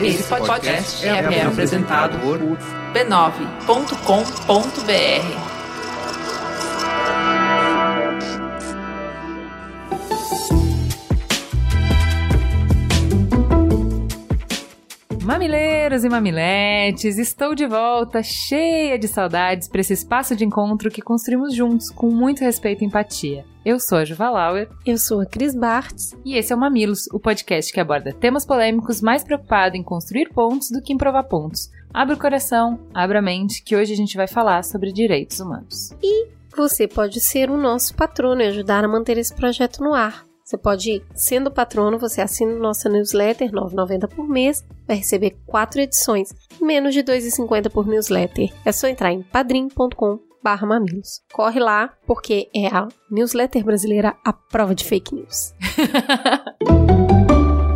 Esse podcast é, é apresentado por b9.com.br. Mamileiros e mamiletes, estou de volta, cheia de saudades para esse espaço de encontro que construímos juntos com muito respeito e empatia. Eu sou a Juva Lauer. Eu sou a Cris Bartz. E esse é o Mamilos, o podcast que aborda temas polêmicos mais preocupado em construir pontos do que em provar pontos. Abra o coração, abra a mente, que hoje a gente vai falar sobre direitos humanos. E você pode ser o nosso patrono e ajudar a manter esse projeto no ar. Você pode, sendo patrono, você assina nossa newsletter, R$ 9,90 por mês, vai receber quatro edições, menos de R$ 2,50 por newsletter. É só entrar em padrim.com barra mamilos. Corre lá, porque é a newsletter brasileira à prova de fake news.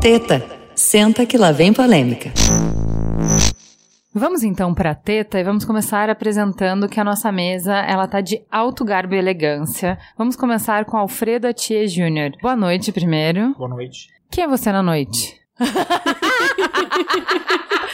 Teta, senta que lá vem polêmica. Vamos então para a teta e vamos começar apresentando que a nossa mesa ela tá de alto garbo e elegância. Vamos começar com Alfredo Atia Júnior. Boa noite primeiro. Boa noite. Quem é você na noite?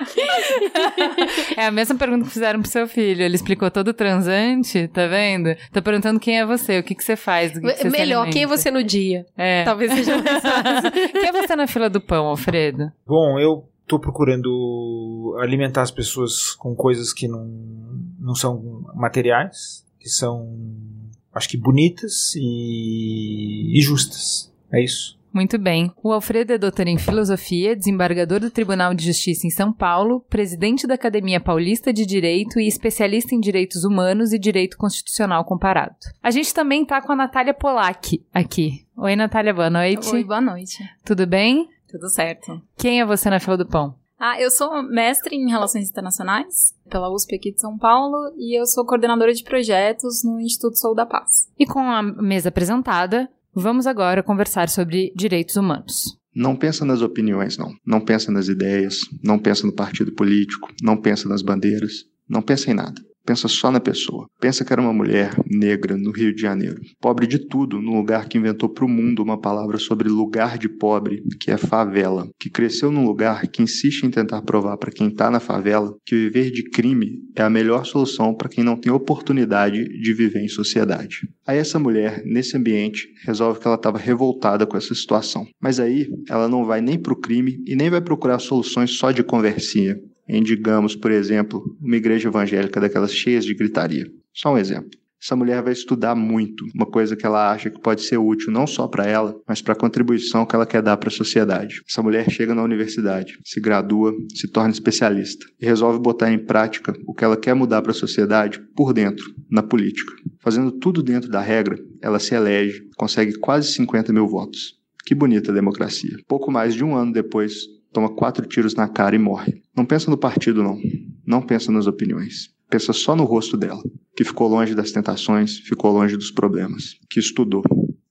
é a mesma pergunta que fizeram pro seu filho. Ele explicou todo transante, tá vendo? Tá perguntando quem é você, o que, que você faz. Do que que você Melhor, quem é você no dia? É. Talvez seja mais fácil. quem é você na fila do pão, Alfredo? Bom, eu tô procurando alimentar as pessoas com coisas que não, não são materiais, que são, acho que bonitas e, e justas. É isso. Muito bem. O Alfredo é doutor em filosofia, desembargador do Tribunal de Justiça em São Paulo, presidente da Academia Paulista de Direito e especialista em direitos humanos e direito constitucional comparado. A gente também tá com a Natália Polak aqui. Oi, Natália, boa noite. Oi, boa noite. Tudo bem? Tudo certo. Quem é você na fila do pão? Ah, eu sou mestre em Relações Internacionais pela USP aqui de São Paulo e eu sou coordenadora de projetos no Instituto Sou da Paz. E com a mesa apresentada, vamos agora conversar sobre direitos humanos. Não pensa nas opiniões, não. Não pensa nas ideias, não pensa no partido político, não pensa nas bandeiras, não pensa em nada. Pensa só na pessoa. Pensa que era uma mulher negra no Rio de Janeiro, pobre de tudo, num lugar que inventou para o mundo uma palavra sobre lugar de pobre, que é favela, que cresceu num lugar que insiste em tentar provar para quem está na favela que viver de crime é a melhor solução para quem não tem oportunidade de viver em sociedade. Aí essa mulher, nesse ambiente, resolve que ela estava revoltada com essa situação. Mas aí ela não vai nem para o crime e nem vai procurar soluções só de conversinha em, digamos, por exemplo, uma igreja evangélica daquelas cheias de gritaria. Só um exemplo. Essa mulher vai estudar muito, uma coisa que ela acha que pode ser útil não só para ela, mas para a contribuição que ela quer dar para a sociedade. Essa mulher chega na universidade, se gradua, se torna especialista e resolve botar em prática o que ela quer mudar para a sociedade por dentro, na política. Fazendo tudo dentro da regra, ela se elege, consegue quase 50 mil votos. Que bonita democracia. Pouco mais de um ano depois, toma quatro tiros na cara e morre. Não pensa no partido, não. Não pensa nas opiniões. Pensa só no rosto dela, que ficou longe das tentações, ficou longe dos problemas, que estudou,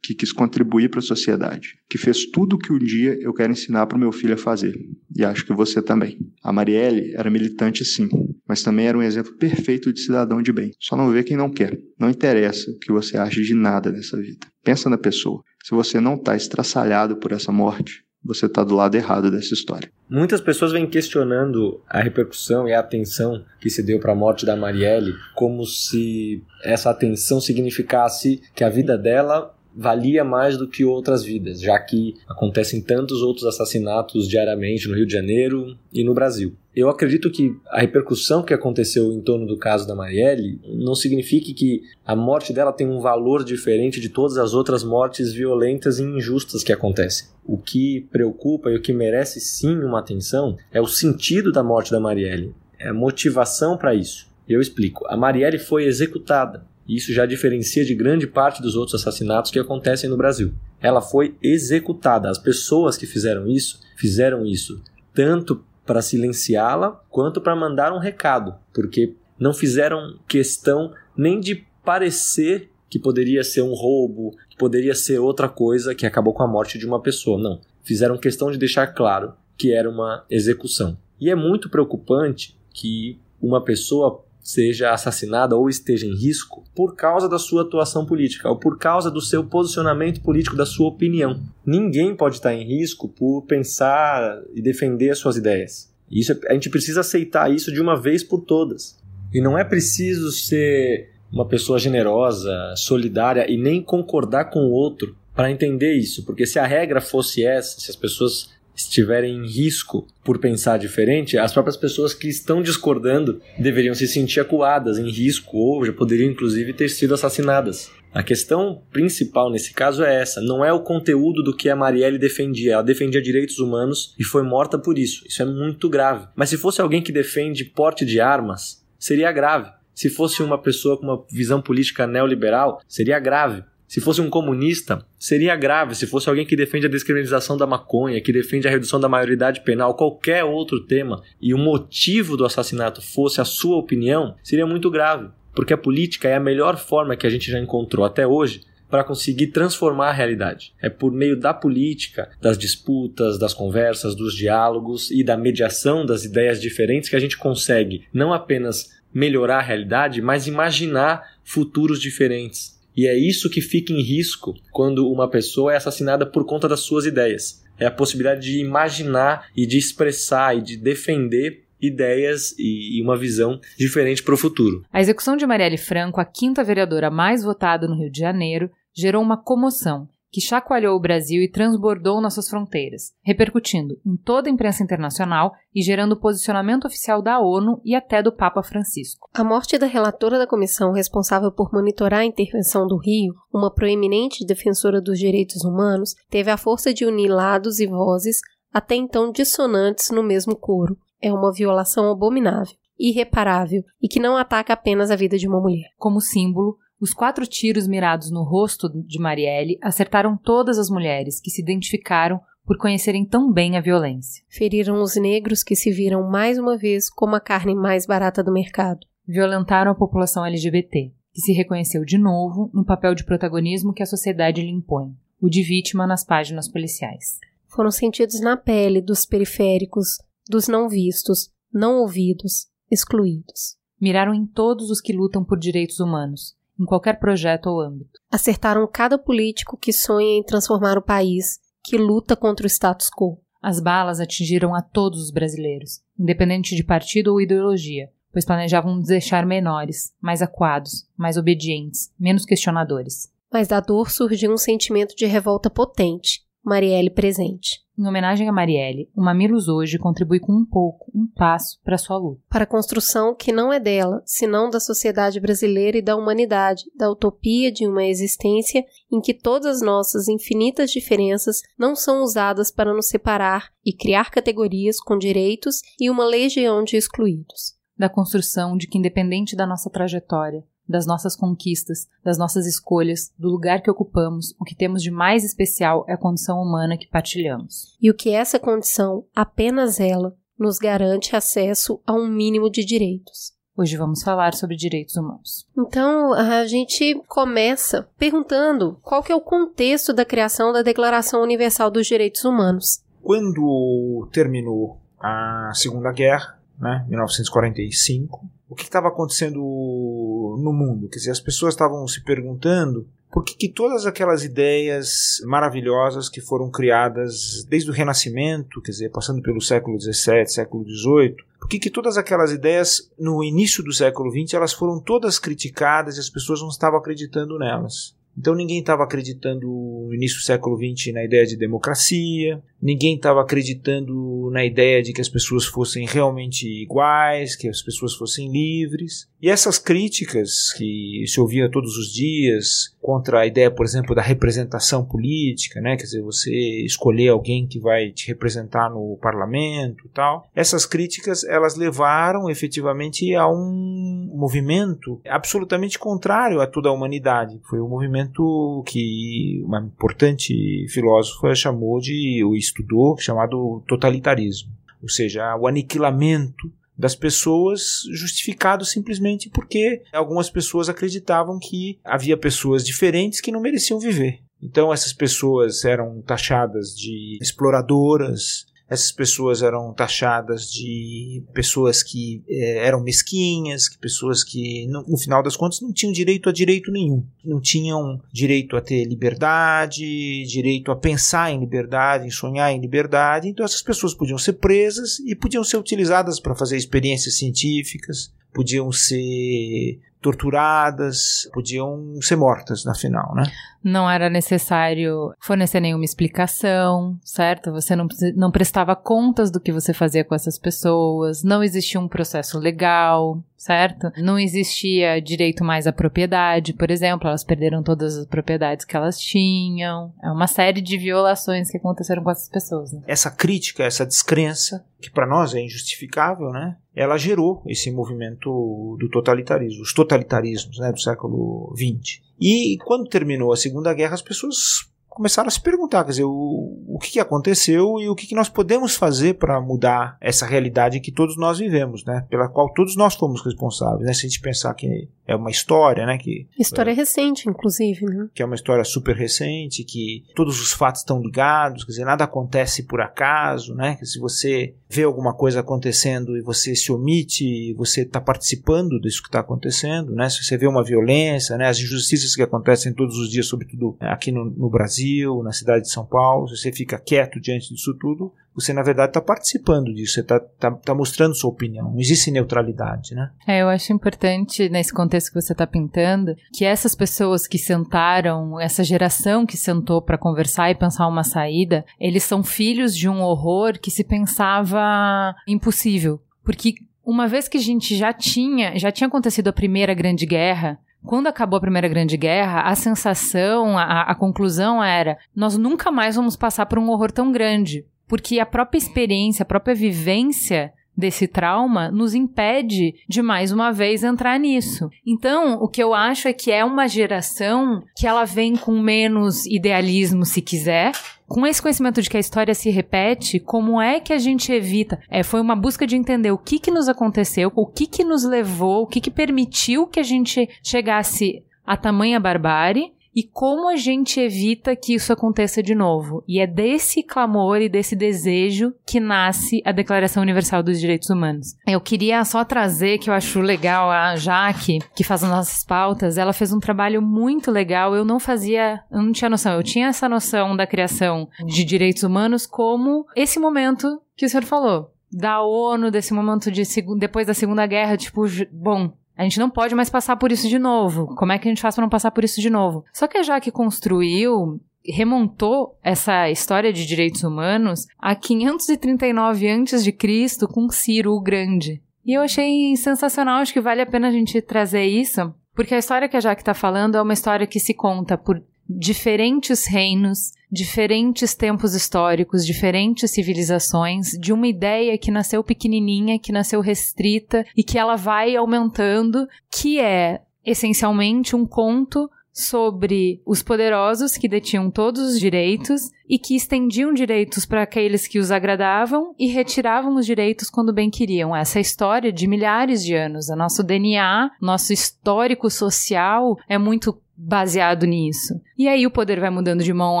que quis contribuir para a sociedade, que fez tudo o que um dia eu quero ensinar para o meu filho a fazer. E acho que você também. A Marielle era militante sim, mas também era um exemplo perfeito de cidadão de bem. Só não vê quem não quer. Não interessa o que você acha de nada nessa vida. Pensa na pessoa. Se você não está estraçalhado por essa morte, você está do lado errado dessa história. Muitas pessoas vêm questionando a repercussão e a atenção que se deu para a morte da Marielle, como se essa atenção significasse que a vida dela valia mais do que outras vidas, já que acontecem tantos outros assassinatos diariamente no Rio de Janeiro e no Brasil. Eu acredito que a repercussão que aconteceu em torno do caso da Marielle não signifique que a morte dela tem um valor diferente de todas as outras mortes violentas e injustas que acontecem. O que preocupa e o que merece sim uma atenção é o sentido da morte da Marielle, é a motivação para isso. Eu explico. A Marielle foi executada. E isso já diferencia de grande parte dos outros assassinatos que acontecem no Brasil. Ela foi executada. As pessoas que fizeram isso, fizeram isso tanto para silenciá-la quanto para mandar um recado, porque não fizeram questão nem de parecer que poderia ser um roubo, que poderia ser outra coisa que acabou com a morte de uma pessoa. Não. Fizeram questão de deixar claro que era uma execução. E é muito preocupante que uma pessoa seja assassinada ou esteja em risco por causa da sua atuação política ou por causa do seu posicionamento político, da sua opinião. Ninguém pode estar em risco por pensar e defender suas ideias. Isso a gente precisa aceitar isso de uma vez por todas. E não é preciso ser uma pessoa generosa, solidária e nem concordar com o outro para entender isso, porque se a regra fosse essa, se as pessoas estiverem em risco por pensar diferente, as próprias pessoas que estão discordando deveriam se sentir acuadas, em risco, ou já poderiam inclusive ter sido assassinadas. A questão principal nesse caso é essa: não é o conteúdo do que a Marielle defendia. Ela defendia direitos humanos e foi morta por isso. Isso é muito grave. Mas se fosse alguém que defende porte de armas, seria grave. Se fosse uma pessoa com uma visão política neoliberal, seria grave. Se fosse um comunista, seria grave. Se fosse alguém que defende a descriminalização da maconha, que defende a redução da maioridade penal, qualquer outro tema, e o motivo do assassinato fosse a sua opinião, seria muito grave. Porque a política é a melhor forma que a gente já encontrou até hoje para conseguir transformar a realidade. É por meio da política, das disputas, das conversas, dos diálogos e da mediação das ideias diferentes que a gente consegue não apenas melhorar a realidade, mas imaginar futuros diferentes e é isso que fica em risco quando uma pessoa é assassinada por conta das suas ideias. É a possibilidade de imaginar e de expressar e de defender ideias e uma visão diferente para o futuro. A execução de Marielle Franco, a quinta vereadora mais votada no Rio de Janeiro, gerou uma comoção que chacoalhou o Brasil e transbordou nossas fronteiras, repercutindo em toda a imprensa internacional e gerando posicionamento oficial da ONU e até do Papa Francisco. A morte da relatora da comissão responsável por monitorar a intervenção do Rio, uma proeminente defensora dos direitos humanos, teve a força de unir lados e vozes até então dissonantes no mesmo coro. É uma violação abominável, irreparável e que não ataca apenas a vida de uma mulher. Como símbolo, os quatro tiros mirados no rosto de Marielle acertaram todas as mulheres que se identificaram por conhecerem tão bem a violência. Feriram os negros que se viram mais uma vez como a carne mais barata do mercado. Violentaram a população LGBT, que se reconheceu de novo no papel de protagonismo que a sociedade lhe impõe, o de vítima nas páginas policiais. Foram sentidos na pele dos periféricos, dos não vistos, não ouvidos, excluídos. Miraram em todos os que lutam por direitos humanos, em qualquer projeto ou âmbito. Acertaram cada político que sonha em transformar o país, que luta contra o status quo. As balas atingiram a todos os brasileiros, independente de partido ou ideologia, pois planejavam nos deixar menores, mais acuados, mais obedientes, menos questionadores. Mas da dor surgiu um sentimento de revolta potente, Marielle presente. Em homenagem a Marielle, o Mamilos hoje contribui com um pouco, um passo para sua luta. Para a construção que não é dela, senão da sociedade brasileira e da humanidade, da utopia de uma existência em que todas as nossas infinitas diferenças não são usadas para nos separar e criar categorias com direitos e uma legião de excluídos. Da construção de que, independente da nossa trajetória, das nossas conquistas, das nossas escolhas, do lugar que ocupamos, o que temos de mais especial é a condição humana que partilhamos. E o que essa condição, apenas ela, nos garante acesso a um mínimo de direitos. Hoje vamos falar sobre direitos humanos. Então, a gente começa perguntando qual que é o contexto da criação da Declaração Universal dos Direitos Humanos. Quando terminou a Segunda Guerra, né, 1945, o que estava acontecendo no mundo? Quer dizer, as pessoas estavam se perguntando por que, que, todas aquelas ideias maravilhosas que foram criadas desde o Renascimento, quer dizer, passando pelo século XVII, século XVIII, por que, que todas aquelas ideias no início do século XX elas foram todas criticadas e as pessoas não estavam acreditando nelas? Então ninguém estava acreditando no início do século XX na ideia de democracia, ninguém estava acreditando na ideia de que as pessoas fossem realmente iguais, que as pessoas fossem livres. E essas críticas que se ouvia todos os dias contra a ideia, por exemplo, da representação política, né? quer dizer, você escolher alguém que vai te representar no parlamento, tal. Essas críticas elas levaram efetivamente a um movimento absolutamente contrário a toda a humanidade. Foi um movimento que uma importante filósofa chamou de o estudou chamado totalitarismo, ou seja, o aniquilamento das pessoas justificado simplesmente porque algumas pessoas acreditavam que havia pessoas diferentes que não mereciam viver. Então essas pessoas eram taxadas de exploradoras, essas pessoas eram taxadas de pessoas que eh, eram mesquinhas, que pessoas que, no, no, final das contas, não tinham direito a direito nenhum. Não tinham direito a ter liberdade, direito a pensar em liberdade, em sonhar em liberdade. Então, essas pessoas podiam ser presas e podiam ser utilizadas para fazer experiências científicas, podiam ser torturadas, podiam ser mortas na final, né? Não era necessário fornecer nenhuma explicação, certo? Você não, não prestava contas do que você fazia com essas pessoas, não existia um processo legal, certo? Não existia direito mais à propriedade, por exemplo, elas perderam todas as propriedades que elas tinham. É uma série de violações que aconteceram com essas pessoas. Né? Essa crítica, essa descrença, que para nós é injustificável, né? Ela gerou esse movimento do totalitarismo, os totalitarismos né, do século XX. E quando terminou a Segunda Guerra, as pessoas começaram a se perguntar, quer dizer, o, o que, aconteceu e o que, que nós podemos fazer para mudar essa realidade que todos nós vivemos, né? Pela qual todos nós fomos responsáveis, né? Se a gente pensar que é uma história, né? Que, história é, recente, inclusive, né? Que é uma história super recente, que todos os fatos estão ligados, quer dizer, nada acontece por acaso, né? Que se você vê alguma coisa acontecendo e você se omite, você está participando disso que está acontecendo, né? Se você vê uma violência, né? As injustiças que acontecem todos os dias, sobretudo aqui no, no Brasil, Brasil, na cidade de São Paulo, se você fica quieto diante disso tudo, você na verdade está participando disso, você está tá, tá mostrando sua opinião. Não existe neutralidade, né? É, eu acho importante nesse contexto que você está pintando que essas pessoas que sentaram, essa geração que sentou para conversar e pensar uma saída, eles são filhos de um horror que se pensava impossível, porque uma vez que a gente já tinha, já tinha acontecido a primeira grande guerra, quando acabou a Primeira Grande Guerra, a sensação, a, a conclusão era: nós nunca mais vamos passar por um horror tão grande. Porque a própria experiência, a própria vivência desse trauma nos impede de mais uma vez entrar nisso. Então, o que eu acho é que é uma geração que ela vem com menos idealismo, se quiser, com esse conhecimento de que a história se repete, como é que a gente evita? É, foi uma busca de entender o que que nos aconteceu, o que que nos levou, o que que permitiu que a gente chegasse a tamanha barbárie e como a gente evita que isso aconteça de novo. E é desse clamor e desse desejo que nasce a Declaração Universal dos Direitos Humanos. Eu queria só trazer que eu acho legal a Jaque, que faz as nossas pautas, ela fez um trabalho muito legal. Eu não fazia, eu não tinha noção, eu tinha essa noção da criação de direitos humanos como esse momento que o senhor falou da ONU, desse momento de depois da Segunda Guerra, tipo, bom, a gente não pode mais passar por isso de novo. Como é que a gente faz para não passar por isso de novo? Só que a Jaque construiu remontou essa história de direitos humanos a 539 a.C. com Ciro o Grande. E eu achei sensacional, acho que vale a pena a gente trazer isso, porque a história que a Jaque está falando é uma história que se conta por diferentes reinos, diferentes tempos históricos, diferentes civilizações, de uma ideia que nasceu pequenininha, que nasceu restrita e que ela vai aumentando, que é essencialmente um conto sobre os poderosos que detinham todos os direitos e que estendiam direitos para aqueles que os agradavam e retiravam os direitos quando bem queriam. Essa história de milhares de anos. O nosso DNA, nosso histórico social é muito baseado nisso. E aí o poder vai mudando de mão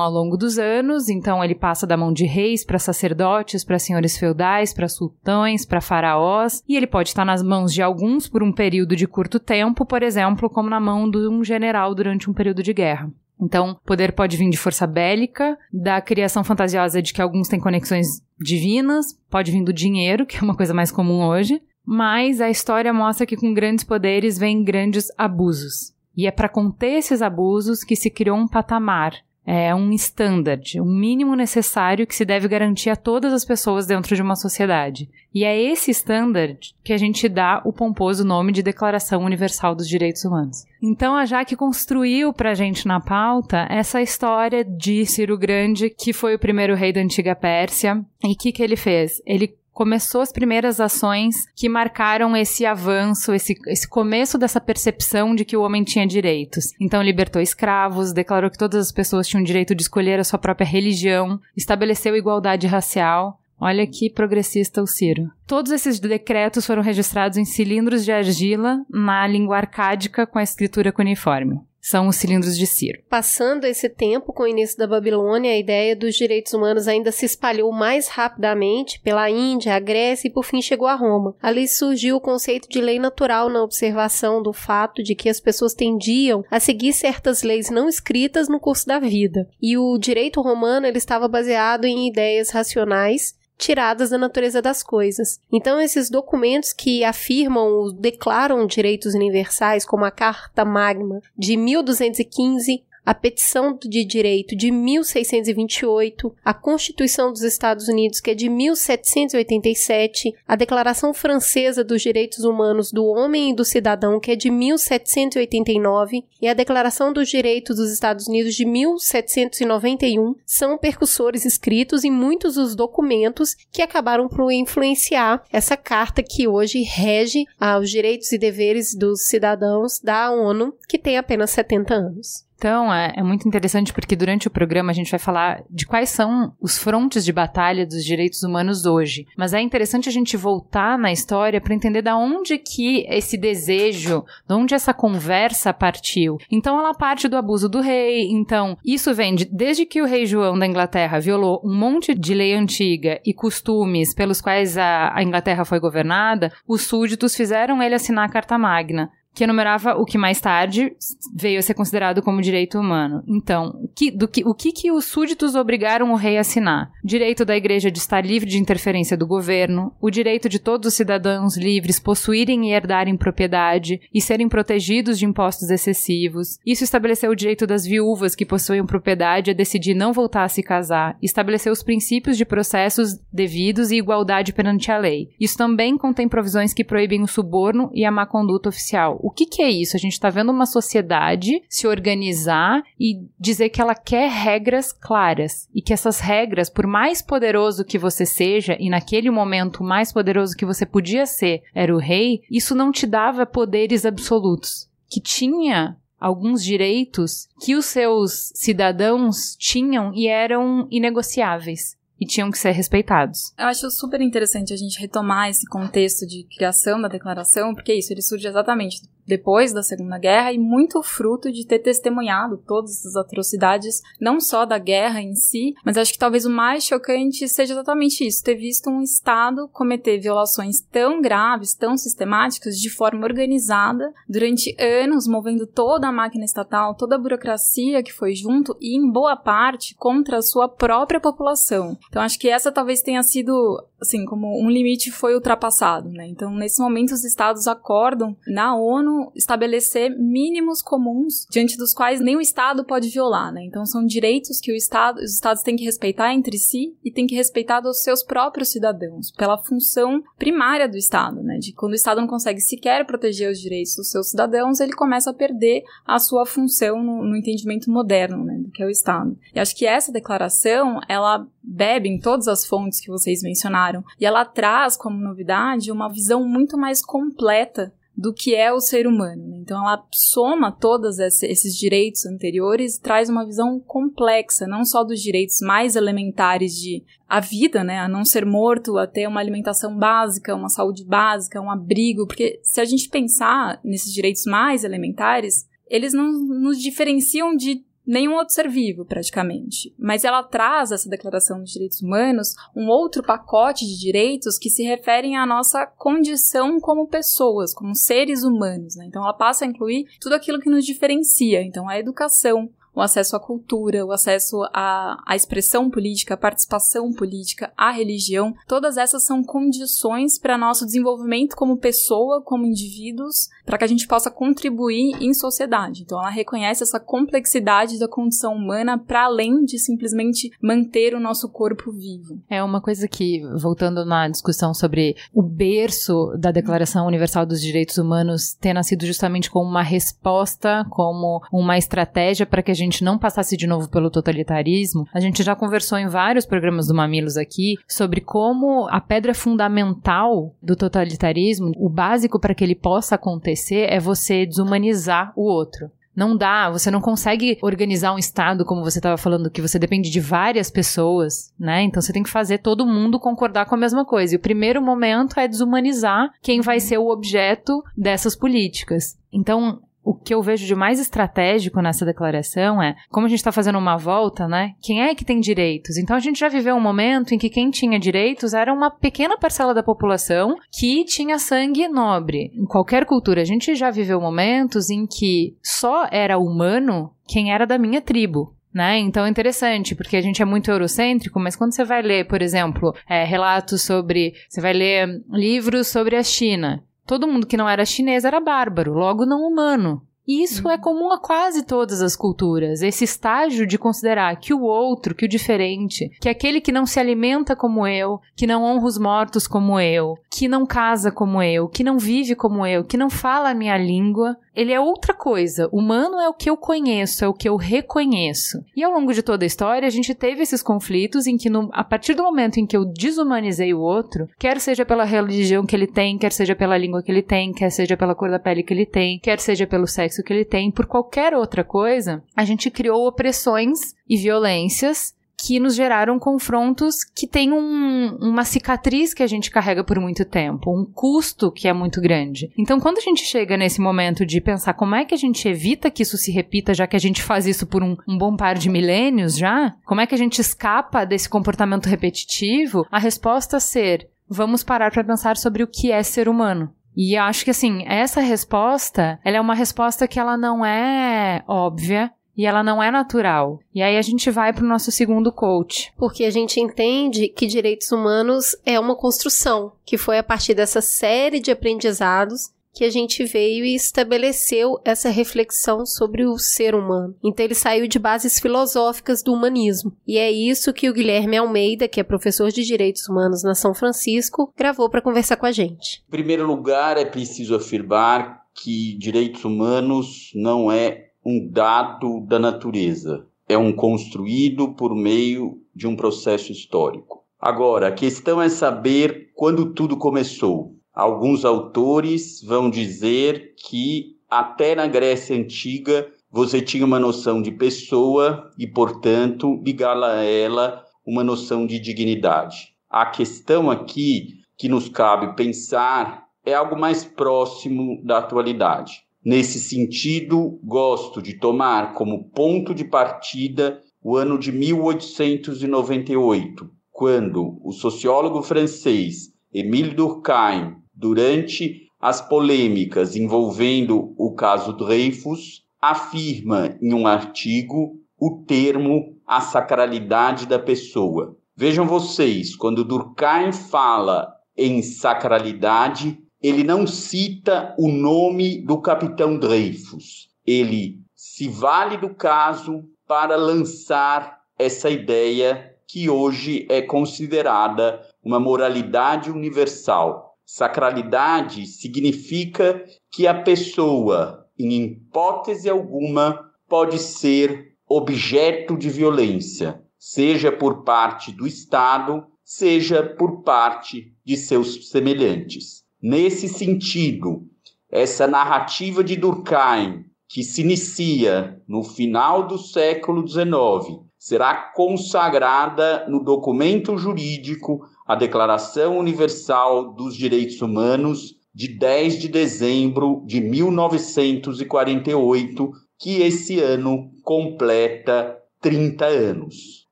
ao longo dos anos, então ele passa da mão de reis para sacerdotes, para senhores feudais, para sultões, para faraós, e ele pode estar nas mãos de alguns por um período de curto tempo, por exemplo, como na mão de um general durante um período de guerra. Então, poder pode vir de força bélica, da criação fantasiosa de que alguns têm conexões divinas, pode vir do dinheiro, que é uma coisa mais comum hoje, mas a história mostra que com grandes poderes vêm grandes abusos. E é para conter esses abusos que se criou um patamar, é um standard, um mínimo necessário que se deve garantir a todas as pessoas dentro de uma sociedade. E é esse standard que a gente dá o pomposo nome de Declaração Universal dos Direitos Humanos. Então a Jaque construiu pra gente na pauta essa história de Ciro Grande, que foi o primeiro rei da antiga Pérsia, e o que, que ele fez? Ele começou as primeiras ações que marcaram esse avanço, esse, esse começo dessa percepção de que o homem tinha direitos. Então, libertou escravos, declarou que todas as pessoas tinham direito de escolher a sua própria religião, estabeleceu igualdade racial. Olha que progressista o Ciro. Todos esses decretos foram registrados em cilindros de argila na língua arcádica com a escritura cuneiforme. São os cilindros de Ciro. Passando esse tempo com o início da Babilônia, a ideia dos direitos humanos ainda se espalhou mais rapidamente pela Índia, a Grécia e por fim chegou a Roma. Ali surgiu o conceito de lei natural na observação do fato de que as pessoas tendiam a seguir certas leis não escritas no curso da vida. E o direito romano ele estava baseado em ideias racionais tiradas da natureza das coisas. Então, esses documentos que afirmam, declaram direitos universais, como a Carta Magna de 1215, a Petição de Direito de 1628, a Constituição dos Estados Unidos, que é de 1787, a Declaração Francesa dos Direitos Humanos do Homem e do Cidadão, que é de 1789, e a Declaração dos Direitos dos Estados Unidos de 1791, são percussores escritos em muitos dos documentos que acabaram por influenciar essa carta que hoje rege os direitos e deveres dos cidadãos da ONU, que tem apenas 70 anos. Então, é, é, muito interessante porque durante o programa a gente vai falar de quais são os frontes de batalha dos direitos humanos hoje. Mas é interessante a gente voltar na história para entender da onde que esse desejo, de onde essa conversa partiu. Então, ela parte do abuso do rei. Então, isso vem de, desde que o rei João da Inglaterra violou um monte de lei antiga e costumes pelos quais a, a Inglaterra foi governada, os súditos fizeram ele assinar a Carta Magna que enumerava o que mais tarde veio a ser considerado como direito humano. Então, o que, do que, o que, que os súditos obrigaram o rei a assinar? Direito da igreja de estar livre de interferência do governo, o direito de todos os cidadãos livres possuírem e herdarem propriedade e serem protegidos de impostos excessivos. Isso estabeleceu o direito das viúvas que possuem propriedade a decidir não voltar a se casar, estabeleceu os princípios de processos devidos e igualdade perante a lei. Isso também contém provisões que proíbem o suborno e a má conduta oficial o que, que é isso? A gente está vendo uma sociedade se organizar e dizer que ela quer regras claras e que essas regras, por mais poderoso que você seja, e naquele momento o mais poderoso que você podia ser era o rei, isso não te dava poderes absolutos. Que tinha alguns direitos que os seus cidadãos tinham e eram inegociáveis e tinham que ser respeitados. Eu acho super interessante a gente retomar esse contexto de criação da declaração, porque é isso, ele surge exatamente depois da Segunda Guerra e muito fruto de ter testemunhado todas as atrocidades, não só da guerra em si, mas acho que talvez o mais chocante seja exatamente isso, ter visto um Estado cometer violações tão graves, tão sistemáticas, de forma organizada, durante anos, movendo toda a máquina estatal, toda a burocracia que foi junto e, em boa parte, contra a sua própria população. Então, acho que essa talvez tenha sido, assim, como um limite foi ultrapassado, né? Então, nesse momento, os Estados acordam na ONU estabelecer mínimos comuns diante dos quais nem o Estado pode violar, né? Então são direitos que o Estado, os Estados têm que respeitar entre si e têm que respeitar dos seus próprios cidadãos, pela função primária do Estado, né? De quando o Estado não consegue sequer proteger os direitos dos seus cidadãos, ele começa a perder a sua função no, no entendimento moderno, né? Do que é o Estado. E acho que essa declaração, ela bebe em todas as fontes que vocês mencionaram e ela traz como novidade uma visão muito mais completa do que é o ser humano. Né? Então ela soma todos esses direitos anteriores e traz uma visão complexa, não só dos direitos mais elementares de a vida, né, a não ser morto, a ter uma alimentação básica, uma saúde básica, um abrigo, porque se a gente pensar nesses direitos mais elementares, eles não nos diferenciam de nenhum outro ser vivo, praticamente. Mas ela traz, essa Declaração dos Direitos Humanos, um outro pacote de direitos que se referem à nossa condição como pessoas, como seres humanos. Né? Então, ela passa a incluir tudo aquilo que nos diferencia. Então, a educação, o acesso à cultura, o acesso à, à expressão política, à participação política, à religião, todas essas são condições para nosso desenvolvimento como pessoa, como indivíduos, para que a gente possa contribuir em sociedade. Então ela reconhece essa complexidade da condição humana para além de simplesmente manter o nosso corpo vivo. É uma coisa que, voltando na discussão sobre o berço da Declaração Universal dos Direitos Humanos ter nascido justamente como uma resposta, como uma estratégia para que a gente gente não passasse de novo pelo totalitarismo, a gente já conversou em vários programas do Mamilos aqui sobre como a pedra fundamental do totalitarismo, o básico para que ele possa acontecer é você desumanizar o outro. Não dá, você não consegue organizar um estado como você estava falando, que você depende de várias pessoas, né? Então você tem que fazer todo mundo concordar com a mesma coisa. E o primeiro momento é desumanizar quem vai ser o objeto dessas políticas. Então, o que eu vejo de mais estratégico nessa declaração é, como a gente está fazendo uma volta, né? Quem é que tem direitos? Então a gente já viveu um momento em que quem tinha direitos era uma pequena parcela da população que tinha sangue nobre. Em qualquer cultura, a gente já viveu momentos em que só era humano quem era da minha tribo. Né? Então é interessante, porque a gente é muito eurocêntrico, mas quando você vai ler, por exemplo, é, relatos sobre. Você vai ler livros sobre a China. Todo mundo que não era chinês era bárbaro, logo não humano. E isso é uhum. comum a quase todas as culturas. Esse estágio de considerar que o outro, que o diferente, que aquele que não se alimenta como eu, que não honra os mortos como eu, que não casa como eu, que não vive como eu, que não fala a minha língua, ele é outra coisa. Humano é o que eu conheço, é o que eu reconheço. E ao longo de toda a história, a gente teve esses conflitos em que, no, a partir do momento em que eu desumanizei o outro, quer seja pela religião que ele tem, quer seja pela língua que ele tem, quer seja pela cor da pele que ele tem, quer seja pelo sexo que ele tem, por qualquer outra coisa, a gente criou opressões e violências que nos geraram confrontos que têm um, uma cicatriz que a gente carrega por muito tempo, um custo que é muito grande. Então, quando a gente chega nesse momento de pensar como é que a gente evita que isso se repita, já que a gente faz isso por um, um bom par de milênios já, como é que a gente escapa desse comportamento repetitivo, a resposta ser vamos parar para pensar sobre o que é ser humano. E acho que assim, essa resposta, ela é uma resposta que ela não é óbvia, e ela não é natural. E aí a gente vai para o nosso segundo coach. Porque a gente entende que direitos humanos é uma construção, que foi a partir dessa série de aprendizados que a gente veio e estabeleceu essa reflexão sobre o ser humano. Então ele saiu de bases filosóficas do humanismo. E é isso que o Guilherme Almeida, que é professor de Direitos Humanos na São Francisco, gravou para conversar com a gente. Em primeiro lugar, é preciso afirmar que direitos humanos não é um dado da natureza, é um construído por meio de um processo histórico. Agora, a questão é saber quando tudo começou. Alguns autores vão dizer que até na Grécia Antiga você tinha uma noção de pessoa e, portanto, ligá-la a ela uma noção de dignidade. A questão aqui que nos cabe pensar é algo mais próximo da atualidade. Nesse sentido, gosto de tomar como ponto de partida o ano de 1898, quando o sociólogo francês Émile Durkheim, durante as polêmicas envolvendo o caso Dreyfus, afirma em um artigo o termo a sacralidade da pessoa. Vejam vocês, quando Durkheim fala em sacralidade, ele não cita o nome do capitão Dreyfus. Ele se vale do caso para lançar essa ideia que hoje é considerada uma moralidade universal. Sacralidade significa que a pessoa, em hipótese alguma, pode ser objeto de violência, seja por parte do Estado, seja por parte de seus semelhantes. Nesse sentido, essa narrativa de Durkheim, que se inicia no final do século XIX, será consagrada no documento jurídico, a Declaração Universal dos Direitos Humanos, de 10 de dezembro de 1948, que esse ano completa 30 anos.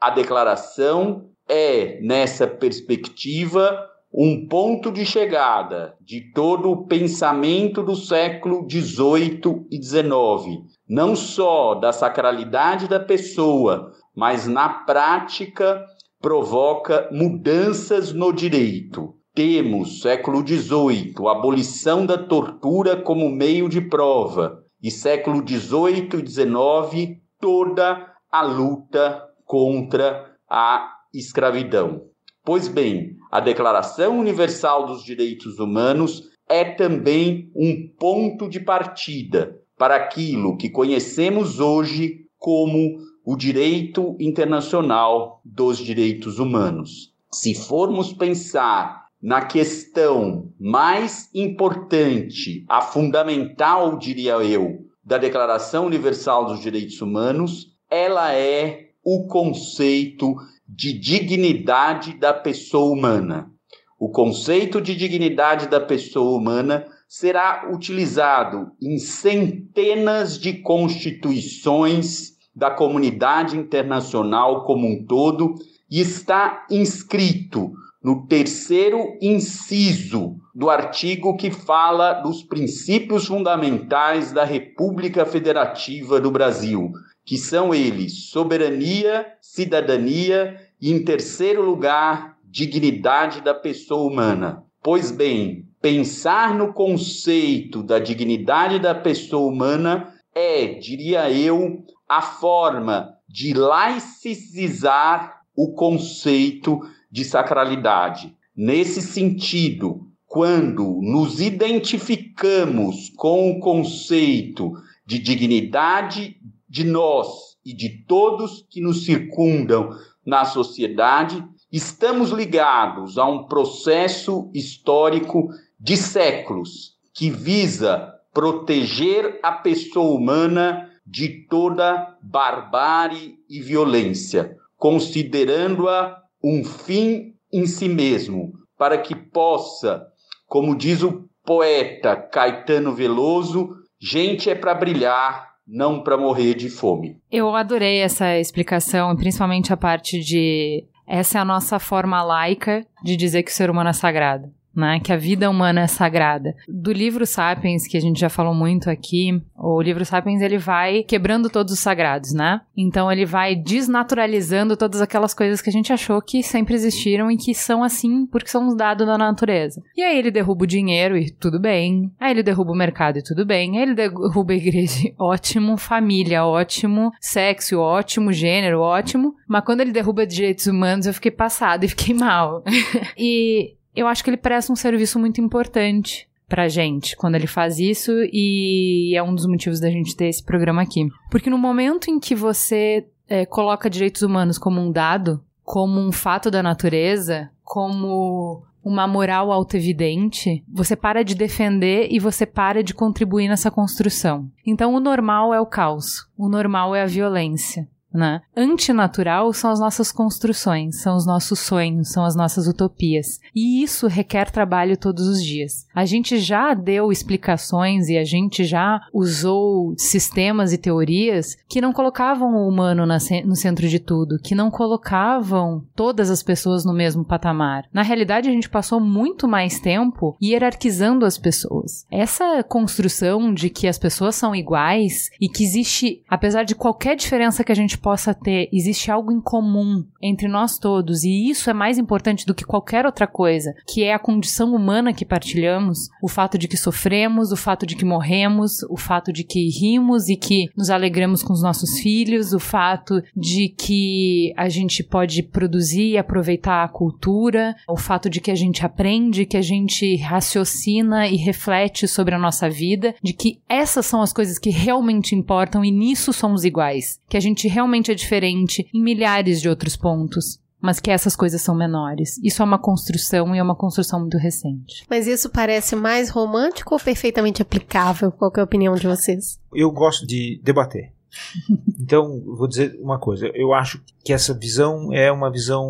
A declaração é, nessa perspectiva, um ponto de chegada de todo o pensamento do século XVIII e XIX, não só da sacralidade da pessoa, mas na prática provoca mudanças no direito. Temos, século XVIII, a abolição da tortura como meio de prova, e século XVIII e XIX, toda a luta contra a escravidão. Pois bem, a Declaração Universal dos Direitos Humanos é também um ponto de partida para aquilo que conhecemos hoje como o direito internacional dos direitos humanos. Se formos pensar na questão mais importante, a fundamental, diria eu, da Declaração Universal dos Direitos Humanos, ela é o conceito de dignidade da pessoa humana. O conceito de dignidade da pessoa humana será utilizado em centenas de constituições da comunidade internacional como um todo e está inscrito no terceiro inciso do artigo que fala dos princípios fundamentais da República Federativa do Brasil, que são eles soberania, cidadania e, em terceiro lugar, dignidade da pessoa humana. Pois bem, pensar no conceito da dignidade da pessoa humana é, diria eu, a forma de laicizar o conceito de sacralidade. Nesse sentido, quando nos identificamos com o conceito de dignidade de nós e de todos que nos circundam na sociedade, estamos ligados a um processo histórico de séculos que visa proteger a pessoa humana de toda barbárie e violência, considerando-a um fim em si mesmo, para que possa, como diz o poeta Caetano Veloso, gente é para brilhar, não para morrer de fome. Eu adorei essa explicação, principalmente a parte de essa é a nossa forma laica de dizer que o ser humano é sagrado né? Que a vida humana é sagrada. Do livro Sapiens, que a gente já falou muito aqui, o livro Sapiens ele vai quebrando todos os sagrados, né? Então ele vai desnaturalizando todas aquelas coisas que a gente achou que sempre existiram e que são assim porque são dados da natureza. E aí ele derruba o dinheiro e tudo bem. Aí ele derruba o mercado e tudo bem. Aí ele derruba a igreja, ótimo, família, ótimo, sexo, ótimo, gênero, ótimo. Mas quando ele derruba direitos humanos, eu fiquei passada e fiquei mal. e eu acho que ele presta um serviço muito importante pra gente quando ele faz isso e é um dos motivos da gente ter esse programa aqui. Porque no momento em que você é, coloca direitos humanos como um dado, como um fato da natureza, como uma moral autoevidente, você para de defender e você para de contribuir nessa construção. Então o normal é o caos, o normal é a violência né? Antinatural são as nossas construções, são os nossos sonhos, são as nossas utopias. E isso requer trabalho todos os dias. A gente já deu explicações e a gente já usou sistemas e teorias que não colocavam o humano no centro de tudo, que não colocavam todas as pessoas no mesmo patamar. Na realidade, a gente passou muito mais tempo hierarquizando as pessoas. Essa construção de que as pessoas são iguais e que existe, apesar de qualquer diferença que a gente possa ter, existe algo em comum entre nós todos, e isso é mais importante do que qualquer outra coisa, que é a condição humana que partilhamos, o fato de que sofremos, o fato de que morremos, o fato de que rimos e que nos alegramos com os nossos filhos, o fato de que a gente pode produzir e aproveitar a cultura, o fato de que a gente aprende, que a gente raciocina e reflete sobre a nossa vida, de que essas são as coisas que realmente importam e nisso somos iguais, que a gente realmente realmente é diferente em milhares de outros pontos mas que essas coisas são menores. Isso é uma construção e é uma construção muito recente. Mas isso parece mais romântico ou perfeitamente aplicável? Qual é a opinião de vocês? Eu gosto de debater. Então, vou dizer uma coisa. Eu acho que essa visão é uma visão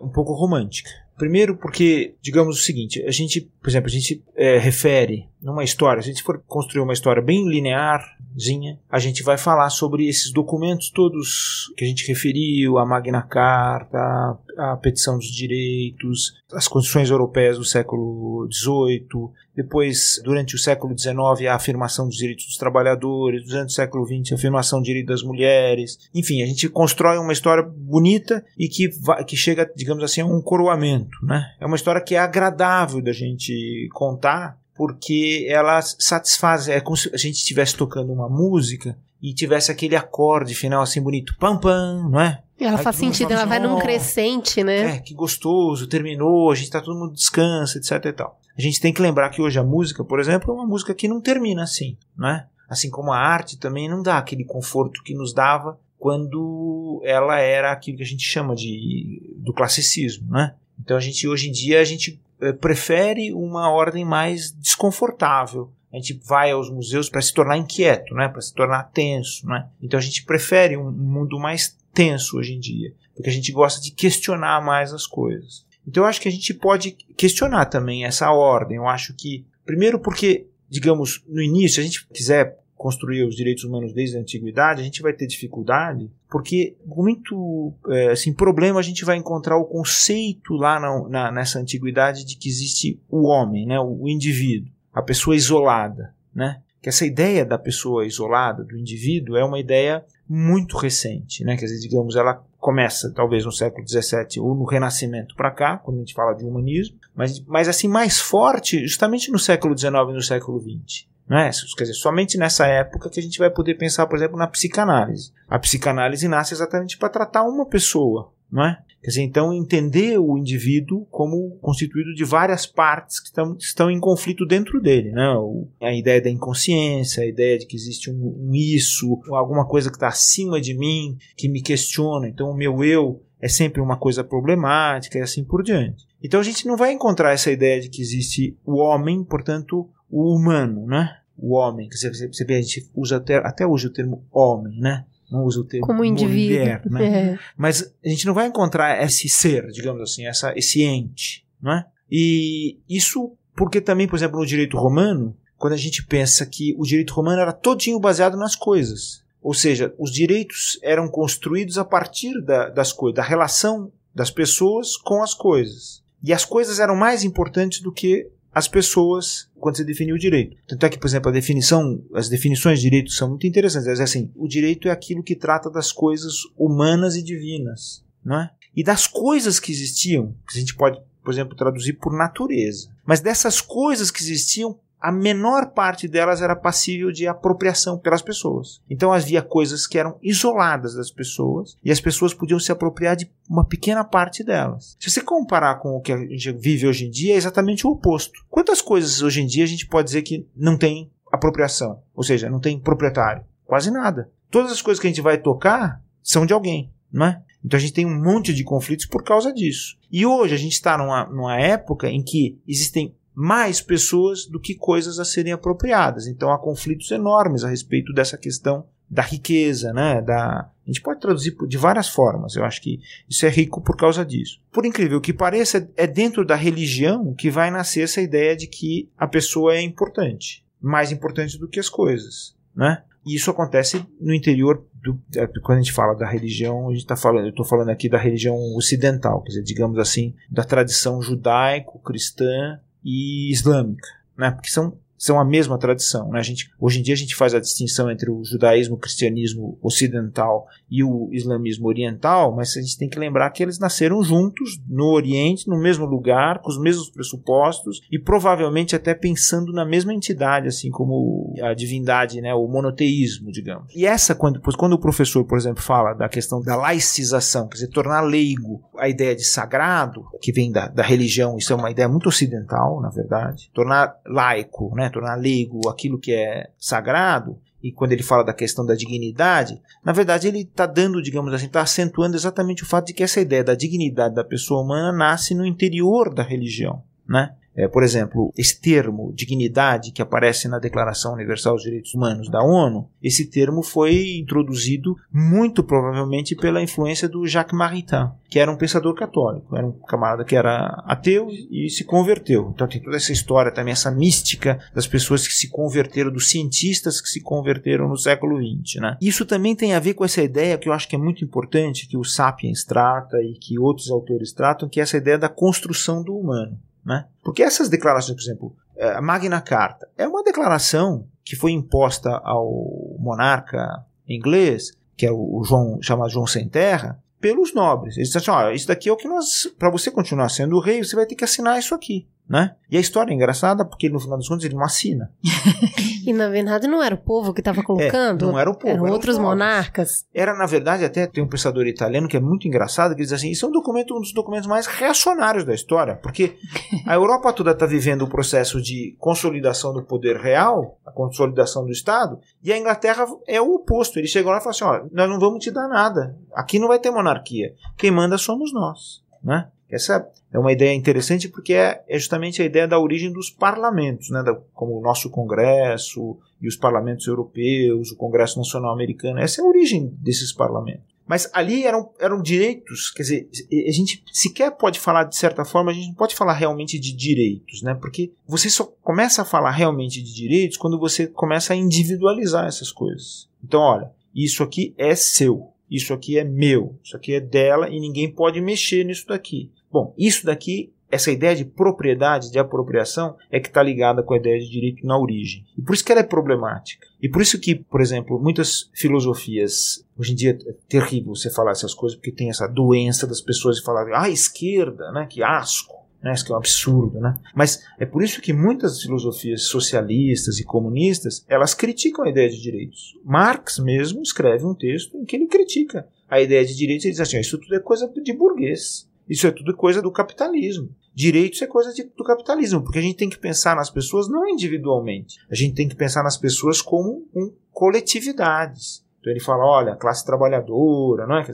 um pouco romântica. Primeiro porque, digamos o seguinte, a gente, por exemplo, a gente é, refere numa história, se a gente for construir uma história bem linearzinha, a gente vai falar sobre esses documentos todos que a gente referiu, a Magna Carta, a petição dos direitos, as constituições europeias do século XVIII, depois, durante o século XIX, a afirmação dos direitos dos trabalhadores, durante o século XX, a afirmação do direito das mulheres. Enfim, a gente constrói uma história bonita e que, vai, que chega, digamos assim, a um coroamento. Né? É uma história que é agradável da gente contar, porque ela satisfaz, é como se a gente estivesse tocando uma música e tivesse aquele acorde final assim bonito, pam pam, não é? Ela Aí faz sentido, ela vai num crescente, né? É, que gostoso, terminou, a gente tá todo mundo descansa, etc e tal. A gente tem que lembrar que hoje a música, por exemplo, é uma música que não termina assim, né? Assim como a arte também não dá aquele conforto que nos dava quando ela era aquilo que a gente chama de do classicismo, né? Então a gente hoje em dia a gente é, prefere uma ordem mais desconfortável. A gente vai aos museus para se tornar inquieto, né? para se tornar tenso. Né? Então a gente prefere um mundo mais tenso hoje em dia, porque a gente gosta de questionar mais as coisas. Então eu acho que a gente pode questionar também essa ordem. Eu acho que Primeiro porque, digamos, no início, a gente quiser construir os direitos humanos desde a antiguidade, a gente vai ter dificuldade, porque muito é, assim, problema a gente vai encontrar o conceito lá na, na, nessa antiguidade de que existe o homem, né, o indivíduo, a pessoa isolada, né? Que essa ideia da pessoa isolada, do indivíduo, é uma ideia muito recente, né? Quer dizer, digamos, ela começa talvez no século XVII ou no Renascimento para cá, quando a gente fala de humanismo, mas, mas assim mais forte justamente no século XIX e no século XX. Né? Quer dizer, somente nessa época que a gente vai poder pensar, por exemplo, na psicanálise. A psicanálise nasce exatamente para tratar uma pessoa, não é? Quer dizer, então entender o indivíduo como constituído de várias partes que estão, estão em conflito dentro dele, né? O, a ideia da inconsciência, a ideia de que existe um, um isso, alguma coisa que está acima de mim, que me questiona. Então o meu eu é sempre uma coisa problemática e assim por diante. Então a gente não vai encontrar essa ideia de que existe o homem, portanto, o humano, né? O homem, que você, você vê, a gente usa até, até hoje o termo homem, né? Não usa o termo Como indivíduo. mulher, né? É. Mas a gente não vai encontrar esse ser, digamos assim, essa, esse ente, não é? E isso porque também, por exemplo, no direito romano, quando a gente pensa que o direito romano era todinho baseado nas coisas. Ou seja, os direitos eram construídos a partir da, das coisas, da relação das pessoas com as coisas. E as coisas eram mais importantes do que as pessoas quando se definiu o direito. Tanto é que, por exemplo, a definição, as definições de direito são muito interessantes. É assim, o direito é aquilo que trata das coisas humanas e divinas, não é? E das coisas que existiam, que a gente pode, por exemplo, traduzir por natureza. Mas dessas coisas que existiam a menor parte delas era passível de apropriação pelas pessoas. Então havia coisas que eram isoladas das pessoas e as pessoas podiam se apropriar de uma pequena parte delas. Se você comparar com o que a gente vive hoje em dia, é exatamente o oposto. Quantas coisas hoje em dia a gente pode dizer que não tem apropriação? Ou seja, não tem proprietário? Quase nada. Todas as coisas que a gente vai tocar são de alguém, não é? Então a gente tem um monte de conflitos por causa disso. E hoje a gente está numa, numa época em que existem mais pessoas do que coisas a serem apropriadas. Então há conflitos enormes a respeito dessa questão da riqueza, né? Da, a gente pode traduzir de várias formas. Eu acho que isso é rico por causa disso. Por incrível que pareça, é dentro da religião que vai nascer essa ideia de que a pessoa é importante, mais importante do que as coisas, né? E isso acontece no interior do, é, quando a gente fala da religião, a gente está falando, eu estou falando aqui da religião ocidental, quer dizer, digamos assim, da tradição judaico-cristã e islâmica, né? Porque são são a mesma tradição. Né? A gente, hoje em dia a gente faz a distinção entre o judaísmo, o cristianismo ocidental e o islamismo oriental, mas a gente tem que lembrar que eles nasceram juntos no Oriente, no mesmo lugar, com os mesmos pressupostos e provavelmente até pensando na mesma entidade, assim como a divindade, né? o monoteísmo, digamos. E essa, quando, quando o professor, por exemplo, fala da questão da laicização, quer dizer, tornar leigo a ideia de sagrado, que vem da, da religião, isso é uma ideia muito ocidental, na verdade, tornar laico, né? Tornar leigo aquilo que é sagrado, e quando ele fala da questão da dignidade, na verdade ele está dando, digamos assim, está acentuando exatamente o fato de que essa ideia da dignidade da pessoa humana nasce no interior da religião, né? É, por exemplo, esse termo dignidade que aparece na Declaração Universal dos Direitos Humanos da ONU, esse termo foi introduzido muito provavelmente pela influência do Jacques Maritain, que era um pensador católico, era um camarada que era ateu e se converteu. Então tem toda essa história também, essa mística das pessoas que se converteram, dos cientistas que se converteram no século XX. Né? Isso também tem a ver com essa ideia que eu acho que é muito importante, que o Sapiens trata e que outros autores tratam, que é essa ideia da construção do humano. Né? Porque essas declarações, por exemplo, é, a Magna Carta é uma declaração que foi imposta ao monarca inglês, que é o João chamado João Sem Terra, pelos nobres. Eles disseram assim: isso daqui é o que nós, para você continuar sendo rei, você vai ter que assinar isso aqui né? E a história é engraçada porque no final dos contos ele não assina. e na verdade não era o povo que estava colocando? É, não era o povo. Eram, eram outros monarcas. Era, na verdade, até tem um pensador italiano que é muito engraçado, que diz assim: isso é um documento, um dos documentos mais reacionários da história, porque a Europa toda está vivendo o processo de consolidação do poder real, a consolidação do Estado, e a Inglaterra é o oposto. Ele chegou lá e falou assim: ó, nós não vamos te dar nada. Aqui não vai ter monarquia. Quem manda somos nós. Né? Essa é uma ideia interessante porque é, é justamente a ideia da origem dos parlamentos, né, da, como o nosso Congresso e os parlamentos europeus, o Congresso Nacional Americano. Essa é a origem desses parlamentos. Mas ali eram, eram direitos, quer dizer, a gente sequer pode falar de certa forma, a gente não pode falar realmente de direitos, né? Porque você só começa a falar realmente de direitos quando você começa a individualizar essas coisas. Então, olha, isso aqui é seu, isso aqui é meu, isso aqui é dela e ninguém pode mexer nisso daqui. Bom, isso daqui essa ideia de propriedade, de apropriação, é que está ligada com a ideia de direito na origem. E por isso que ela é problemática. E por isso que, por exemplo, muitas filosofias, hoje em dia é terrível você falar essas coisas, porque tem essa doença das pessoas de falar, ah, esquerda, né, que asco. Né, isso que é um absurdo, né? Mas é por isso que muitas filosofias socialistas e comunistas, elas criticam a ideia de direitos. Marx mesmo escreve um texto em que ele critica a ideia de direitos e diz assim, isso tudo é coisa de burguês. Isso é tudo coisa do capitalismo. Direitos é coisa de, do capitalismo, porque a gente tem que pensar nas pessoas não individualmente. A gente tem que pensar nas pessoas como um, coletividades. Então ele fala, olha, classe trabalhadora, não é?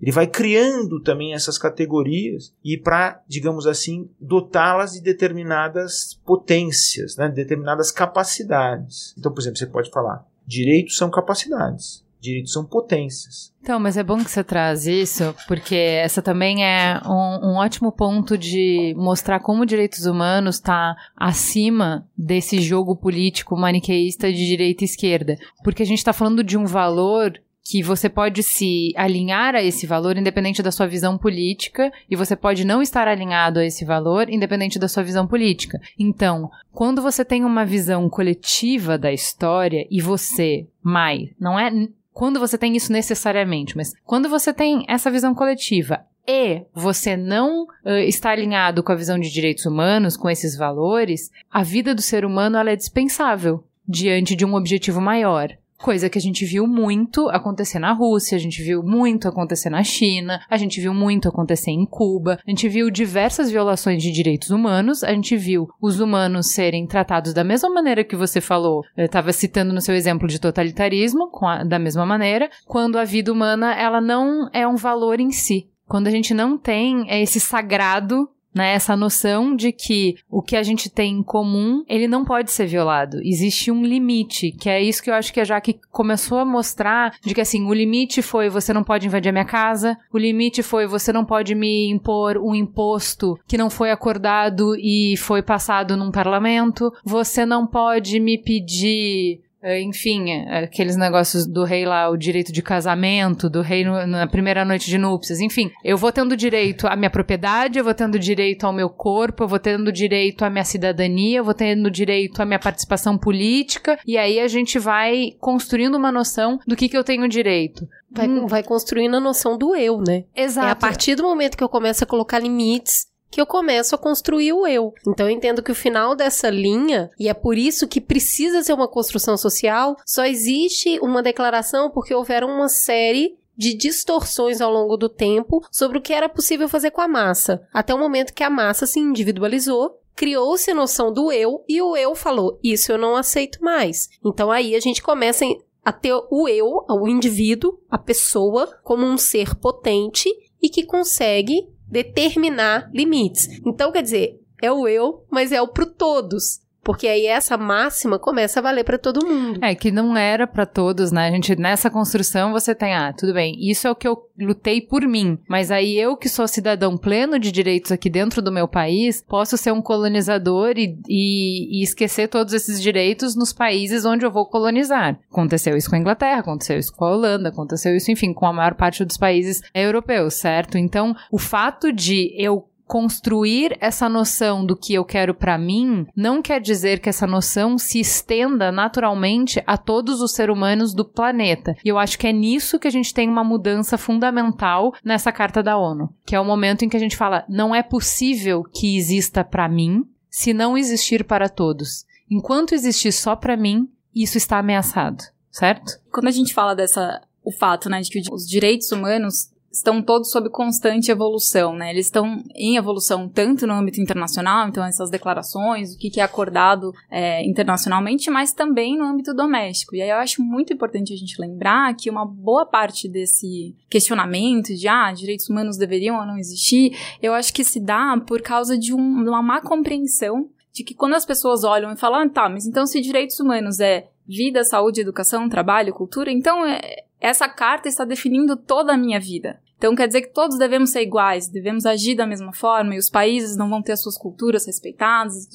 Ele vai criando também essas categorias e para, digamos assim, dotá-las de determinadas potências, né? determinadas capacidades. Então, por exemplo, você pode falar, direitos são capacidades direitos são potências. Então, mas é bom que você traz isso, porque essa também é um, um ótimo ponto de mostrar como direitos humanos está acima desse jogo político maniqueísta de direita e esquerda. Porque a gente está falando de um valor que você pode se alinhar a esse valor independente da sua visão política e você pode não estar alinhado a esse valor independente da sua visão política. Então, quando você tem uma visão coletiva da história e você, Mai, não é quando você tem isso necessariamente, mas quando você tem essa visão coletiva e você não uh, está alinhado com a visão de direitos humanos, com esses valores, a vida do ser humano é dispensável diante de um objetivo maior. Coisa que a gente viu muito acontecer na Rússia, a gente viu muito acontecer na China, a gente viu muito acontecer em Cuba, a gente viu diversas violações de direitos humanos, a gente viu os humanos serem tratados da mesma maneira que você falou, estava citando no seu exemplo de totalitarismo, a, da mesma maneira, quando a vida humana ela não é um valor em si. Quando a gente não tem esse sagrado né? Essa noção de que o que a gente tem em comum, ele não pode ser violado. Existe um limite, que é isso que eu acho que a Jaque começou a mostrar, de que assim, o limite foi você não pode invadir a minha casa, o limite foi você não pode me impor um imposto que não foi acordado e foi passado num parlamento, você não pode me pedir enfim, é, aqueles negócios do rei lá, o direito de casamento, do rei no, na primeira noite de núpcias, enfim, eu vou tendo direito à minha propriedade, eu vou tendo direito ao meu corpo, eu vou tendo direito à minha cidadania, eu vou tendo direito à minha participação política, e aí a gente vai construindo uma noção do que, que eu tenho direito. Vai, hum. vai construindo a noção do eu, né? Exato. É a partir do momento que eu começo a colocar limites que eu começo a construir o eu. Então eu entendo que o final dessa linha, e é por isso que precisa ser uma construção social, só existe uma declaração porque houveram uma série de distorções ao longo do tempo sobre o que era possível fazer com a massa, até o momento que a massa se individualizou criou-se a noção do eu e o eu falou: Isso eu não aceito mais. Então aí a gente começa a ter o eu, o indivíduo, a pessoa, como um ser potente e que consegue determinar limites. Então, quer dizer, é o eu, mas é o pro todos. Porque aí essa máxima começa a valer para todo mundo. É, que não era para todos, né? A gente, nessa construção, você tem, ah, tudo bem, isso é o que eu lutei por mim. Mas aí eu, que sou cidadão pleno de direitos aqui dentro do meu país, posso ser um colonizador e, e, e esquecer todos esses direitos nos países onde eu vou colonizar. Aconteceu isso com a Inglaterra, aconteceu isso com a Holanda, aconteceu isso, enfim, com a maior parte dos países europeus, certo? Então, o fato de eu construir essa noção do que eu quero para mim não quer dizer que essa noção se estenda naturalmente a todos os seres humanos do planeta. E eu acho que é nisso que a gente tem uma mudança fundamental nessa carta da ONU, que é o momento em que a gente fala: não é possível que exista para mim se não existir para todos. Enquanto existir só para mim, isso está ameaçado, certo? Quando a gente fala dessa o fato, né, de que os direitos humanos estão todos sob constante evolução, né? Eles estão em evolução tanto no âmbito internacional, então essas declarações, o que é acordado é, internacionalmente, mas também no âmbito doméstico. E aí eu acho muito importante a gente lembrar que uma boa parte desse questionamento de ah, direitos humanos deveriam ou não existir, eu acho que se dá por causa de, um, uma má compreensão de que quando as pessoas olham e falam, ah, tá, mas então se direitos humanos é vida, saúde, educação, trabalho, cultura, então é, essa carta está definindo toda a minha vida. Então quer dizer que todos devemos ser iguais, devemos agir da mesma forma e os países não vão ter as suas culturas respeitadas.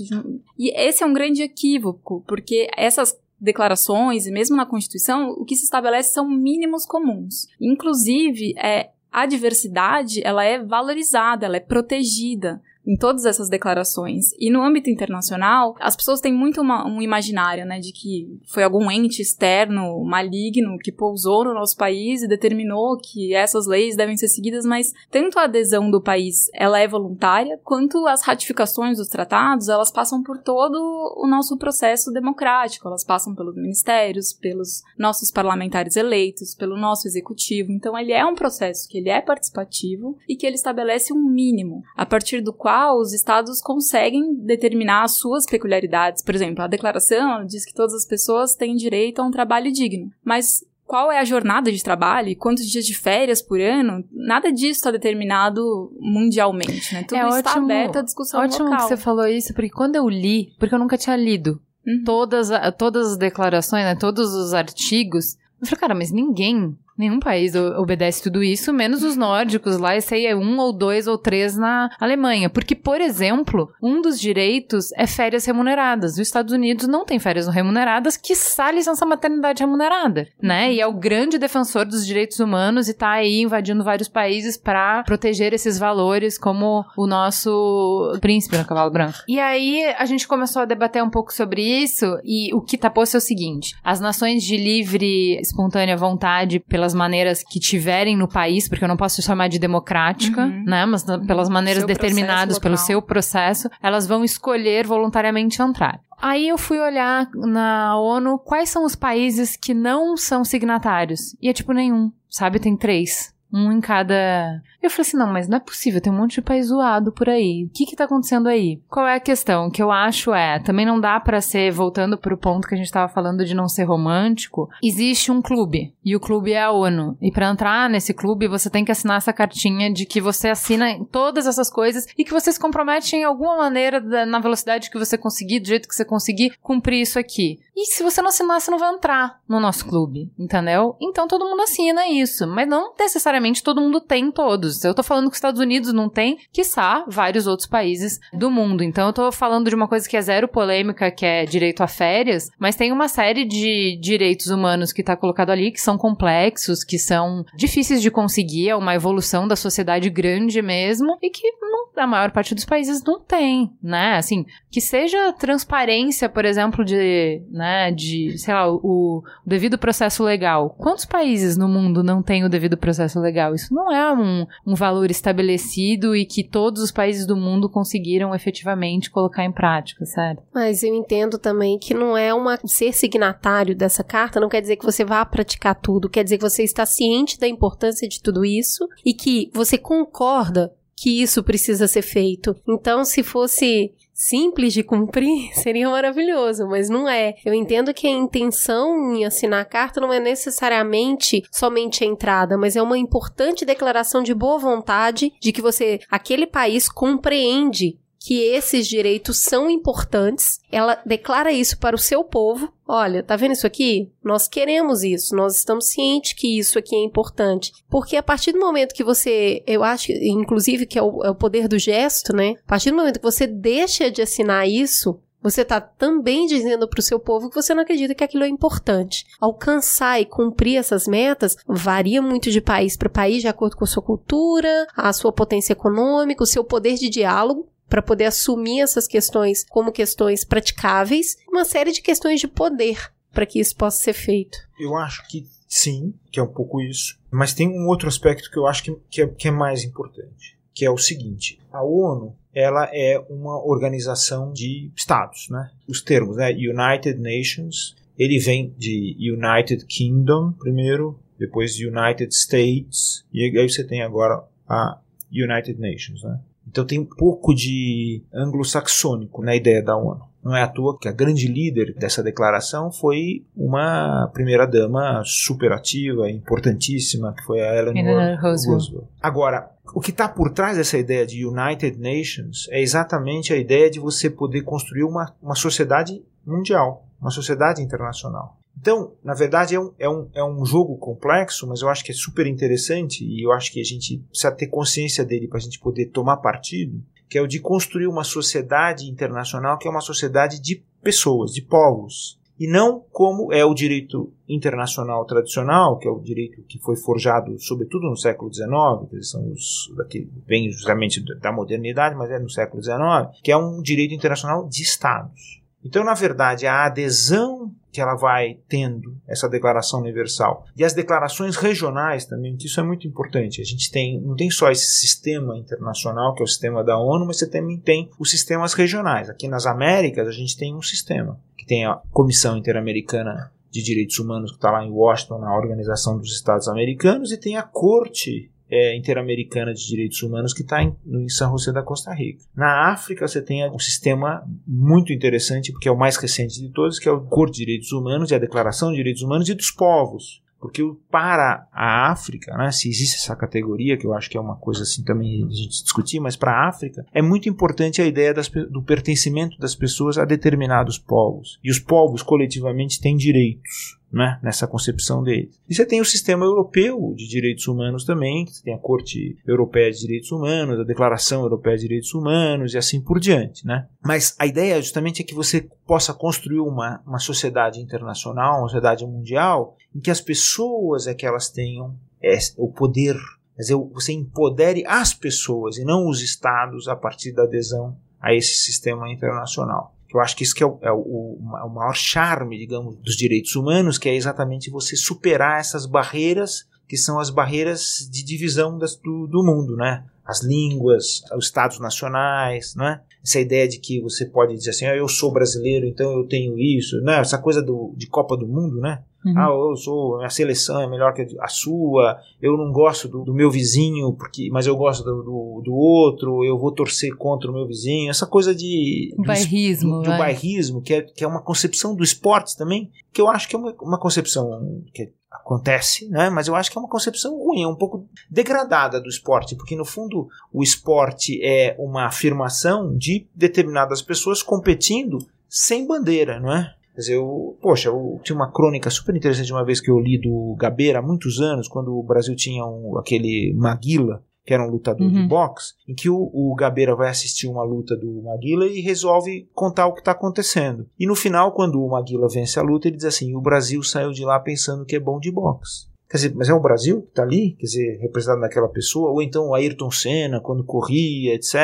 E esse é um grande equívoco, porque essas declarações e mesmo na Constituição, o que se estabelece são mínimos comuns. Inclusive, é, a diversidade ela é valorizada, ela é protegida em todas essas declarações. E no âmbito internacional, as pessoas têm muito uma, um imaginário, né, de que foi algum ente externo maligno que pousou no nosso país e determinou que essas leis devem ser seguidas, mas tanto a adesão do país, ela é voluntária, quanto as ratificações dos tratados, elas passam por todo o nosso processo democrático, elas passam pelos ministérios, pelos nossos parlamentares eleitos, pelo nosso executivo. Então ele é um processo que ele é participativo e que ele estabelece um mínimo a partir do qual qual os estados conseguem determinar as suas peculiaridades. Por exemplo, a declaração diz que todas as pessoas têm direito a um trabalho digno, mas qual é a jornada de trabalho e quantos dias de férias por ano, nada disso está determinado mundialmente, né? Tudo é está ótimo, aberto à discussão ótimo local. que você falou isso, porque quando eu li, porque eu nunca tinha lido Uhum. todas, todas as declarações, né, todos os artigos, eu falei, cara, mas ninguém Nenhum país obedece tudo isso, menos os nórdicos lá, esse aí é um ou dois ou três na Alemanha. Porque, por exemplo, um dos direitos é férias remuneradas. Os Estados Unidos não tem férias remuneradas, que licença maternidade remunerada, né? E é o grande defensor dos direitos humanos e tá aí invadindo vários países para proteger esses valores, como o nosso príncipe no cavalo branco. E aí a gente começou a debater um pouco sobre isso e o que tá posto é o seguinte: as nações de livre, espontânea vontade, pelas maneiras que tiverem no país, porque eu não posso chamar de democrática, Uhum. né? Mas pelas maneiras determinadas pelo seu processo, elas vão escolher voluntariamente entrar. Aí eu fui olhar na ONU quais são os países que não são signatários. E é tipo nenhum, sabe? Tem três. Um em cada. Eu falei assim: não, mas não é possível, tem um monte de país zoado por aí. O que que tá acontecendo aí? Qual é a questão? O que eu acho é: também não dá pra ser, voltando pro ponto que a gente tava falando de não ser romântico, existe um clube. E o clube é a ONU. E pra entrar nesse clube, você tem que assinar essa cartinha de que você assina todas essas coisas e que você se compromete em alguma maneira, na velocidade que você conseguir, do jeito que você conseguir, cumprir isso aqui. E se você não assinar, você não vai entrar no nosso clube, entendeu? Então todo mundo assina isso, mas não necessariamente todo mundo tem todos. Eu tô falando que os Estados Unidos não tem, quiçá vários outros países do mundo. Então eu tô falando de uma coisa que é zero polêmica, que é direito a férias, mas tem uma série de direitos humanos que tá colocado ali, que são complexos, que são difíceis de conseguir, é uma evolução da sociedade grande mesmo, e que não, a maior parte dos países não tem, né? Assim, que seja transparência, por exemplo, de, né, de, sei lá, o, o devido processo legal. Quantos países no mundo não têm o devido processo legal? Isso não é um, um valor estabelecido e que todos os países do mundo conseguiram efetivamente colocar em prática, certo? Mas eu entendo também que não é uma ser signatário dessa carta não quer dizer que você vá praticar tudo, quer dizer que você está ciente da importância de tudo isso e que você concorda que isso precisa ser feito. Então, se fosse simples de cumprir, seria maravilhoso, mas não é. Eu entendo que a intenção em assinar a carta não é necessariamente somente a entrada, mas é uma importante declaração de boa vontade de que você, aquele país compreende que esses direitos são importantes. Ela declara isso para o seu povo. Olha, tá vendo isso aqui? Nós queremos isso, nós estamos cientes que isso aqui é importante. Porque a partir do momento que você, eu acho, inclusive, que é o, é o poder do gesto, né? A partir do momento que você deixa de assinar isso, você está também dizendo para o seu povo que você não acredita que aquilo é importante. Alcançar e cumprir essas metas varia muito de país para país, de acordo com a sua cultura, a sua potência econômica, o seu poder de diálogo para poder assumir essas questões como questões praticáveis, uma série de questões de poder para que isso possa ser feito. Eu acho que sim, que é um pouco isso. Mas tem um outro aspecto que eu acho que, que, é, que é mais importante, que é o seguinte: a ONU ela é uma organização de estados, né? Os termos, né? United Nations, ele vem de United Kingdom primeiro, depois United States e aí você tem agora a United Nations, né? Então tem um pouco de anglo-saxônico na ideia da ONU. Não é à toa que a grande líder dessa declaração foi uma primeira-dama superativa, importantíssima, que foi a Eleanor Roosevelt. Roosevelt. Agora, o que está por trás dessa ideia de United Nations é exatamente a ideia de você poder construir uma, uma sociedade mundial, uma sociedade internacional. Então, na verdade, é um, é, um, é um jogo complexo, mas eu acho que é super interessante e eu acho que a gente precisa ter consciência dele para a gente poder tomar partido, que é o de construir uma sociedade internacional que é uma sociedade de pessoas, de povos, e não como é o direito internacional tradicional, que é o direito que foi forjado sobretudo no século XIX, que são os daqui, vem justamente da modernidade, mas é no século XIX, que é um direito internacional de estados. Então, na verdade, a adesão que ela vai tendo essa declaração universal e as declarações regionais também, que isso é muito importante. A gente tem não tem só esse sistema internacional que é o sistema da ONU, mas você também tem os sistemas regionais. Aqui nas Américas a gente tem um sistema que tem a Comissão Interamericana de Direitos Humanos que está lá em Washington na Organização dos Estados Americanos e tem a Corte é, Interamericana de Direitos Humanos que está em, em São José da Costa Rica. Na África você tem um sistema muito interessante, porque é o mais recente de todos, que é o Corte de Direitos Humanos e a Declaração de Direitos Humanos e dos Povos. Porque para a África, né, se existe essa categoria, que eu acho que é uma coisa assim também a gente discutir, mas para a África é muito importante a ideia das, do pertencimento das pessoas a determinados povos. E os povos coletivamente têm direitos né, nessa concepção deles. E você tem o sistema europeu de direitos humanos também, você tem a Corte Europeia de Direitos Humanos, a Declaração Europeia de Direitos Humanos e assim por diante. Né? Mas a ideia justamente é que você possa construir uma, uma sociedade internacional, uma sociedade mundial, em que as pessoas é que elas tenham é, o poder, quer dizer, você empodere as pessoas e não os estados a partir da adesão a esse sistema internacional eu acho que isso que é, o, é o, o, maior charme, digamos, dos direitos humanos, que é exatamente você superar essas barreiras que são as barreiras de divisão das, do, do, mundo, né? As línguas, os estados nacionais, né? Essa ideia de que você pode dizer assim, ah, eu sou brasileiro, então eu tenho isso, né? Essa coisa do, de Copa do Mundo, né? Uhum. Ah, eu sou, a seleção é melhor que a sua, eu não gosto do, do meu vizinho, porque, mas eu gosto do, do, do, outro, eu vou torcer contra o meu vizinho. Essa coisa de. bairrismo. Do, do bairrismo, que é, que é uma concepção do esporte também, que eu acho que é uma, uma concepção que acontece, né? mas eu acho que é uma concepção ruim, é um pouco degradada do esporte, porque no fundo o esporte é uma afirmação de determinadas pessoas competindo sem bandeira, não é? Dizer, eu, poxa, eu tinha uma crônica super interessante uma vez que eu li do Gabeira há muitos anos, quando o Brasil tinha um, aquele Maguila, que era um lutador uhum. de boxe, em que o, o Gabeira vai assistir uma luta do Maguila e resolve contar o que está acontecendo. E no final, quando o Maguila vence a luta, ele diz assim: o Brasil saiu de lá pensando que é bom de boxe. Quer dizer, mas é o Brasil que está ali, quer dizer, representado naquela pessoa, ou então o Ayrton Senna, quando corria, etc.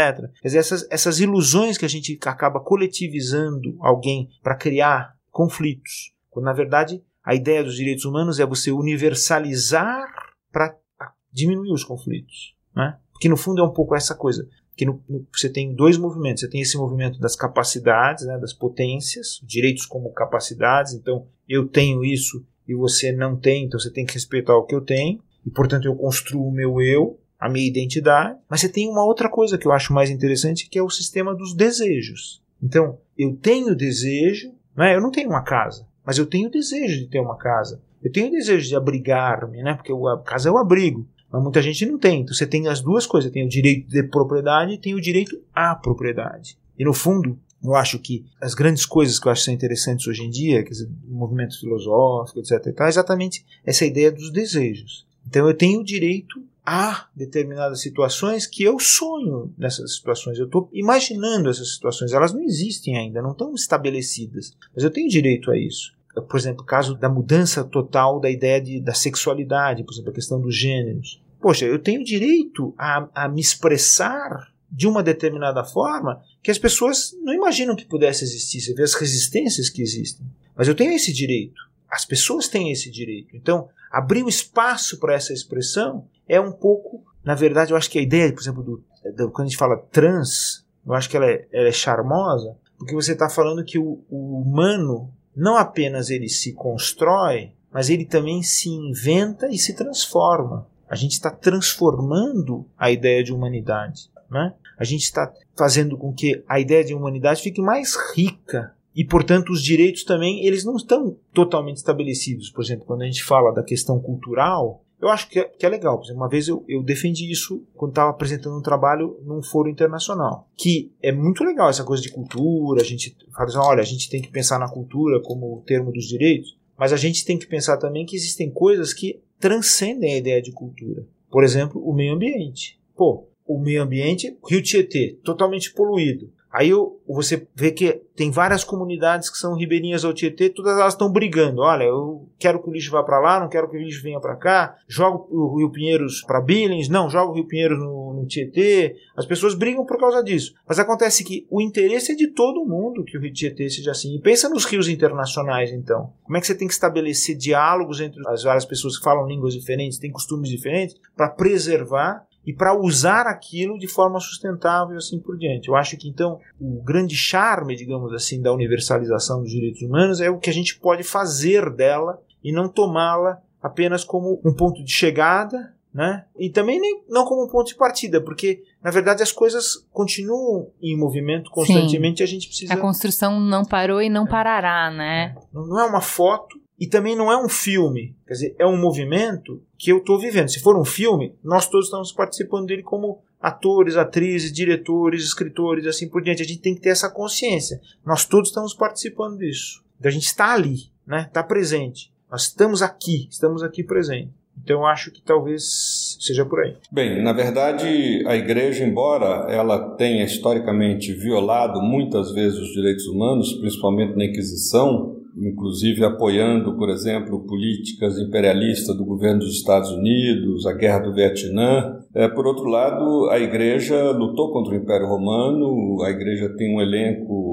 Quer dizer, essas, essas ilusões que a gente acaba coletivizando alguém para criar conflitos. Quando, na verdade, a ideia dos direitos humanos é você universalizar para diminuir os conflitos. Né? Porque, no fundo, é um pouco essa coisa. Que no, no, você tem dois movimentos. Você tem esse movimento das capacidades, né, das potências, direitos como capacidades. Então, eu tenho isso e você não tem, então você tem que respeitar o que eu tenho. E, portanto, eu construo o meu eu, a minha identidade. Mas você tem uma outra coisa que eu acho mais interessante, que é o sistema dos desejos. Então, eu tenho desejo, né? Eu não tenho uma casa, mas eu tenho desejo de ter uma casa. Eu tenho desejo de abrigar-me, né? porque a casa é o abrigo. Mas muita gente não tem. Então você tem as duas coisas: tem o direito de propriedade e tem o direito à propriedade. E no fundo, eu acho que as grandes coisas que eu acho que são interessantes hoje em dia, quer dizer, o movimento filosófico, etc., é exatamente essa ideia dos desejos. Então eu tenho o direito há determinadas situações que eu sonho nessas situações. Eu estou imaginando essas situações. Elas não existem ainda, não estão estabelecidas. Mas eu tenho direito a isso. Por exemplo, o caso da mudança total da ideia de, da sexualidade, por exemplo, a questão dos gêneros. Poxa, eu tenho direito a, a me expressar de uma determinada forma que as pessoas não imaginam que pudesse existir. Você vê as resistências que existem. Mas eu tenho esse direito. As pessoas têm esse direito. Então, abrir um espaço para essa expressão é um pouco, na verdade, eu acho que a ideia, por exemplo, do, do quando a gente fala trans, eu acho que ela é, ela é charmosa, porque você está falando que o, o humano não apenas ele se constrói, mas ele também se inventa e se transforma. A gente está transformando a ideia de humanidade. Né? A gente está fazendo com que a ideia de humanidade fique mais rica e, portanto, os direitos também eles não estão totalmente estabelecidos. Por exemplo, quando a gente fala da questão cultural, eu acho que é, que é legal. Por exemplo, uma vez eu, eu defendi isso quando estava apresentando um trabalho num foro internacional. Que é muito legal essa coisa de cultura, a gente fala assim, olha, a gente tem que pensar na cultura como termo dos direitos. Mas a gente tem que pensar também que existem coisas que transcendem a ideia de cultura. Por exemplo, o meio ambiente. Pô, o meio ambiente, Rio Tietê, totalmente poluído. Aí você vê que tem várias comunidades que são ribeirinhas ao Tietê, todas elas estão brigando. Olha, eu quero que o lixo vá para lá, não quero que o lixo venha para cá. Jogo o Rio Pinheiros para Billings, não, jogo o Rio Pinheiros no, no, Tietê. As pessoas brigam por causa disso. Mas acontece que o interesse é de todo mundo que o Rio Tietê seja assim. E pensa nos rios internacionais, então. Como é que você tem que estabelecer diálogos entre as várias pessoas que falam línguas diferentes, têm costumes diferentes, para preservar e para usar aquilo de forma sustentável e assim por diante. Eu acho que então o grande charme, digamos assim, da universalização dos direitos humanos é o que a gente pode fazer dela e não tomá-la apenas como um ponto de chegada, né? E também nem, não como um ponto de partida, porque na verdade as coisas continuam em movimento constantemente Sim. e a gente precisa. A construção não parou e não é. parará, né? Não é uma foto e também não é um filme, quer dizer, é um movimento que eu estou vivendo. Se for um filme, nós todos estamos participando dele como atores, atrizes, diretores, escritores, assim por diante. A gente tem que ter essa consciência. Nós todos estamos participando disso. Então a gente está ali, né? Está presente. Nós estamos aqui, estamos aqui presente. Então acho que talvez seja por aí. Bem, na verdade, a igreja, embora ela tenha historicamente violado muitas vezes os direitos humanos, principalmente na Inquisição, inclusive apoiando, por exemplo, políticas imperialistas do governo dos Estados Unidos, a guerra do Vietnã. É, por outro lado, a igreja lutou contra o Império Romano, a igreja tem um elenco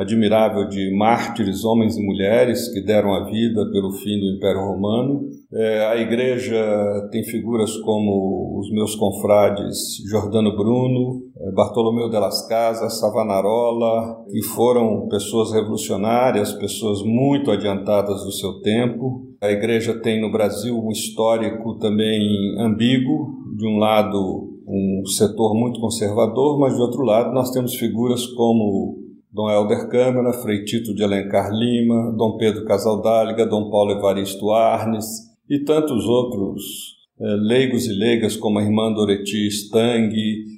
admirável de mártires, homens e mulheres que deram a vida pelo fim do Império Romano. É, a igreja tem figuras como os meus confrades Jordano Bruno, é, Bartolomeu de las Casas, Savonarola, que foram pessoas revolucionárias, pessoas muito adiantadas do seu tempo. A igreja tem no Brasil um histórico também ambíguo, de um lado um setor muito conservador, mas de outro lado nós temos figuras como Dom Helder Câmara, Frei Tito de Alencar Lima, Dom Pedro Casaldáliga, Dom Paulo Evaristo Arnes e tantos outros eh, leigos e leigas como a irmã Doreti Stang,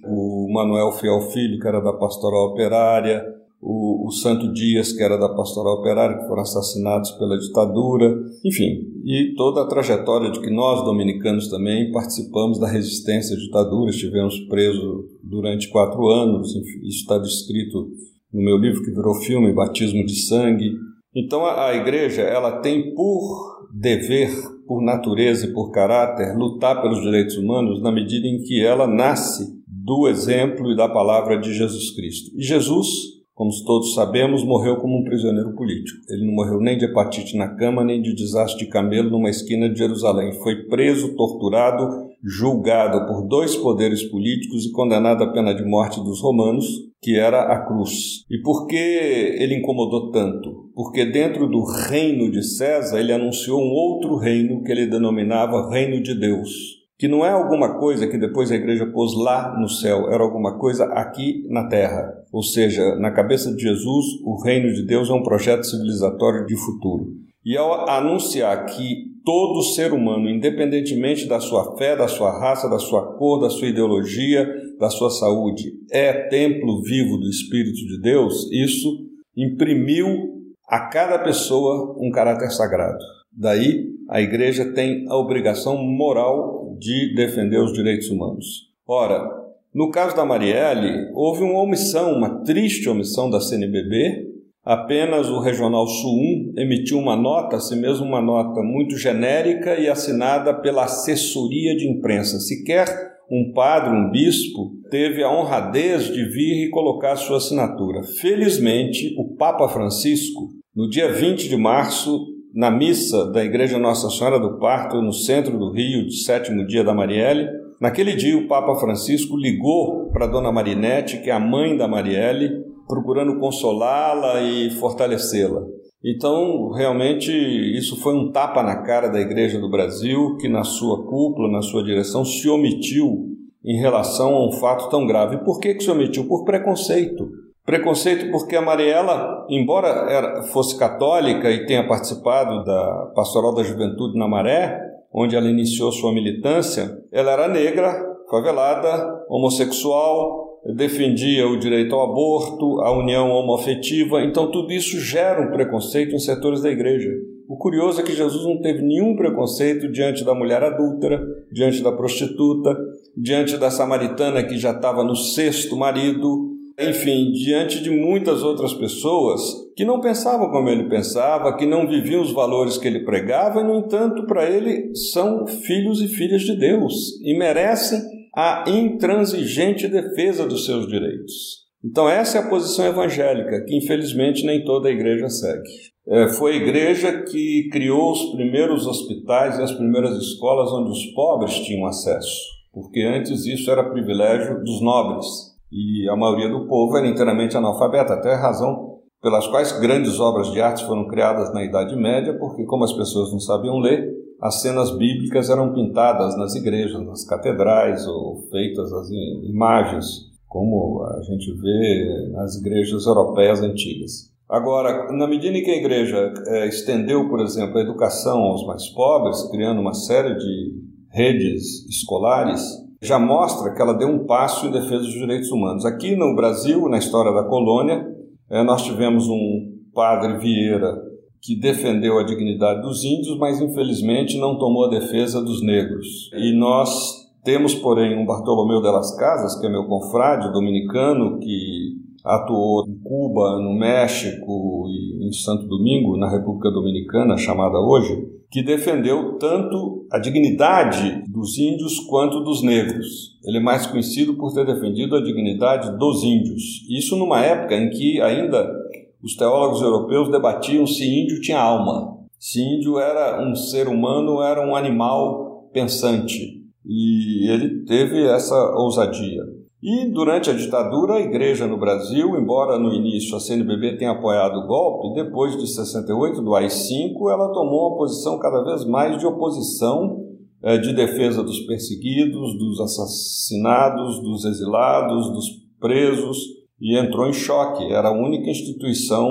o Manuel Fiel Filho, que era da Pastoral Operária, o, o, Santo Dias, que era da Pastoral Operária, que foram assassinados pela ditadura, enfim, e toda a trajetória de que nós, dominicanos, também participamos da resistência à ditadura, estivemos presos durante quatro anos, enfim, isso está descrito no meu livro que virou filme, Batismo de Sangue. Então a, a igreja ela tem por dever, por natureza e por caráter, lutar pelos direitos humanos na medida em que ela nasce do exemplo e da palavra de Jesus Cristo. E Jesus, como todos sabemos, morreu como um prisioneiro político. Ele não morreu nem de hepatite na cama, nem de desastre de camelo numa esquina de Jerusalém. Foi preso, torturado, julgado por dois poderes políticos e condenado à pena de morte dos romanos, que era a cruz. E por que ele incomodou tanto? Porque dentro do reino de César ele anunciou um outro reino que ele denominava Reino de Deus, que não é alguma coisa que depois a igreja pôs lá no céu, era alguma coisa aqui na terra. Ou seja, na cabeça de Jesus, o reino de Deus é um projeto civilizatório de futuro. E ao anunciar que todo ser humano, independentemente da sua fé, da sua raça, da sua cor, da sua ideologia, da sua saúde, é templo vivo do Espírito de Deus, isso imprimiu a cada pessoa um caráter sagrado. Daí, a igreja tem a obrigação moral de defender os direitos humanos. Ora, no caso da Marielle, houve uma omissão, uma triste omissão da CNBB, Apenas o Regional Sul 1 emitiu uma nota, assim mesmo uma nota muito genérica e assinada pela assessoria de imprensa. Sequer um padre, um bispo, teve a honradez de vir e colocar sua assinatura. Felizmente, o Papa Francisco, no dia 20 de março, na missa da Igreja Nossa Senhora do Parto, no centro do Rio, de sétimo dia da Marielle, naquele dia o Papa Francisco ligou para Dona Marinette, que é a mãe da Marielle, procurando consolá-la e fortalecê-la. Então, realmente, isso foi um tapa na cara da Igreja do Brasil, que na sua cúpula, na sua direção, se omitiu em relação a um fato tão grave. Por que, que se omitiu? Por preconceito. Preconceito porque a Mariela, embora era, fosse católica e tenha participado da Pastoral da Juventude na Maré, onde ela iniciou sua militância, ela era negra, favelada, homossexual, defendia o direito ao aborto, a união homoafetiva, então tudo isso gera um preconceito em setores da igreja. O curioso é que Jesus não teve nenhum preconceito diante da mulher adúltera, diante da prostituta, diante da samaritana que já estava no sexto marido, enfim, diante de muitas outras pessoas que não pensavam como ele pensava, que não viviam os valores que ele pregava, e, no entanto, para ele são filhos e filhas de Deus e merecem a intransigente defesa dos seus direitos. Então, essa é a posição evangélica, que infelizmente nem toda a igreja segue. É, foi a igreja que criou os primeiros hospitais e as primeiras escolas onde os pobres tinham acesso, porque antes isso era privilégio dos nobres e a maioria do povo era inteiramente analfabeta, até a razão pelas quais grandes obras de arte foram criadas na Idade Média, porque como as pessoas não sabiam ler, as cenas bíblicas eram pintadas nas igrejas, nas catedrais ou feitas as imagens como a gente vê nas igrejas europeias antigas. Agora, na medida em que a igreja é, estendeu, por exemplo, a educação aos mais pobres, criando uma série de redes escolares, já mostra que ela deu um passo em defesa dos direitos humanos. Aqui no Brasil, na história da colônia, é, nós tivemos um padre Vieira que defendeu a dignidade dos índios, mas infelizmente não tomou a defesa dos negros. E nós temos, porém, um Bartolomeu de las Casas, que é meu confrade dominicano, que atuou em Cuba, no México e em Santo Domingo, na República Dominicana, chamada hoje, que defendeu tanto a dignidade dos índios quanto dos negros. Ele é mais conhecido por ter defendido a dignidade dos índios. Isso numa época em que ainda os teólogos europeus debatiam se índio tinha alma, se índio era um ser humano, era um animal pensante. E ele teve essa ousadia. E durante a ditadura, a igreja no Brasil, embora no início a CNBB tenha apoiado o golpe, depois de 68, do AI-5, ela tomou uma posição cada vez mais de oposição, eh, de defesa dos perseguidos, dos assassinados, dos exilados, dos presos, e entrou em choque. Era a única instituição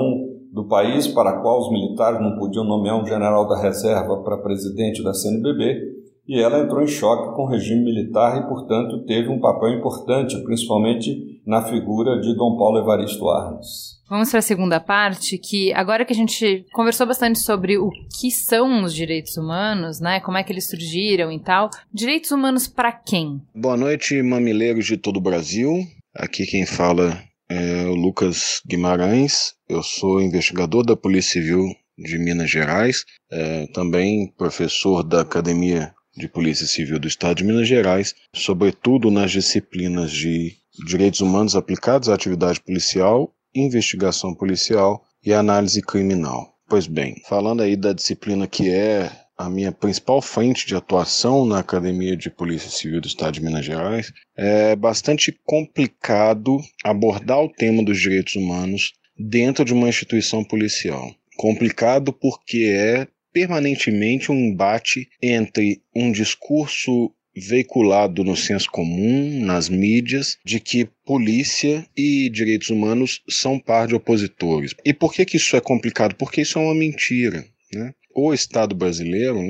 do país para a qual os militares não podiam nomear um general da reserva para presidente da CNBB, e ela entrou em choque com o regime militar e, portanto, teve um papel importante, principalmente na figura de Dom Paulo Evaristo Arnes. Vamos para a segunda parte, que agora que a gente conversou bastante sobre o que são os direitos humanos, né, como é que eles surgiram e tal, direitos humanos para quem? Boa noite, mamileiros de todo o Brasil. Aqui quem fala é Lucas Guimarães. Eu sou investigador da Polícia Civil de Minas Gerais, é, também professor da Academia de Polícia Civil do Estado de Minas Gerais, sobretudo nas disciplinas de Direitos Humanos aplicados à atividade policial, investigação policial e análise criminal. Pois bem, falando aí da disciplina que é a minha principal frente de atuação na Academia de Polícia Civil do Estado de Minas Gerais, é bastante complicado abordar o tema dos direitos humanos dentro de uma instituição policial. Complicado porque é permanentemente um embate entre um discurso veiculado no senso comum, nas mídias, de que polícia e direitos humanos são par de opositores. E por que, que isso é complicado? Porque isso é uma mentira. Né? O Estado brasileiro,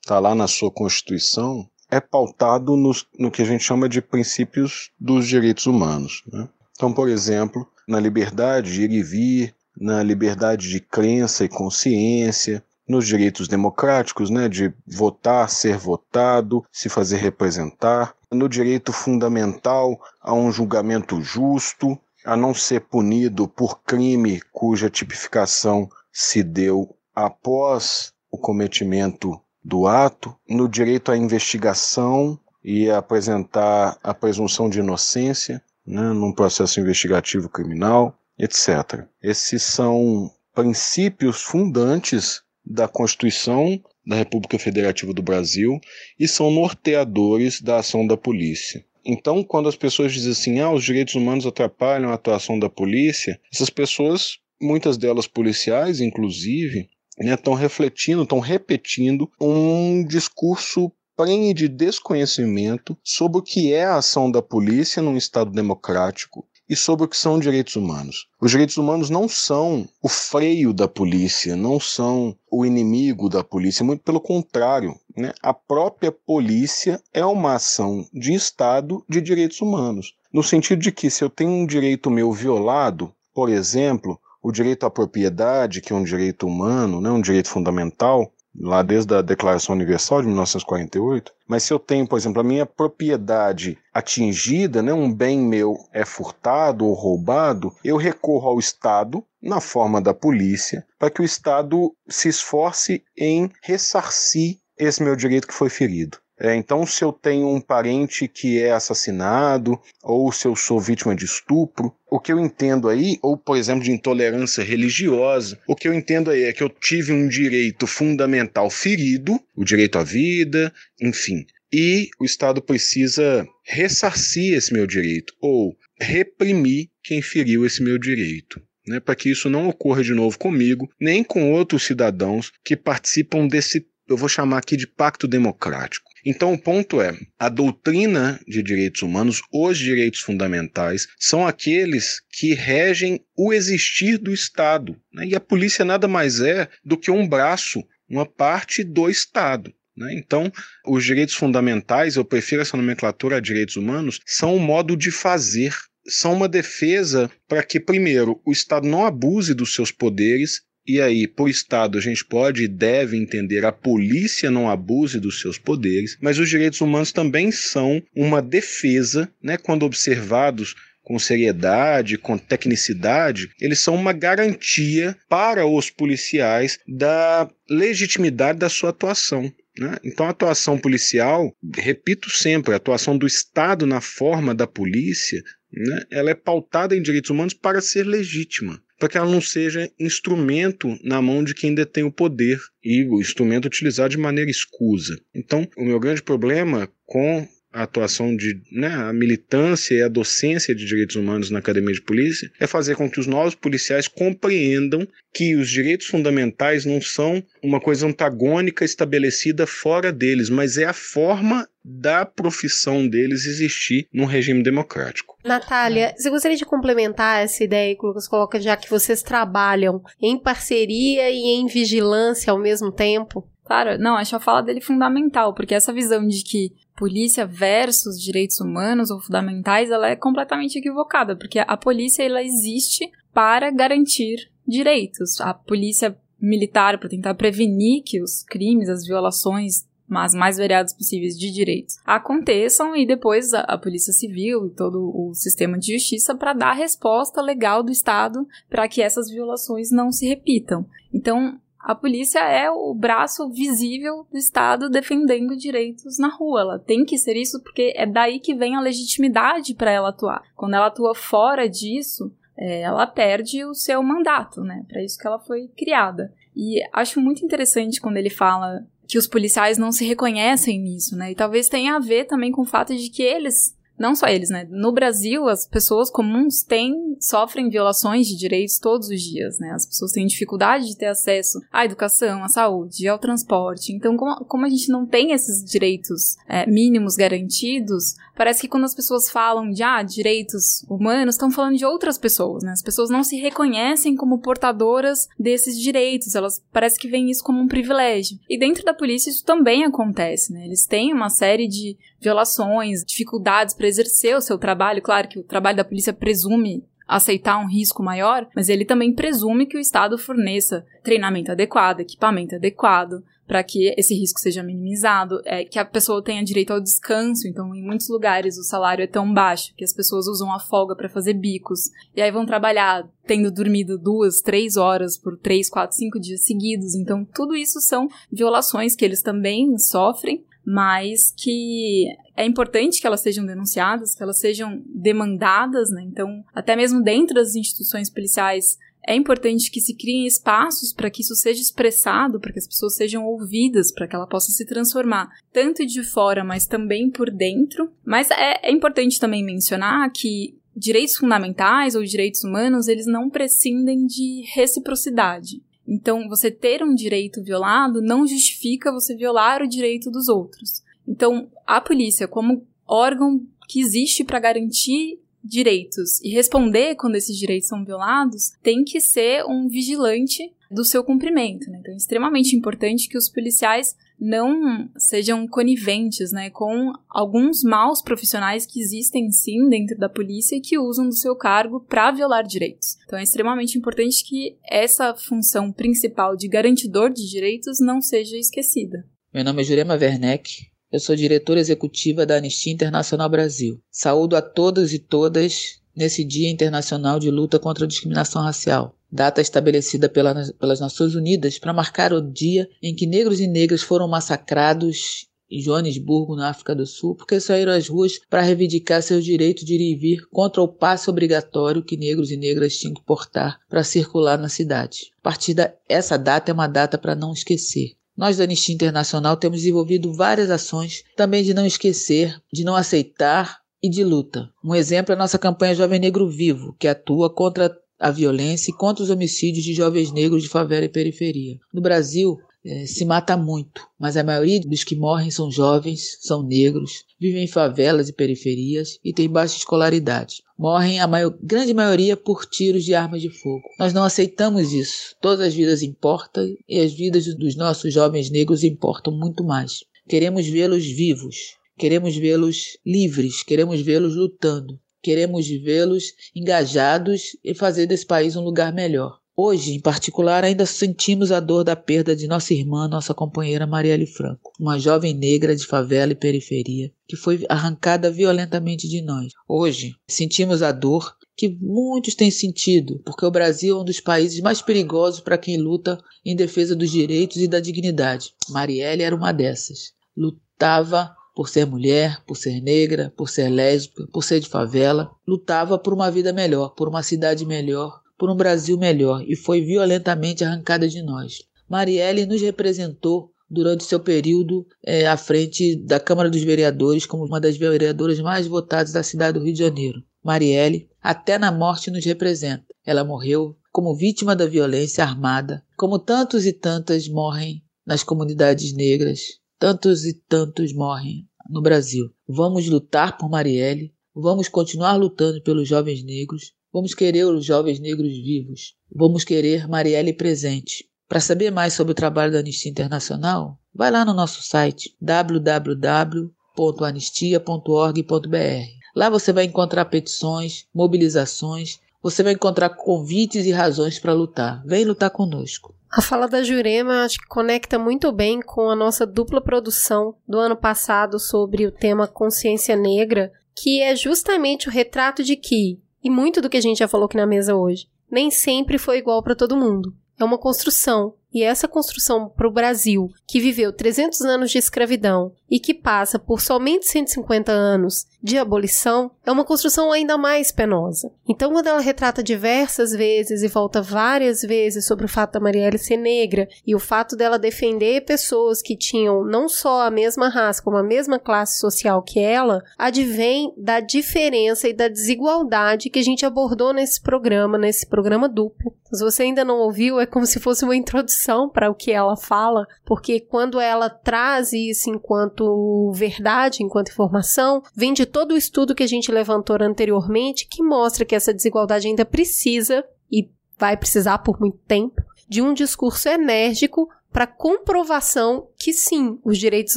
está né, lá na sua Constituição, é pautado no, no que a gente chama de princípios dos direitos humanos. Né? Então, por exemplo, na liberdade de ir e vir, na liberdade de crença e consciência, nos direitos democráticos, né, de votar, ser votado, se fazer representar, no direito fundamental a um julgamento justo, a não ser punido por crime cuja tipificação se deu após o cometimento do ato, no direito à investigação e a apresentar a presunção de inocência né, num processo investigativo criminal, etc. Esses são princípios fundantes da Constituição da República Federativa do Brasil e são norteadores da ação da polícia. Então, quando as pessoas dizem assim, ah, os direitos humanos atrapalham a atuação da polícia, essas pessoas, muitas delas policiais, inclusive, estão né, refletindo, estão repetindo um discurso prene de desconhecimento sobre o que é a ação da polícia num Estado democrático e sobre o que são direitos humanos. Os direitos humanos não são o freio da polícia, não são o inimigo da polícia, muito pelo contrário. Né? A própria polícia é uma ação de Estado de direitos humanos. No sentido de que, se eu tenho um direito meu violado, por exemplo, o direito à propriedade, que é um direito humano, né, um direito fundamental, lá desde a Declaração Universal de 1948, mas se eu tenho, por exemplo, a minha propriedade atingida, né, um bem meu é furtado ou roubado, eu recorro ao Estado, na forma da polícia, para que o Estado se esforce em ressarcir esse meu direito que foi ferido. É, então, se eu tenho um parente que é assassinado, ou se eu sou vítima de estupro, o que eu entendo aí, ou por exemplo de intolerância religiosa, o que eu entendo aí é que eu tive um direito fundamental ferido, o direito à vida, enfim, e o Estado precisa ressarcir esse meu direito, ou reprimir quem feriu esse meu direito. Né, para que isso não ocorra de novo comigo, nem com outros cidadãos que participam desse, eu vou chamar aqui de pacto democrático. Então, o ponto é: a doutrina de direitos humanos, os direitos fundamentais, são aqueles que regem o existir do Estado. Né? E a polícia nada mais é do que um braço, uma parte do Estado. Né? Então, os direitos fundamentais, eu prefiro essa nomenclatura a direitos humanos, são um modo de fazer são uma defesa para que, primeiro, o Estado não abuse dos seus poderes e aí, por Estado, a gente pode e deve entender a polícia não abuse dos seus poderes, mas os direitos humanos também são uma defesa, né, quando observados com seriedade, com tecnicidade, eles são uma garantia para os policiais da legitimidade da sua atuação. Né? Então, a atuação policial, repito sempre, a atuação do Estado na forma da polícia, né, ela é pautada em direitos humanos para ser legítima para que ela não seja instrumento na mão de quem detém o poder e o instrumento utilizado de maneira escusa. Então, o meu grande problema com a atuação de né, a militância e a docência de direitos humanos na academia de polícia é fazer com que os novos policiais compreendam que os direitos fundamentais não são uma coisa antagônica estabelecida fora deles, mas é a forma da profissão deles existir num regime democrático. Natália, você gostaria de complementar essa ideia que o Lucas coloca, já que vocês trabalham em parceria e em vigilância ao mesmo tempo? Claro, não, acho a fala dele fundamental, porque essa visão de que polícia versus direitos humanos ou fundamentais, ela é completamente equivocada, porque a polícia ela existe para garantir direitos. A polícia militar para tentar prevenir que os crimes, as violações as mais variadas possíveis de direitos aconteçam e depois a, a, Polícia Civil e todo o sistema de justiça para dar a resposta legal do Estado para que essas violações não se repitam. Então, a polícia é o braço visível do Estado defendendo direitos na rua. Ela tem que ser isso porque é daí que vem a legitimidade para ela atuar. Quando ela atua fora disso, é, ela perde o seu mandato, né? Para isso que ela foi criada. E acho muito interessante quando ele fala que os policiais não se reconhecem nisso, né? E talvez tenha a ver também com o fato de que eles não só eles, né? No Brasil, as pessoas comuns têm, sofrem violações de direitos todos os dias, né? As pessoas têm dificuldade de ter acesso à educação, à saúde, ao transporte. Então, como, como a gente não tem esses direitos é, mínimos garantidos, parece que quando as pessoas falam de ah, direitos humanos, estão falando de outras pessoas, né? As pessoas não se reconhecem como portadoras desses direitos, elas parece que veem isso como um privilégio. E dentro da polícia isso também acontece, né? Eles têm uma série de violações, dificuldades para exercer o seu trabalho. Claro que o trabalho da polícia presume aceitar um risco maior, mas ele também presume que o Estado forneça treinamento adequado, equipamento adequado, para que esse risco seja minimizado, é, que a pessoa tenha direito ao descanso. Então, em muitos lugares o salário é tão baixo que as pessoas usam a folga para fazer bicos e aí vão trabalhar tendo dormido duas, três horas por três, quatro, cinco dias seguidos. Então, tudo isso são violações que eles também sofrem mas que é importante que elas sejam denunciadas, que elas sejam demandadas, né? Então, até mesmo dentro das instituições policiais, é importante que se criem espaços para que isso seja expressado, para que as pessoas sejam ouvidas, para que ela possa se transformar, tanto de fora, mas também por dentro. Mas é, é importante também mencionar que direitos fundamentais ou direitos humanos, eles não prescindem de reciprocidade. Então, você ter um direito violado não justifica você violar o direito dos outros. Então, a polícia, como órgão que existe para garantir direitos e responder quando esses direitos são violados, tem que ser um vigilante do seu cumprimento. Né? Então, é extremamente importante que os policiais não sejam coniventes, né, com alguns maus profissionais que existem sim dentro da polícia e que usam do seu cargo para violar direitos. Então é extremamente importante que essa função principal de garantidor de direitos não seja esquecida. Meu nome é Jurema Werneck, eu sou diretora executiva da Anistia Internacional Brasil. Saúdo a todos e todas nesse Dia Internacional de Luta contra a Discriminação Racial, data estabelecida pela, pelas Nações Unidas para marcar o dia em que negros e negras foram massacrados em Joanesburgo, na África do Sul, porque saíram às ruas para reivindicar seu direito de ir e vir contra o passe obrigatório que negros e negras tinham que portar para circular na cidade. A partir dessa data é uma data para não esquecer. Nós da Anistia Internacional temos desenvolvido várias ações também de não esquecer, de não aceitar e de luta. Um exemplo é a nossa campanha Jovem Negro Vivo, que atua contra a violência e contra os homicídios de jovens negros de favela e periferia. No Brasil, é, se mata muito, mas a maioria dos que morrem são jovens, são negros, vivem em favelas e periferias e têm baixa escolaridade. Morrem a maior, grande maioria por tiros de armas de fogo. Nós não aceitamos isso. Todas as vidas importam e as vidas dos nossos jovens negros importam muito mais. Queremos vê-los vivos, queremos vê-los livres, queremos vê-los lutando, queremos vê-los engajados e fazer desse país um lugar melhor. Hoje, em particular, ainda sentimos a dor da perda de nossa irmã, nossa companheira Marielle Franco, uma jovem negra de favela e periferia que foi arrancada violentamente de nós. Hoje, sentimos a dor que muitos têm sentido, porque o Brasil é um dos países mais perigosos para quem luta em defesa dos direitos e da dignidade. Marielle era uma dessas. Lutava por ser mulher, por ser negra, por ser lésbica, por ser de favela, lutava por uma vida melhor, por uma cidade melhor, por um Brasil melhor e foi violentamente arrancada de nós. Marielle nos representou durante seu período é, à frente da Câmara dos Vereadores como uma das vereadoras mais votadas da cidade do Rio de Janeiro. Marielle, até na morte, nos representa. Ela morreu como vítima da violência armada, como tantos e tantas morrem nas comunidades negras, tantos e tantos morrem no Brasil. Vamos lutar por Marielle, vamos continuar lutando pelos jovens negros, Vamos querer os jovens negros vivos. Vamos querer Marielle presente. Para saber mais sobre o trabalho da Anistia Internacional, vai lá no nosso site www.anistia.org.br. Lá você vai encontrar petições, mobilizações, você vai encontrar convites e razões para lutar. Vem lutar conosco. A fala da Jurema acho que conecta muito bem com a nossa dupla produção do ano passado sobre o tema consciência negra, que é justamente o retrato de que e muito do que a gente já falou aqui na mesa hoje, nem sempre foi igual para todo mundo. É uma construção e essa construção para o Brasil, que viveu 300 anos de escravidão e que passa por somente 150 anos de abolição, é uma construção ainda mais penosa. Então, quando ela retrata diversas vezes e volta várias vezes sobre o fato da Marielle ser negra e o fato dela defender pessoas que tinham não só a mesma raça, como a mesma classe social que ela, advém da diferença e da desigualdade que a gente abordou nesse programa, nesse programa duplo. Se você ainda não ouviu, é como se fosse uma introdução para o que ela fala, porque quando ela traz isso enquanto verdade, enquanto informação, vem de todo o estudo que a gente levantou anteriormente, que mostra que essa desigualdade ainda precisa e vai precisar por muito tempo de um discurso enérgico para comprovação que sim, os direitos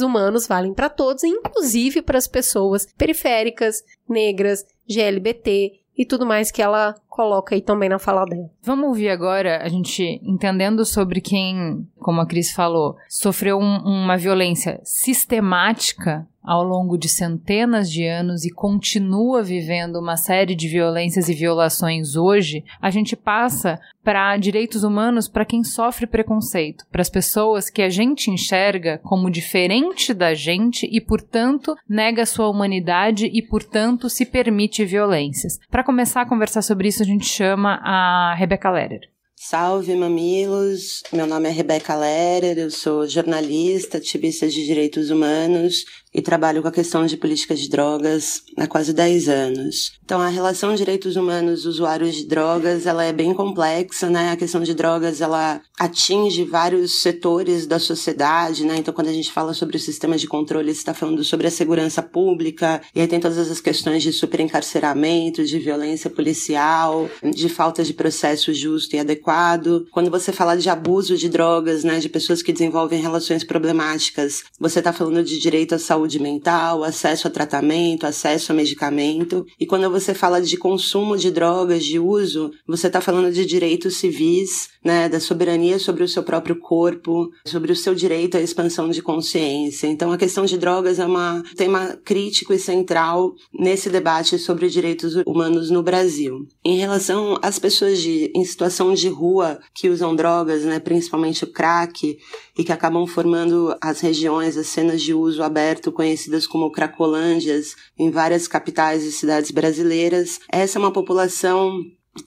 humanos valem para todos, inclusive para as pessoas periféricas, negras, GLBT e tudo mais que ela coloca aí também na fala dela. Vamos ouvir agora a gente entendendo sobre quem, como a Cris falou, sofreu um, uma violência sistemática ao longo de centenas de anos e continua vivendo uma série de violências e violações hoje, a gente passa para direitos humanos para quem sofre preconceito, para as pessoas que a gente enxerga como diferente da gente e, portanto, nega sua humanidade e, portanto, se permite violências. Para começar a conversar sobre isso, gente chama a Rebecca Leder. Salve, mamilos! Meu nome é Rebeca Lerer, eu sou jornalista, ativista de direitos humanos e trabalho com a questão de políticas de drogas há quase 10 anos. Então, a relação direitos humanos usuários de drogas, ela é bem complexa, né? A questão de drogas, ela atinge vários setores da sociedade, né? Então, quando a gente fala sobre o sistema de controle, está falando sobre a segurança pública, e aí tem todas as questões de superencarceramento, de violência policial, de falta de processo justo e adequado. Quando você fala de abuso de drogas, né, de pessoas que desenvolvem relações problemáticas, você está falando de direito à saúde mental, acesso a tratamento, acesso a medicamento. E quando você fala de consumo de drogas, de uso, você está falando de direitos civis, né, da soberania sobre o seu próprio corpo, sobre o seu direito à expansão de consciência. Então, a questão de drogas é um tema crítico e central nesse debate sobre direitos humanos no Brasil. Em relação às pessoas de, em situação de rua que usam drogas, né, principalmente o crack, e que acabam formando as regiões, as cenas de uso aberto conhecidas como cracolândias em várias capitais e cidades brasileiras, essa é uma população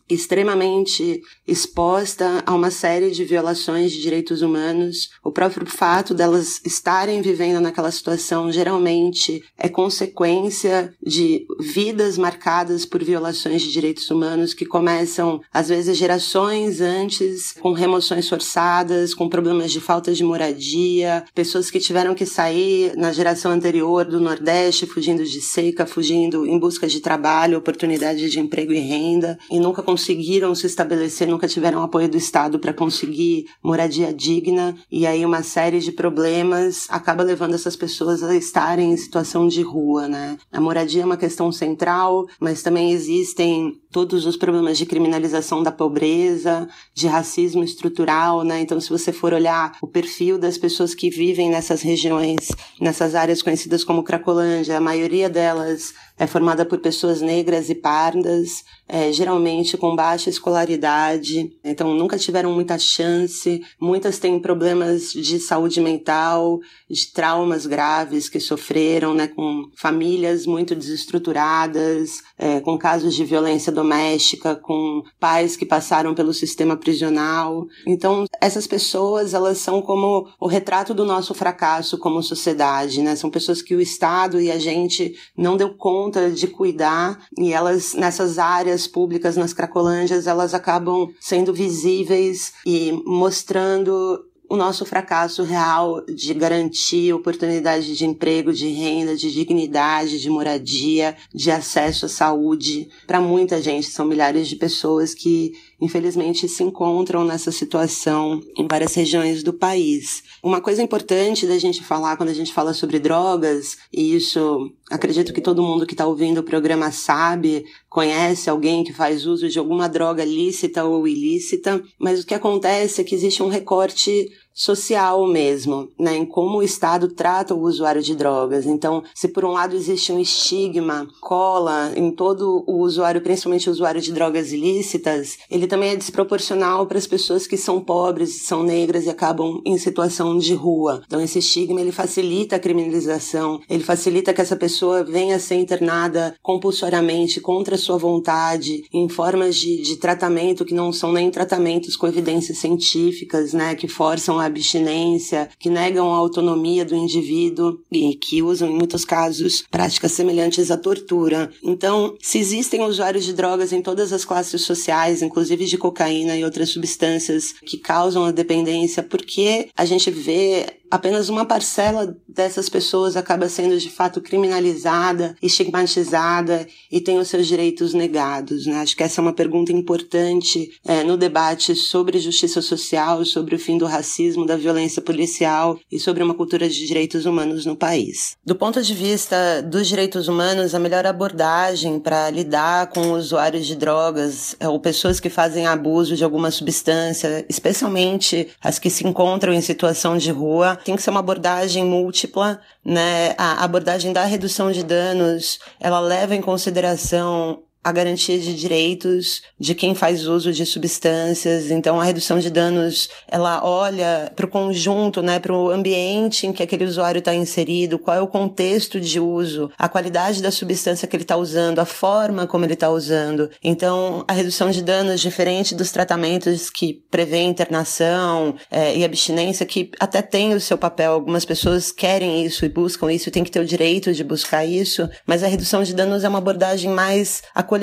extremamente exposta a uma série de violações de direitos humanos. O próprio fato delas estarem vivendo naquela situação geralmente é consequência de vidas marcadas por violações de direitos humanos que começam às vezes gerações antes, com remoções forçadas, com problemas de falta de moradia, pessoas que tiveram que sair na geração anterior do Nordeste fugindo de seca, fugindo em busca de trabalho, oportunidade de emprego e renda e nunca conseguiram se estabelecer, nunca tiveram apoio do Estado para conseguir moradia digna, e aí uma série de problemas acaba levando essas pessoas a estarem em situação de rua, né? A moradia é uma questão central, mas também existem todos os problemas de criminalização da pobreza, de racismo estrutural, né? Então, se você for olhar o perfil das pessoas que vivem nessas regiões, nessas áreas conhecidas como Cracolândia, a maioria delas é formada por pessoas negras e pardas, é, geralmente com baixa escolaridade, então nunca tiveram muita chance. Muitas têm problemas de saúde mental, de traumas graves que sofreram, né, com famílias muito desestruturadas, é, com casos de violência doméstica, com pais que passaram pelo sistema prisional. Então, essas pessoas, elas são como o retrato do nosso fracasso como sociedade, né? São pessoas que o Estado e a gente não deu conta de cuidar e elas, nessas áreas públicas, nas cracolândias, elas acabam sendo visíveis e mostrando o nosso fracasso real de garantir oportunidade de emprego, de renda, de dignidade, de moradia, de acesso à saúde para muita gente. São milhares de pessoas que infelizmente se encontram nessa situação em várias regiões do país. Uma coisa importante da gente falar quando a gente fala sobre drogas, e isso acredito que todo mundo que está ouvindo o programa sabe, conhece alguém que faz uso de alguma droga lícita ou ilícita, mas o que acontece é que existe um recorte social mesmo, né, em como o Estado trata o usuário de drogas. Então, se por um lado existe um estigma, cola em todo o usuário, principalmente o usuário de drogas ilícitas, ele também é desproporcional para as pessoas que são pobres, são negras e acabam em situação de rua. Então, esse estigma ele facilita a criminalização, ele facilita que essa pessoa venha a ser internada compulsoriamente contra sua vontade, em formas de, de tratamento que não são nem tratamentos com evidências científicas, né, que forçam a abstinência, que negam a autonomia do indivíduo e que usam, em muitos casos, práticas semelhantes à tortura. Então, se existem usuários de drogas em todas as classes sociais, inclusive de cocaína e outras substâncias que causam a dependência, por que a gente vê apenas uma parcela dessas pessoas acaba sendo de fato criminalizada, estigmatizada e tem os seus direitos negados. Né? Acho que essa é uma pergunta importante é, no debate sobre justiça social, sobre o fim do racismo, da violência policial e sobre uma cultura de direitos humanos no país. Do ponto de vista dos direitos humanos, a melhor abordagem para lidar com usuários de drogas é, ou pessoas que fazem abuso de alguma substância, especialmente as que se encontram em situação de rua, tem que ser uma abordagem múltipla, né? A abordagem da redução de danos, ela leva em consideração a garantia de direitos de quem faz uso de substâncias. Então, a redução de danos, ela olha para o conjunto, né, para o ambiente em que aquele usuário está inserido, qual é o contexto de uso, a qualidade da substância que ele está usando, a forma como ele está usando. Então, a redução de danos, diferente dos tratamentos que prevê internação é, e abstinência, que até tem o seu papel. Algumas pessoas querem isso e buscam isso, tem que ter o direito de buscar isso, mas a redução de danos é uma abordagem mais acolhedora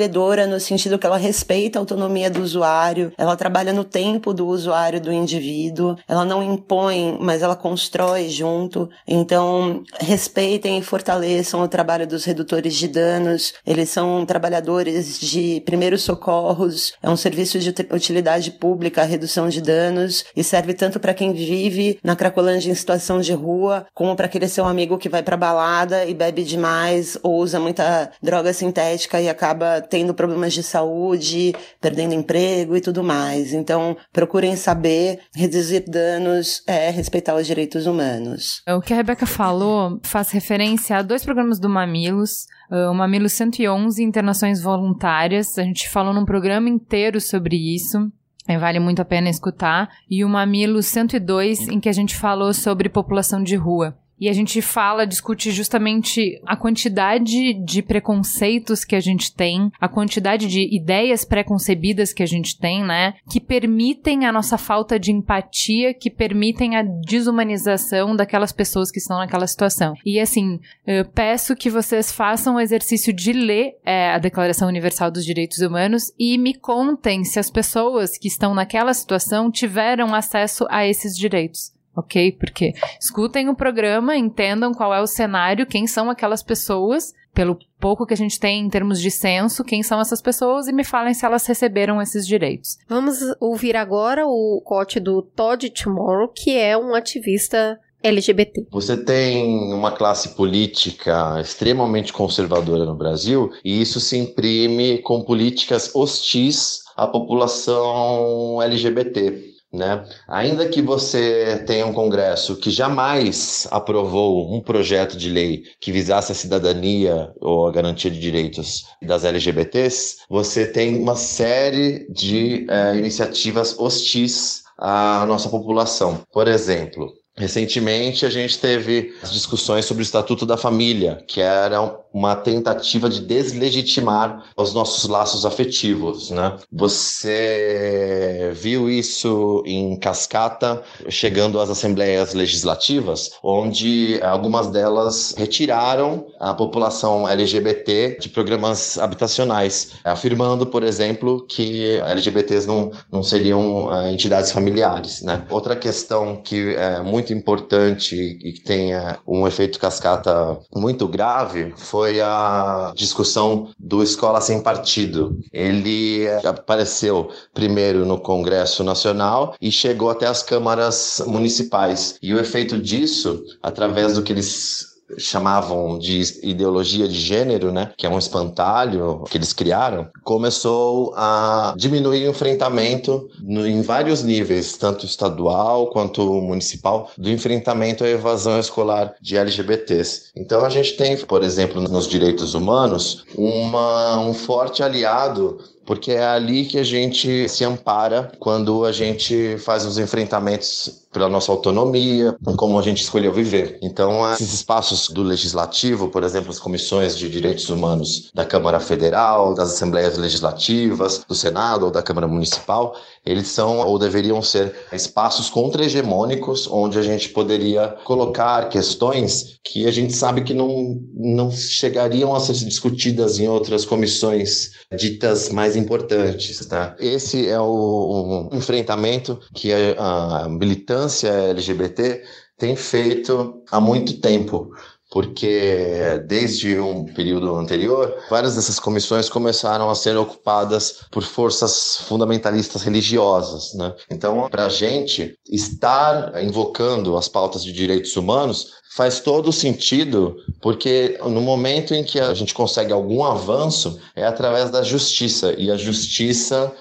no sentido que ela respeita a autonomia do usuário, ela trabalha no tempo do usuário, do indivíduo, ela não impõe, mas ela constrói junto. Então, respeitem e fortaleçam o trabalho dos redutores de danos. Eles são trabalhadores de primeiros socorros, é um serviço de utilidade pública a redução de danos e serve tanto para quem vive na Cracolândia em situação de rua, como para aquele seu amigo que vai para balada e bebe demais ou usa muita droga sintética e acaba tendo problemas de saúde, perdendo emprego e tudo mais. Então, procurem saber reduzir danos, é, respeitar os direitos humanos. O que a Rebeca falou faz referência a dois programas do Mamilos, o Mamilos 111 Internações Voluntárias. A gente falou num programa inteiro sobre isso. Vale muito a pena escutar. E o Mamilo 102, em que a gente falou sobre população de rua. E a gente fala, discute justamente a quantidade de preconceitos que a gente tem, a quantidade de ideias preconcebidas que a gente tem, né? Que permitem a nossa falta de empatia, que permitem a desumanização daquelas pessoas que estão naquela situação. E assim, eu peço que vocês façam o exercício de ler é, a Declaração Universal dos Direitos Humanos e me contem se as pessoas que estão naquela situação tiveram acesso a esses direitos ok? Porque escutem o programa, entendam qual é o cenário, quem são aquelas pessoas, pelo pouco que a gente tem em termos de censo, quem são essas pessoas e me falem se elas receberam esses direitos. Vamos ouvir agora o corte do Todd Tomorrow, que é um ativista LGBT. Você tem uma classe política extremamente conservadora no Brasil e isso se imprime com políticas hostis à população LGBT. Né? Ainda que você tenha um Congresso que jamais aprovou um projeto de lei que visasse a cidadania ou a garantia de direitos das LGBTs, você tem uma série de é, iniciativas hostis à nossa população. Por exemplo, Recentemente, a gente teve discussões sobre o Estatuto da Família, que era uma tentativa de deslegitimar os nossos laços afetivos. Né? Você viu isso em cascata, chegando às assembleias legislativas, onde algumas delas retiraram a população LGBT de programas habitacionais, afirmando, por exemplo, que LGBTs não, não seriam uh, entidades familiares. Né? Outra questão que é muito importante e que tenha um efeito cascata muito grave foi a discussão do Escola Sem Partido. Ele apareceu primeiro no Congresso Nacional e chegou até as câmaras municipais. E o efeito disso, através do que eles chamavam de ideologia de gênero, né, que é um espantalho que eles criaram, começou a diminuir o enfrentamento no, em vários níveis, tanto estadual quanto municipal, do enfrentamento à evasão escolar de LGBTs. Então a gente tem, por exemplo, nos direitos humanos, uma, um forte aliado porque é ali que a gente se ampara quando a gente faz os enfrentamentos pela nossa autonomia, como a gente escolheu viver. Então, esses espaços do legislativo, por exemplo, as comissões de direitos humanos da Câmara Federal, das Assembleias Legislativas, do Senado ou da Câmara Municipal, eles são ou deveriam ser espaços contra-hegemônicos onde a gente poderia colocar questões que a gente sabe que não, não chegariam a ser discutidas em outras comissões ditas mais importantes. Tá? Esse é o, o enfrentamento que a, a militância LGBT tem feito há muito tempo porque desde um período anterior, várias dessas comissões começaram a ser ocupadas por forças fundamentalistas religiosas. Né? Então, para a gente estar invocando as pautas de direitos humanos faz todo sentido, porque no momento em que a gente consegue algum avanço é através da justiça, e a justiça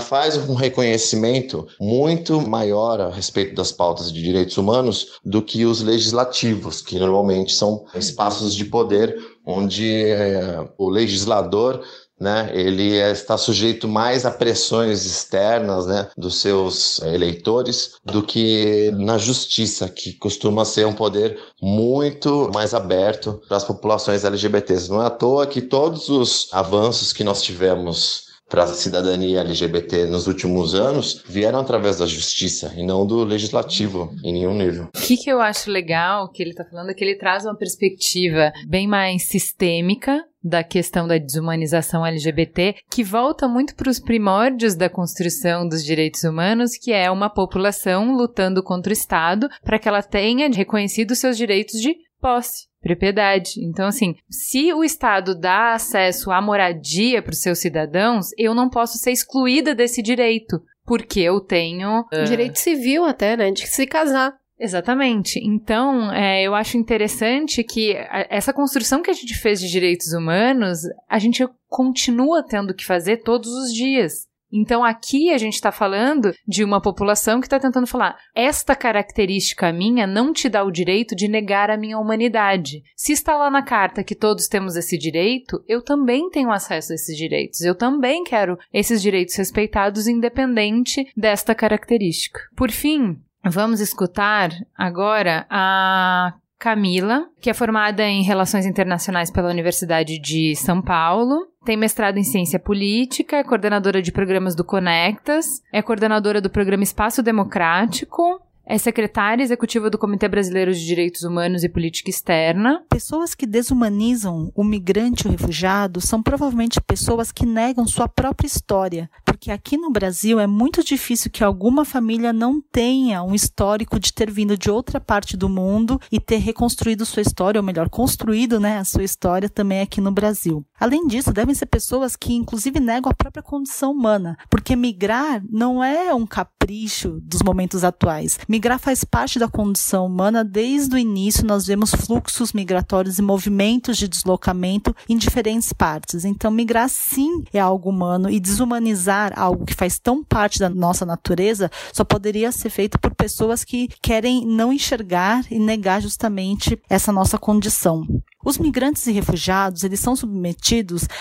faz um reconhecimento muito maior a respeito das pautas de direitos humanos do que os legislativos, que normalmente são espaços de poder onde é, o legislador né, ele está sujeito mais a pressões externas né, dos seus eleitores do que na justiça, que costuma ser um poder muito mais aberto para as populações LGBTs. Não é à toa que todos os avanços que nós tivemos para a cidadania LGBT nos últimos anos vieram através da justiça e não do legislativo em nenhum nível. O que, que eu acho legal que ele está falando é que ele traz uma perspectiva bem mais sistêmica da questão da desumanização LGBT, que volta muito para os primórdios da construção dos direitos humanos, que é uma população lutando contra o Estado para que ela tenha reconhecido seus direitos de posse propriedade. Então, assim, se o Estado dá acesso à moradia para os seus cidadãos, eu não posso ser excluída desse direito, porque eu tenho. Uh... Direito civil, até, né? De se casar. Exatamente. Então, é, eu acho interessante que essa construção que a gente fez de direitos humanos, a gente continua tendo que fazer todos os dias. Então aqui a gente está falando de uma população que está tentando falar: esta característica minha não te dá o direito de negar a minha humanidade. Se está lá na carta que todos temos esse direito, eu também tenho acesso a esses direitos. Eu também quero esses direitos respeitados, independente desta característica. Por fim, vamos escutar agora a Camila, que é formada em Relações Internacionais pela Universidade de São Paulo, tem mestrado em Ciência Política, é coordenadora de programas do Conectas, é coordenadora do programa Espaço Democrático, é secretária executiva do Comitê Brasileiro de Direitos Humanos e Política Externa. Pessoas que desumanizam o migrante ou refugiado são provavelmente pessoas que negam sua própria história, porque aqui no Brasil é muito difícil que alguma família não tenha um histórico de ter vindo de outra parte do mundo e ter reconstruído sua história, ou melhor, construído né, a sua história também aqui no Brasil. Além disso, devem ser pessoas que inclusive negam a própria condição humana, porque migrar não é um capricho dos momentos atuais. Migrar faz parte da condição humana desde o início. Nós vemos fluxos migratórios e movimentos de deslocamento em diferentes partes. Então, migrar sim é algo humano e desumanizar algo que faz tão parte da nossa natureza só poderia ser feito por pessoas que querem não enxergar e negar justamente essa nossa condição. Os migrantes e refugiados, eles são submetidos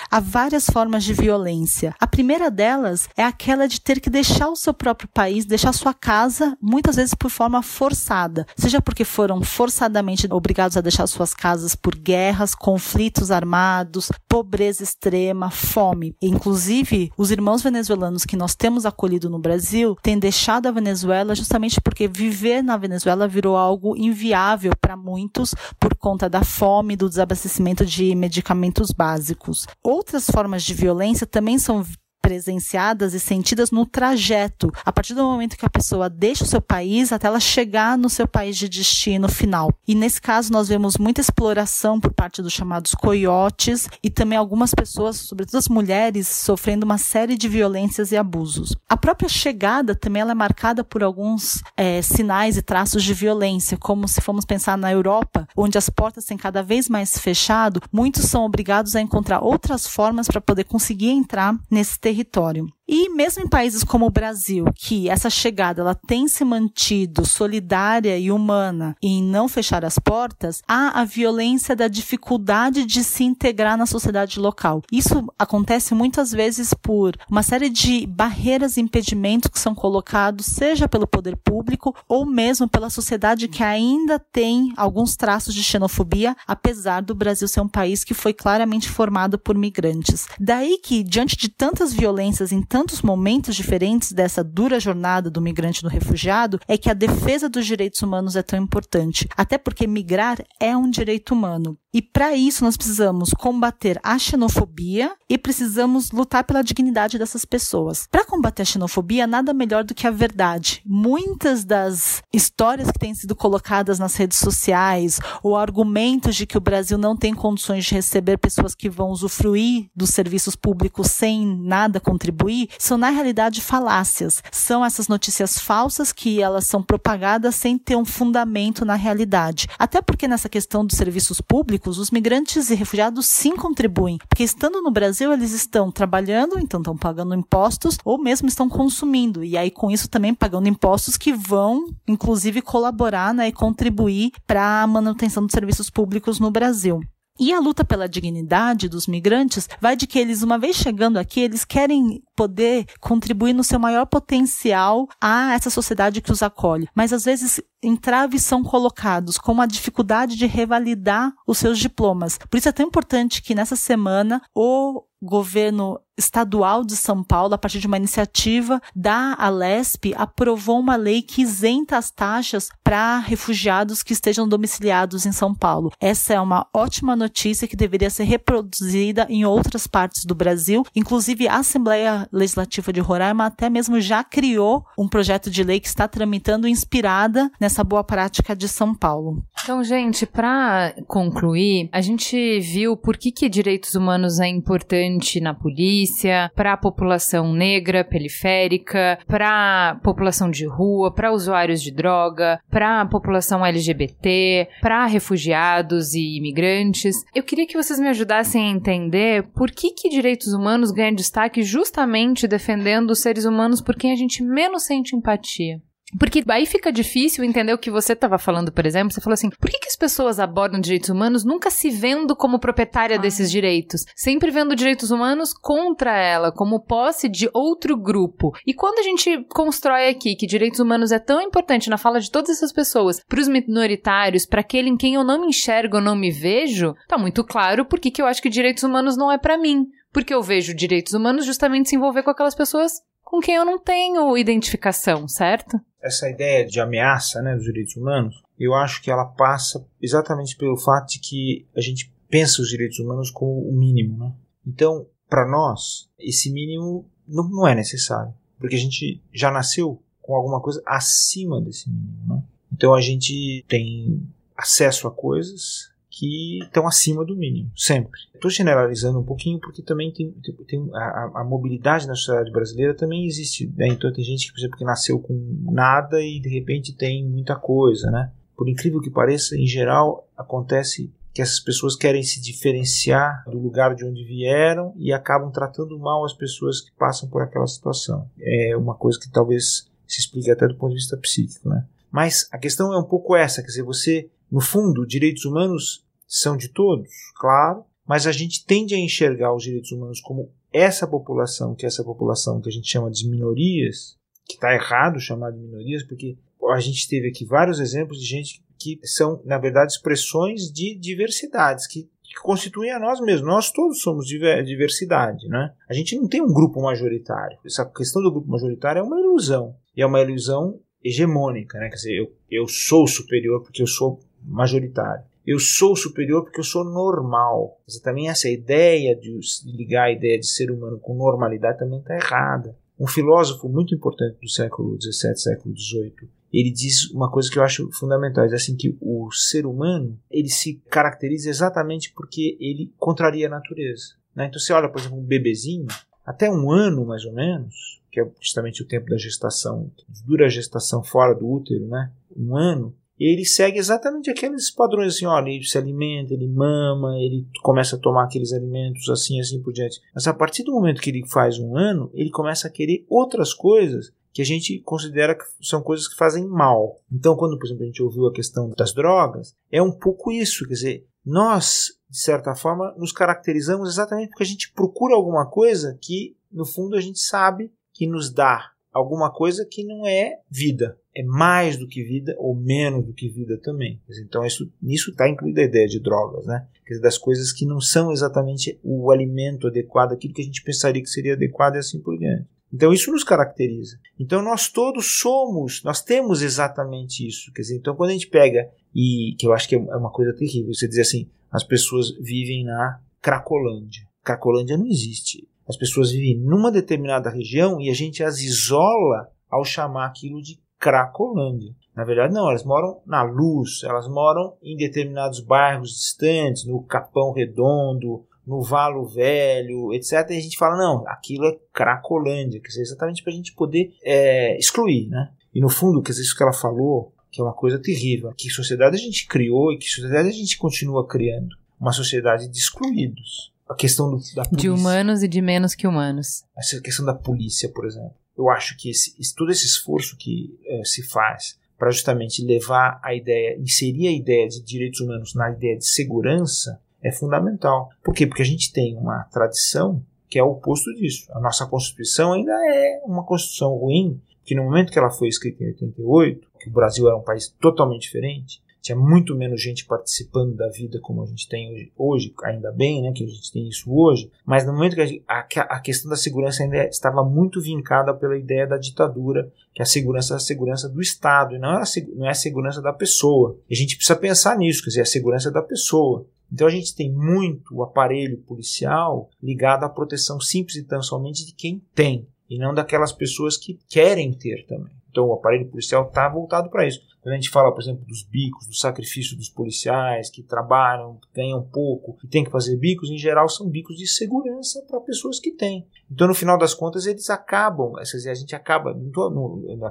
a várias formas de violência. A primeira delas é aquela de ter que deixar o seu próprio país, deixar sua casa, muitas vezes por forma forçada, seja porque foram forçadamente obrigados a deixar suas casas por guerras, conflitos armados, pobreza extrema, fome. Inclusive, os irmãos venezuelanos que nós temos acolhido no Brasil têm deixado a Venezuela justamente porque viver na Venezuela virou algo inviável para muitos por conta da fome, do desabastecimento de medicamentos básicos. Outras formas de violência também são presenciadas e sentidas no trajeto, a partir do momento que a pessoa deixa o seu país até ela chegar no seu país de destino final. E nesse caso nós vemos muita exploração por parte dos chamados coiotes e também algumas pessoas, sobretudo as mulheres, sofrendo uma série de violências e abusos. A própria chegada também ela é marcada por alguns é, sinais e traços de violência, como se formos pensar na Europa, onde as portas têm cada vez mais fechado, muitos são obrigados a encontrar outras formas para poder conseguir entrar nesse território território. E mesmo em países como o Brasil, que essa chegada ela tem se mantido solidária e humana em não fechar as portas, há a violência da dificuldade de se integrar na sociedade local. Isso acontece muitas vezes por uma série de barreiras e impedimentos que são colocados, seja pelo poder público ou mesmo pela sociedade que ainda tem alguns traços de xenofobia, apesar do Brasil ser um país que foi claramente formado por migrantes. Daí que, diante de tantas violências em tantos momentos diferentes dessa dura jornada do migrante e do refugiado, é que a defesa dos direitos humanos é tão importante. Até porque migrar é um direito humano. E para isso nós precisamos combater a xenofobia e precisamos lutar pela dignidade dessas pessoas. Para combater a xenofobia, nada melhor do que a verdade. Muitas das histórias que têm sido colocadas nas redes sociais ou argumentos de que o Brasil não tem condições de receber pessoas que vão usufruir dos serviços públicos sem nada contribuir, são na realidade falácias. São essas notícias falsas que elas são propagadas sem ter um fundamento na realidade. Até porque nessa questão dos serviços públicos os migrantes e refugiados sim contribuem, porque estando no Brasil eles estão trabalhando, então estão pagando impostos, ou mesmo estão consumindo, e aí com isso também pagando impostos que vão, inclusive, colaborar né, e contribuir para a manutenção dos serviços públicos no Brasil. E a luta pela dignidade dos migrantes vai de que eles, uma vez chegando aqui, eles querem poder contribuir no seu maior potencial a essa sociedade que os acolhe. Mas às vezes entraves são colocados como a dificuldade de revalidar os seus diplomas. Por isso é tão importante que nessa semana o governo estadual de São Paulo, a partir de uma iniciativa da Alesp, aprovou uma lei que isenta as taxas para refugiados que estejam domiciliados em São Paulo. Essa é uma ótima notícia que deveria ser reproduzida em outras partes do Brasil. Inclusive, a Assembleia Legislativa de Roraima até mesmo já criou um projeto de lei que está tramitando inspirada nessa boa prática de São Paulo. Então, gente, para concluir, a gente viu por que, que direitos humanos é importante na polícia, para a população negra, periférica, para população de rua, para usuários de droga, para a população LGBT, para refugiados e imigrantes. Eu queria que vocês me ajudassem a entender por que, que direitos humanos ganham destaque justamente defendendo os seres humanos por quem a gente menos sente empatia. Porque aí fica difícil entender o que você estava falando, por exemplo. Você falou assim: por que, que as pessoas abordam direitos humanos nunca se vendo como proprietária ah. desses direitos? Sempre vendo direitos humanos contra ela, como posse de outro grupo. E quando a gente constrói aqui que direitos humanos é tão importante na fala de todas essas pessoas, para os minoritários, para aquele em quem eu não me enxergo, eu não me vejo, tá muito claro por que eu acho que direitos humanos não é para mim. Porque eu vejo direitos humanos justamente se envolver com aquelas pessoas com quem eu não tenho identificação, certo? essa ideia de ameaça né, dos direitos humanos, eu acho que ela passa exatamente pelo fato de que a gente pensa os direitos humanos como o mínimo. Né? Então, para nós, esse mínimo não, não, é necessário, porque a gente já nasceu com alguma coisa acima desse mínimo. Né? Então, a gente tem acesso a coisas que estão acima do mínimo, sempre. Estou generalizando um pouquinho porque também tem, tem a, a, mobilidade na sociedade brasileira também existe. Né? Então tem gente que, por exemplo, que nasceu com nada e de repente tem muita coisa, né? Por incrível que pareça, em geral acontece que essas pessoas querem se diferenciar do lugar de onde vieram e acabam tratando mal as pessoas que passam por aquela situação. É uma coisa que talvez se explique até do ponto de vista psíquico, né? Mas a questão é um pouco essa, quer dizer, você, no fundo, direitos humanos são de todos, claro, mas a gente tende a enxergar os direitos humanos como essa população, que é essa população que a gente chama de minorias, que está errado chamar de minorias, porque a gente teve aqui vários exemplos de gente que são, na verdade, expressões de diversidades, que, que constituem a nós mesmos. Nós todos somos diversidade, né? A gente não tem um grupo majoritário. Essa questão do grupo majoritário é uma ilusão. E é uma ilusão hegemônica, né? Quer dizer, eu, eu sou superior porque eu sou majoritário eu sou superior porque eu sou normal. Mas também essa ideia de ligar a ideia de ser humano com normalidade também está errada. Um filósofo muito importante do século XVII, século XVIII, ele diz uma coisa que eu acho fundamental, é assim que o ser humano ele se caracteriza exatamente porque ele contraria a natureza. Né? Então você olha, por exemplo, um bebezinho, até um ano mais ou menos, que é justamente o tempo da gestação, dura a gestação fora do útero, né? Um ano, ele segue exatamente aqueles padrões assim, olha, ele se alimenta, ele mama, ele começa a tomar aqueles alimentos assim, assim por diante. Mas a partir do momento que ele faz um ano, ele começa a querer outras coisas que a gente considera que são coisas que fazem mal. Então, quando, por exemplo, a gente ouviu a questão das drogas, é um pouco isso, quer dizer, nós, de certa forma, nos caracterizamos exatamente porque a gente procura alguma coisa que, no fundo, a gente sabe que nos dá alguma coisa que não é vida. É mais do que vida ou menos do que vida também. Então isso, nisso está incluída a ideia de drogas, né? Dizer, das coisas que não são exatamente o alimento adequado, aquilo que a gente pensaria que seria adequado e assim por diante. Então isso nos caracteriza. Então nós todos somos, nós temos exatamente isso. Quer dizer, então quando a gente pega e que eu acho que é uma coisa terrível, você dizer assim, as pessoas vivem na Cracolândia. Cracolândia não existe. As pessoas vivem numa determinada região e a gente as isola ao chamar aquilo de Cracolândia. Na verdade, não, elas moram na luz, elas moram em determinados bairros distantes, no Capão Redondo, no Valo Velho, etc. E a gente fala, não, aquilo é Cracolândia, quer dizer, exatamente para a gente poder é, excluir, né? E no fundo, quer dizer, isso que ela falou, que é uma coisa terrível, que sociedade a gente criou e que sociedade a gente continua criando. Uma sociedade de excluídos a questão do, da polícia. De humanos e de menos que humanos. Essa questão da polícia, por exemplo. Eu acho que esse, todo esse esforço que é, se faz para justamente levar a ideia, inserir a ideia de direitos humanos na ideia de segurança, é fundamental. Por quê? Porque a gente tem uma tradição que é o oposto disso. A nossa Constituição ainda é uma Constituição ruim, que no momento que ela foi escrita em 88, que o Brasil era um país totalmente diferente, tinha muito menos gente participando da vida como a gente tem hoje, hoje, ainda bem né, que a gente tem isso hoje, mas no momento que a, a, a questão da segurança ainda estava muito vincada pela ideia da ditadura, que a segurança é a segurança do Estado, e não, era, não é a segurança da pessoa. E a gente precisa pensar nisso, quer dizer, a segurança da pessoa. Então a gente tem muito o aparelho policial ligado à proteção simples e tão somente de quem tem, e não daquelas pessoas que querem ter também. Então o aparelho policial está voltado para isso. Quando a gente fala, por exemplo, dos bicos, do sacrifício dos policiais que trabalham, ganham pouco e tem que fazer bicos, em geral são bicos de segurança para pessoas que têm. Então, no final das contas, eles acabam, a gente acaba, não tô,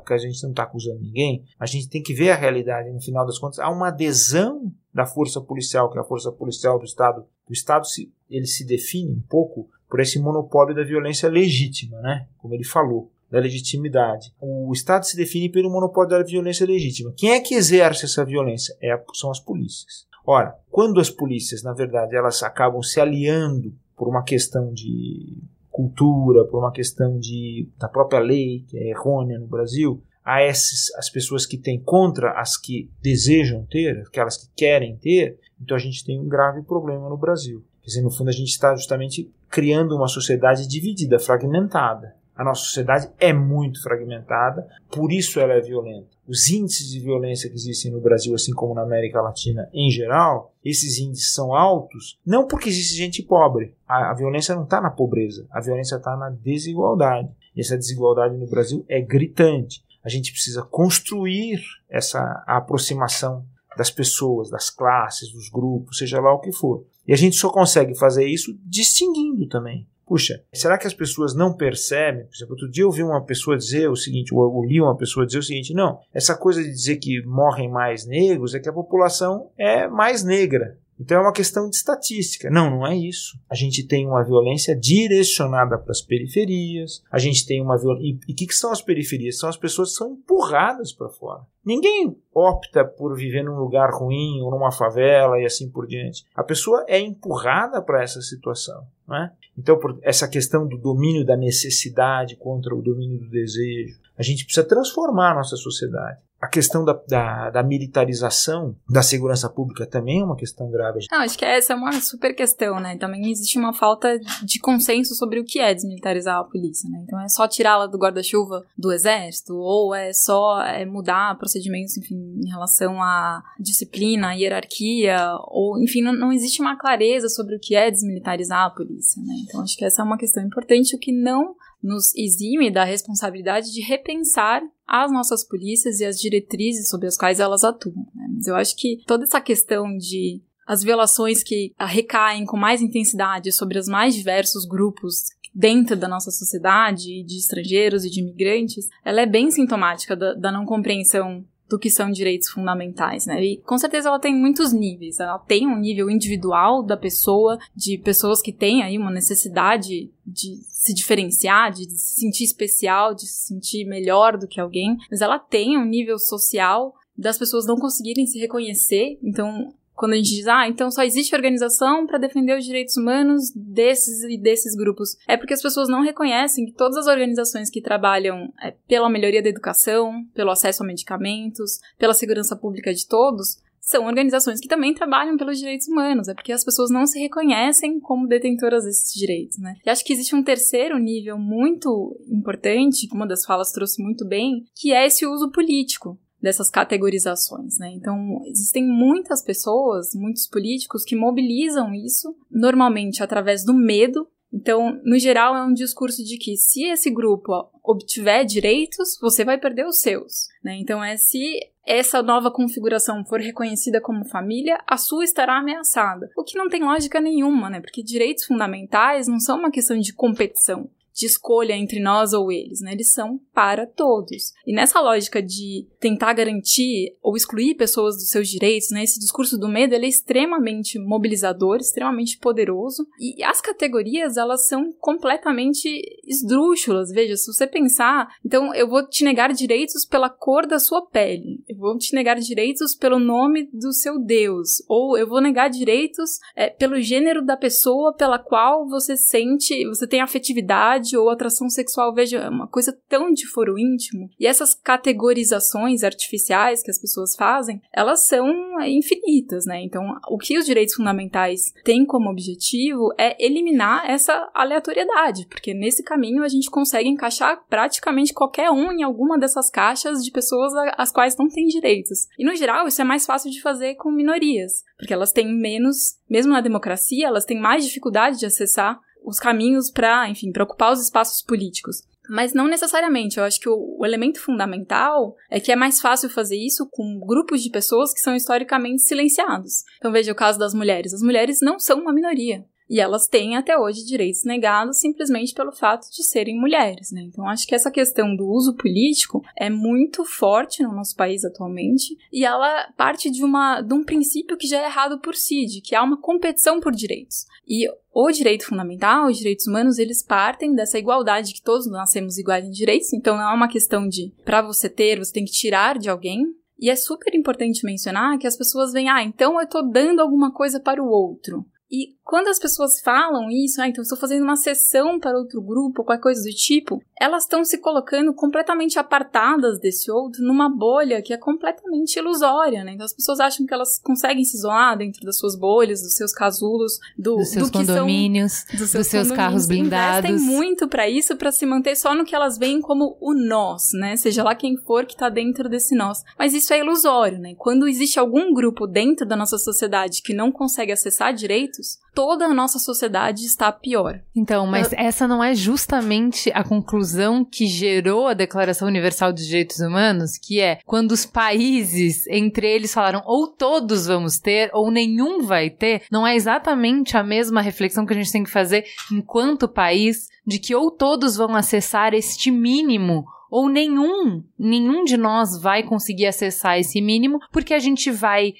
a gente não está acusando ninguém, a gente tem que ver a realidade. No final das contas, há uma adesão da força policial, que é a força policial do Estado. O Estado se, ele se define um pouco por esse monopólio da violência legítima, né? como ele falou da legitimidade. O Estado se define pelo monopólio da violência legítima. Quem é que exerce essa violência? É, são as polícias. Ora, quando as polícias, na verdade, elas acabam se aliando por uma questão de cultura, por uma questão de, da própria lei, que é errônea no Brasil, a essas, as pessoas que têm contra as que desejam ter, aquelas que querem ter, então a gente tem um grave problema no Brasil. Quer dizer, no fundo, a gente está justamente criando uma sociedade dividida, fragmentada. A nossa sociedade é muito fragmentada, por isso ela é violenta. Os índices de violência que existem no Brasil, assim como na América Latina em geral, esses índices são altos, não porque existe gente pobre. A, a violência não está na pobreza, a violência está na desigualdade. E essa desigualdade no Brasil é gritante. A gente precisa construir essa aproximação das pessoas, das classes, dos grupos, seja lá o que for. E a gente só consegue fazer isso distinguindo também. Puxa, será que as pessoas não percebem? Por exemplo, outro dia eu ouvi uma pessoa dizer o seguinte, ou eu li uma pessoa dizer o seguinte: não, essa coisa de dizer que morrem mais negros é que a população é mais negra. Então é uma questão de estatística. Não, não é isso. A gente tem uma violência direcionada para as periferias. A gente tem uma violência. E o que, que são as periferias? São as pessoas que são empurradas para fora. Ninguém opta por viver num lugar ruim ou numa favela e assim por diante. A pessoa é empurrada para essa situação. Né? Então, essa questão do domínio da necessidade contra o domínio do desejo, a gente precisa transformar a nossa sociedade. A questão da, da, da, militarização da segurança pública também é uma questão grave. Não, acho que essa é uma super questão, né? Também existe uma falta de consenso sobre o que é desmilitarizar a polícia, né? Então é só tirá-la do guarda-chuva do exército, ou é só é mudar procedimentos, enfim, em relação à disciplina, à hierarquia, ou, enfim, não, não existe uma clareza sobre o que é desmilitarizar a polícia, né? Então acho que essa é uma questão importante, o que não nos exime da responsabilidade de repensar as nossas polícias e as diretrizes sobre as quais elas atuam. Né? Mas eu acho que toda essa questão de as violações que recaem com mais intensidade sobre os mais diversos grupos dentro da nossa sociedade, de estrangeiros e de imigrantes, ela é bem sintomática da, da não compreensão do que são direitos fundamentais, né? E com certeza ela tem muitos níveis. Ela tem um nível individual da pessoa, de pessoas que têm aí uma necessidade de se diferenciar, de se sentir especial, de se sentir melhor do que alguém, mas ela tem um nível social das pessoas não conseguirem se reconhecer. Então, quando a gente diz, ah, então só existe organização para defender os direitos humanos desses e desses grupos. É porque as pessoas não reconhecem que todas as organizações que trabalham é, pela melhoria da educação, pelo acesso a medicamentos, pela segurança pública de todos, são organizações que também trabalham pelos direitos humanos, é porque as pessoas não se reconhecem como detentoras desses direitos, né? E acho que existe um terceiro nível muito importante, que uma das falas trouxe muito bem, que é esse uso político dessas categorizações, né? Então, existem muitas pessoas, muitos políticos que mobilizam isso, normalmente através do medo. Então, no geral, é um discurso de que se esse grupo obtiver direitos, você vai perder os seus, né? Então, é se essa nova configuração for reconhecida como família, a sua estará ameaçada. O que não tem lógica nenhuma, né? Porque direitos fundamentais não são uma questão de competição. De escolha entre nós ou eles, né? Eles são para todos. E nessa lógica de tentar garantir ou excluir pessoas dos seus direitos, né? Esse discurso do medo, ele é extremamente mobilizador, extremamente poderoso. E as categorias, elas são completamente esdrúxulas. Veja, se você pensar, então eu vou te negar direitos pela cor da sua pele. Eu vou te negar direitos pelo nome do seu Deus. Ou eu vou negar direitos é, pelo gênero da pessoa pela qual você sente, você tem afetividade ou atração sexual, veja, é uma coisa tão de foro íntimo. E essas categorizações artificiais que as pessoas fazem, elas são é, infinitas, né? Então, o que os direitos fundamentais têm como objetivo é eliminar essa aleatoriedade, porque nesse caminho a gente consegue encaixar praticamente qualquer um em alguma dessas caixas de pessoas às quais não tem direitos. E no geral, isso é mais fácil de fazer com minorias, porque elas têm menos, mesmo na democracia, elas têm mais dificuldade de acessar os caminhos para, enfim, para ocupar os espaços políticos. Mas não necessariamente. Eu acho que o, o, elemento fundamental é que é mais fácil fazer isso com grupos de pessoas que são historicamente silenciados. Então veja o caso das mulheres. As mulheres não são uma minoria. E elas têm até hoje direitos negados simplesmente pelo fato de serem mulheres, né? Então acho que essa questão do uso político é muito forte no nosso país atualmente e ela parte de uma de um princípio que já é errado por si, de que há uma competição por direitos. E o direito fundamental, os direitos humanos, eles partem dessa igualdade que todos nascemos iguais em direitos, então não é uma questão de para você ter, você tem que tirar de alguém, e é super importante mencionar que as pessoas veem, ah, então eu tô dando alguma coisa para o outro. E quando as pessoas falam isso, ah, então estou fazendo uma sessão para outro grupo, qualquer coisa do tipo, elas estão se colocando completamente apartadas desse outro, numa bolha que é completamente ilusória, né? Então as pessoas acham que elas conseguem se isolar dentro das suas bolhas, dos seus casulos, do, dos seus do condomínios, são, dos seus, seus carros blindados. Investem muito para isso, para se manter só no que elas veem como o nós, né? Seja lá quem for que está dentro desse nós. Mas isso é ilusório, né? Quando existe algum grupo dentro da nossa sociedade que não consegue acessar direitos, toda a nossa sociedade está pior. Então, mas Eu... essa não é justamente a conclusão que gerou a Declaração Universal dos Direitos Humanos, que é quando os países entre eles falaram ou todos vamos ter ou nenhum vai ter, não é exatamente a mesma reflexão que a gente tem que fazer enquanto país de que ou todos vão acessar este mínimo ou nenhum, nenhum de nós vai conseguir acessar esse mínimo, porque a gente vai,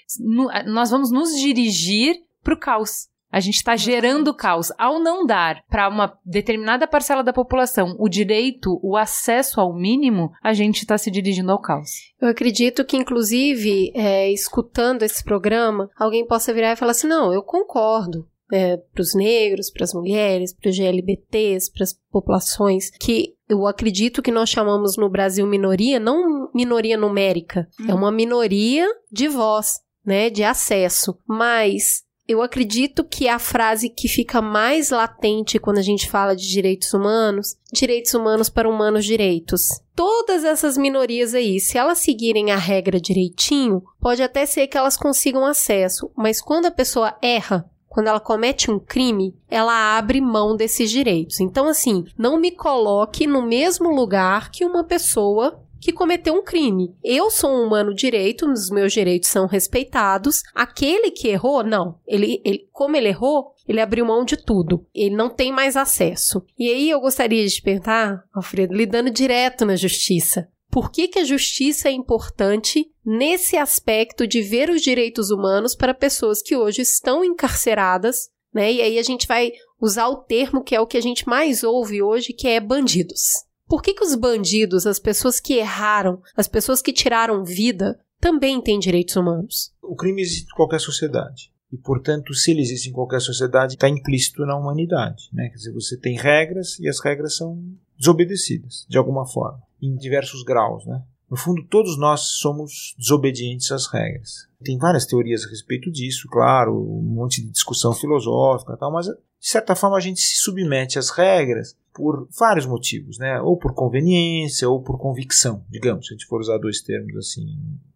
nós vamos nos dirigir para o caos. A gente está gerando caos. Ao não dar para uma determinada parcela da população o direito, o acesso ao mínimo, a gente está se dirigindo ao caos. Eu acredito que, inclusive, é, escutando esse programa, alguém possa virar e falar assim: não, eu concordo. É, para os negros, para as mulheres, para os GLBTs, para as populações que eu acredito que nós chamamos no Brasil minoria, não minoria numérica, hum. é uma minoria de voz, né, de acesso. Mas eu acredito que a frase que fica mais latente quando a gente fala de direitos humanos, direitos humanos para humanos direitos. Todas essas minorias aí, se elas seguirem a regra direitinho, pode até ser que elas consigam acesso, mas quando a pessoa erra, quando ela comete um crime, ela abre mão desses direitos. Então, assim, não me coloque no mesmo lugar que uma pessoa que cometeu um crime. Eu sou um humano direito, os meus direitos são respeitados. Aquele que errou, não. Ele, ele, como ele errou, ele abriu mão de tudo. Ele não tem mais acesso. E aí eu gostaria de perguntar, Alfredo, lidando direto na justiça. Por que, que a justiça é importante nesse aspecto de ver os direitos humanos para pessoas que hoje estão encarceradas, né? E aí a gente vai usar o termo que é o que a gente mais ouve hoje, que é bandidos. Por que, que os bandidos, as pessoas que erraram, as pessoas que tiraram vida, também têm direitos humanos? O crime existe em qualquer sociedade. E, portanto, se ele existe em qualquer sociedade, está implícito na humanidade. Né? Quer dizer, você tem regras e as regras são desobedecidas, de alguma forma, em diversos graus. Né? No fundo, todos nós somos desobedientes às regras. Tem várias teorias a respeito disso, claro, um monte de discussão filosófica e tal, mas de certa forma a gente se submete às regras por vários motivos, né? Ou por conveniência ou por convicção, digamos, se a gente for usar dois termos assim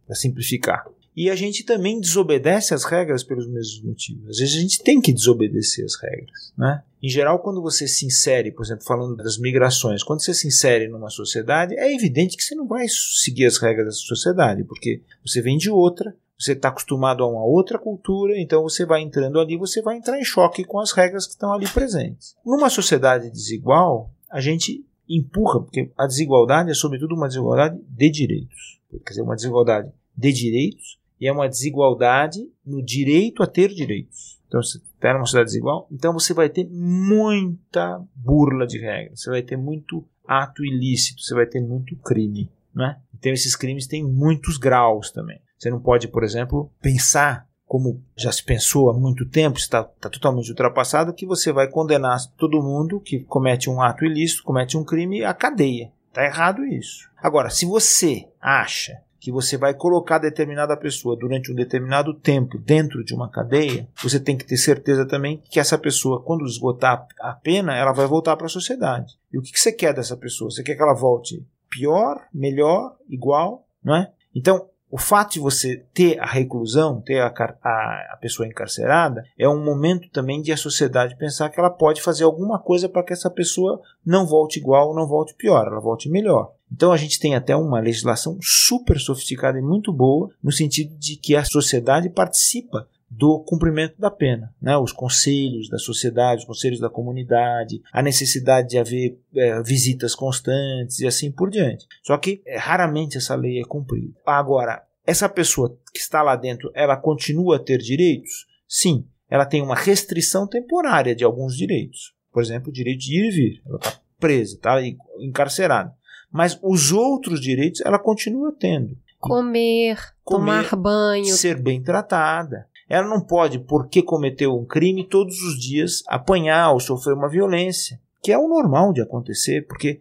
para simplificar. E a gente também desobedece às regras pelos mesmos motivos. Às vezes a gente tem que desobedecer às regras, né? Em geral, quando você se insere, por exemplo, falando das migrações, quando você se insere numa sociedade, é evidente que você não vai seguir as regras dessa sociedade, porque você vem de outra, você está acostumado a uma outra cultura, então você vai entrando ali, você vai entrar em choque com as regras que estão ali presentes. Numa sociedade desigual, a gente empurra, porque a desigualdade é sobretudo uma desigualdade de direitos. Quer dizer, uma desigualdade de direitos e é uma desigualdade no direito a ter direitos. Então, você está numa sociedade desigual, então você vai ter muita burla de regras, você vai ter muito ato ilícito, você vai ter muito crime. Né? Então, esses crimes têm muitos graus também. Você não pode, por exemplo, pensar como já se pensou há muito tempo, está, está totalmente ultrapassado, que você vai condenar todo mundo que comete um ato ilícito, comete um crime, à cadeia. Está errado isso. Agora, se você acha que você vai colocar determinada pessoa durante um determinado tempo dentro de uma cadeia, você tem que ter certeza também que essa pessoa, quando esgotar a pena, ela vai voltar para a sociedade. E o que você quer dessa pessoa? Você quer que ela volte pior, melhor, igual, não é? Então, o fato de você ter a reclusão, ter a, a, a, pessoa encarcerada, é um momento também de a sociedade pensar que ela pode fazer alguma coisa para que essa pessoa não volte igual, não volte pior, ela volte melhor. Então a gente tem até uma legislação super sofisticada e muito boa, no sentido de que a sociedade participa do cumprimento da pena. Né? Os conselhos da sociedade, os conselhos da comunidade, a necessidade de haver é, visitas constantes e assim por diante. Só que é, raramente essa lei é cumprida. Agora, essa pessoa que está lá dentro, ela continua a ter direitos? Sim, ela tem uma restrição temporária de alguns direitos. Por exemplo, o direito de ir e vir. Ela está presa, está encarcerada. Mas os outros direitos ela continua tendo. Comer, Comer, tomar banho. Ser bem tratada. Ela não pode, porque cometeu um crime, todos os dias apanhar ou sofrer uma violência, que é o normal de acontecer, porque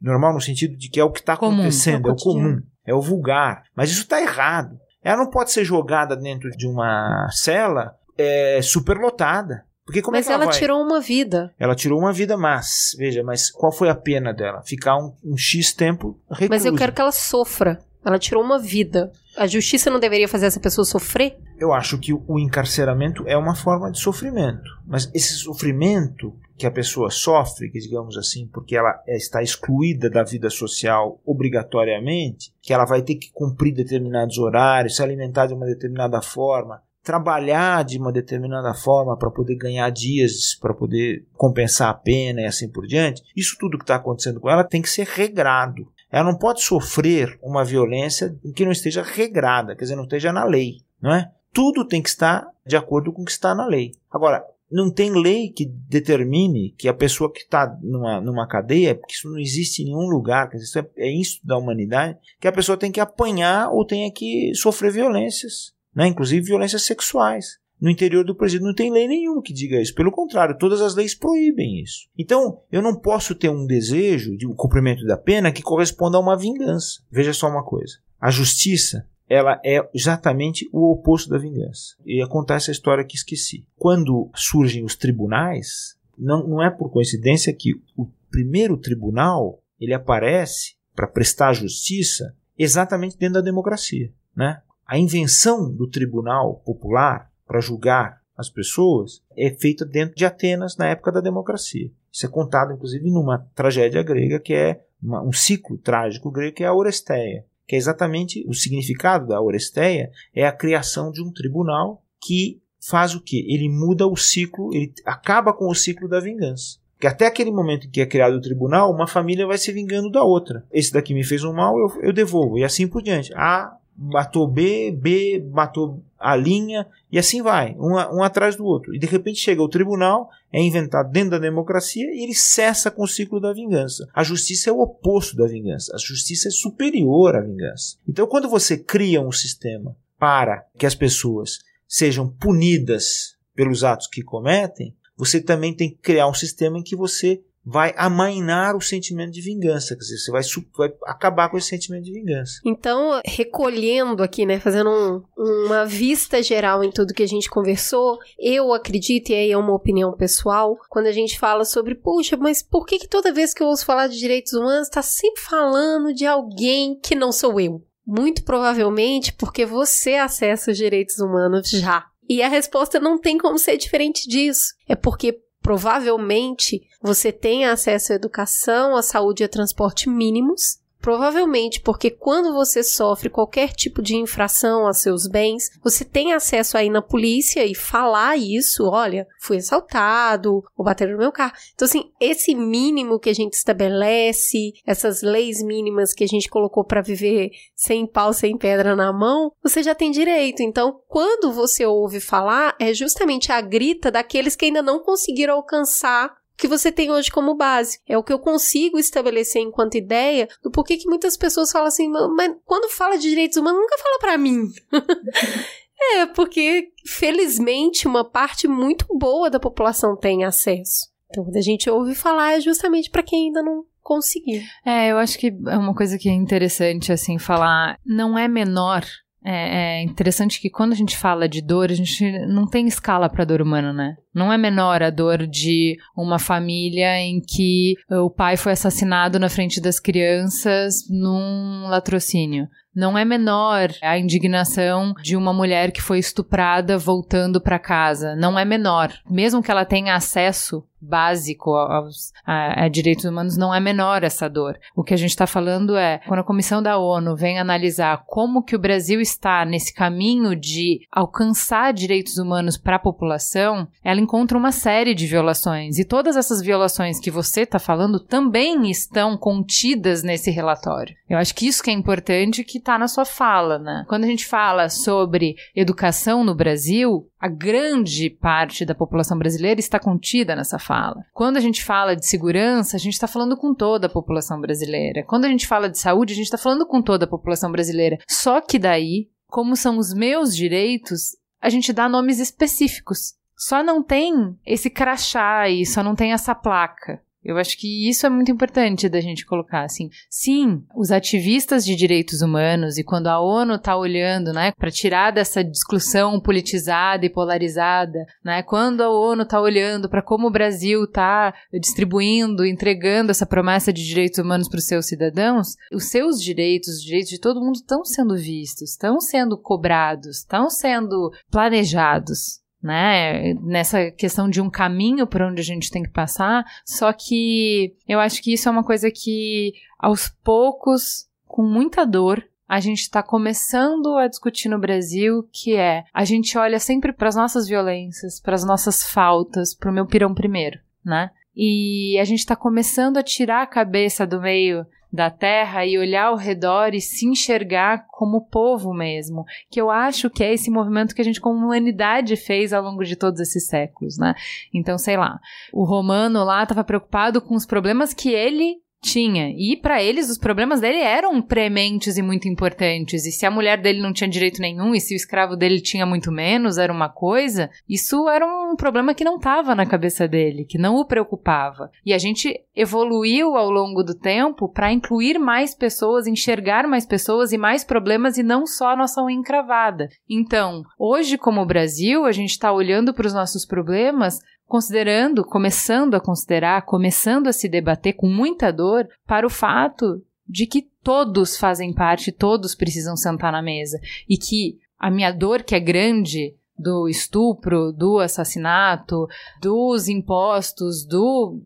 normal no sentido de que é o que está acontecendo, é, é o comum, é o vulgar. Mas isso está errado. Ela não pode ser jogada dentro de uma cela é, superlotada. Porque como mas é ela, ela tirou uma vida. Ela tirou uma vida, mas, veja, mas qual foi a pena dela? Ficar um, um X tempo reclusa. Mas eu quero que ela sofra. Ela tirou uma vida. A justiça não deveria fazer essa pessoa sofrer? Eu acho que o encarceramento é uma forma de sofrimento. Mas esse sofrimento que a pessoa sofre, que digamos assim, porque ela está excluída da vida social obrigatoriamente, que ela vai ter que cumprir determinados horários, se alimentar de uma determinada forma, trabalhar de uma determinada forma para poder ganhar dias, para poder compensar a pena e assim por diante, isso tudo que está acontecendo com ela tem que ser regrado. Ela não pode sofrer uma violência que não esteja regrada, quer dizer, não esteja na lei, não é? Tudo tem que estar de acordo com o que está na lei. Agora, não tem lei que determine que a pessoa que está numa, numa cadeia, porque isso não existe em nenhum lugar, dizer, isso é, é isso da humanidade, que a pessoa tem que apanhar ou tenha que sofrer violências, né? inclusive violências sexuais no interior do presídio não tem lei nenhuma que diga isso. Pelo contrário, todas as leis proíbem isso. Então, eu não posso ter um desejo de um cumprimento da pena que corresponda a uma vingança. Veja só uma coisa. A justiça, ela é exatamente o oposto da vingança. E acontece a história que esqueci. Quando surgem os tribunais, não, não é por coincidência que o primeiro tribunal ele aparece para prestar justiça exatamente dentro da democracia. Né? A invenção do tribunal popular para julgar as pessoas é feita dentro de Atenas na época da democracia. Isso é contado, inclusive, numa tragédia grega que é uma, um ciclo trágico grego que é a Oresteia, que é exatamente o significado da Oresteia é a criação de um tribunal que faz o que? Ele muda o ciclo, ele acaba com o ciclo da vingança. Que até aquele momento em que é criado o tribunal, uma família vai se vingando da outra. Esse daqui me fez um mal, eu, eu devolvo. E assim por diante. A matou B, B matou a linha, e assim vai, um, um atrás do outro. E de repente chega o tribunal, é inventado dentro da democracia e ele cessa com o ciclo da vingança. A justiça é o oposto da vingança, a justiça é superior à vingança. Então, quando você cria um sistema para que as pessoas sejam punidas pelos atos que cometem, você também tem que criar um sistema em que você vai amainar o sentimento de vingança, quer dizer, você vai, vai acabar com esse sentimento de vingança. Então, recolhendo aqui, né, fazendo um, uma vista geral em tudo que a gente conversou, eu acredito, e aí é uma opinião pessoal, quando a gente fala sobre, puxa, mas por que, que toda vez que eu ouço falar de direitos humanos, está sempre falando de alguém que não sou eu? Muito provavelmente porque você acessa os direitos humanos já. E a resposta não tem como ser diferente disso. É porque provavelmente você tem acesso à educação, à saúde e a transporte mínimos, Provavelmente porque quando você sofre qualquer tipo de infração a seus bens, você tem acesso aí na polícia e falar isso, olha, fui assaltado, ou bateram no meu carro. Então assim, esse mínimo que a gente estabelece, essas leis mínimas que a gente colocou para viver sem pau, sem pedra na mão, você já tem direito. Então, quando você ouve falar, é justamente a grita daqueles que ainda não conseguiram alcançar que você tem hoje como base. É o que eu consigo estabelecer enquanto ideia do porquê que muitas pessoas falam assim, mas quando fala de direitos humanos, nunca fala para mim. é, porque felizmente uma parte muito boa da população tem acesso. Então, quando a gente ouve falar, é justamente para quem ainda não conseguiu. É, eu acho que é uma coisa que é interessante, assim, falar. Não é menor é, é, interessante que quando a gente fala de dor, a gente não tem escala para dor humana, né? Não é menor a dor de uma família em que o pai foi assassinado na frente das crianças num latrocínio. Não é menor a indignação de uma mulher que foi estuprada voltando para casa. Não é menor. Mesmo que ela tenha acesso básico aos a, a direitos humanos, não é menor essa dor. O que a gente está falando é, quando a Comissão da ONU vem analisar como que o Brasil está nesse caminho de alcançar direitos humanos para a população, ela encontra uma série de violações. E todas essas violações que você está falando também estão contidas nesse relatório. Eu acho que isso que é importante que está na sua fala, né? Quando a gente fala sobre educação no Brasil, a grande parte da população brasileira está contida nessa fala. Quando a gente fala de segurança, a gente está falando com toda a população brasileira. Quando a gente fala de saúde, a gente está falando com toda a população brasileira. Só que daí, como são os meus direitos, a gente dá nomes específicos. Só não tem esse crachá e só não tem essa placa. Eu acho que isso é muito importante da gente colocar assim. Sim, os ativistas de direitos humanos e quando a ONU está olhando, né, para tirar dessa discussão politizada e polarizada, né, quando a ONU está olhando para como o Brasil está distribuindo, entregando essa promessa de direitos humanos para os seus cidadãos, os seus direitos, os direitos de todo mundo estão sendo vistos, estão sendo cobrados, estão sendo planejados né? Nessa questão de um caminho por onde a gente tem que passar. Só que eu acho que isso é uma coisa que, aos poucos, com muita dor, a gente está começando a discutir no Brasil, que é a gente olha sempre para as nossas violências, para as nossas faltas, para o meu pirão primeiro, né? E a gente está começando a tirar a cabeça do meio da terra e olhar ao redor e se enxergar como povo mesmo, que eu acho que é esse movimento que a gente como humanidade fez ao longo de todos esses séculos, né? Então, sei lá, o romano lá estava preocupado com os problemas que ele tinha. E para eles, os problemas dele eram prementes e muito importantes. E se a mulher dele não tinha direito nenhum, e se o escravo dele tinha muito menos, era uma coisa, isso era um problema que não estava na cabeça dele, que não o preocupava. E a gente evoluiu ao longo do tempo para incluir mais pessoas, enxergar mais pessoas e mais problemas e não só a nossa unha encravada. Então, hoje, como Brasil, a gente está olhando para os nossos problemas considerando, começando a considerar, começando a se debater com muita dor para o fato de que todos fazem parte, todos precisam sentar na mesa. E que a minha dor que é grande do estupro, do assassinato, dos impostos, do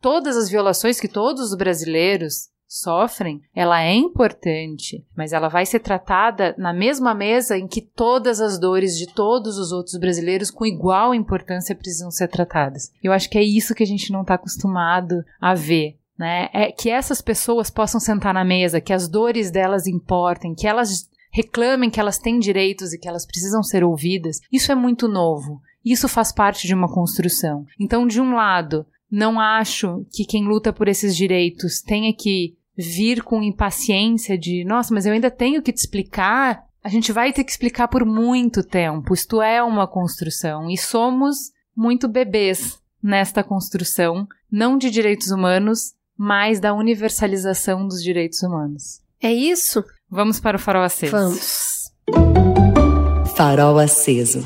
todas as violações que todos os brasileiros sofrem, ela é importante, mas ela vai ser tratada na mesma mesa em que todas as dores de todos os outros brasileiros com igual importância precisam ser tratadas. Eu acho que é isso que a gente não está acostumado a ver. Né? É que essas pessoas possam sentar na mesa, que as dores delas importem, que elas reclamem que elas têm direitos e que elas precisam ser ouvidas. Isso é muito novo. Isso faz parte de uma construção. Então, de um lado, não acho que quem luta por esses direitos tenha que vir com impaciência de, nossa, mas eu ainda tenho que te explicar. A gente vai ter que explicar por muito tempo. Isto é uma construção e somos muito bebês nesta construção, não de direitos humanos, mas da universalização dos direitos humanos. É isso? Vamos para o farol aceso. Vamos. Farol aceso.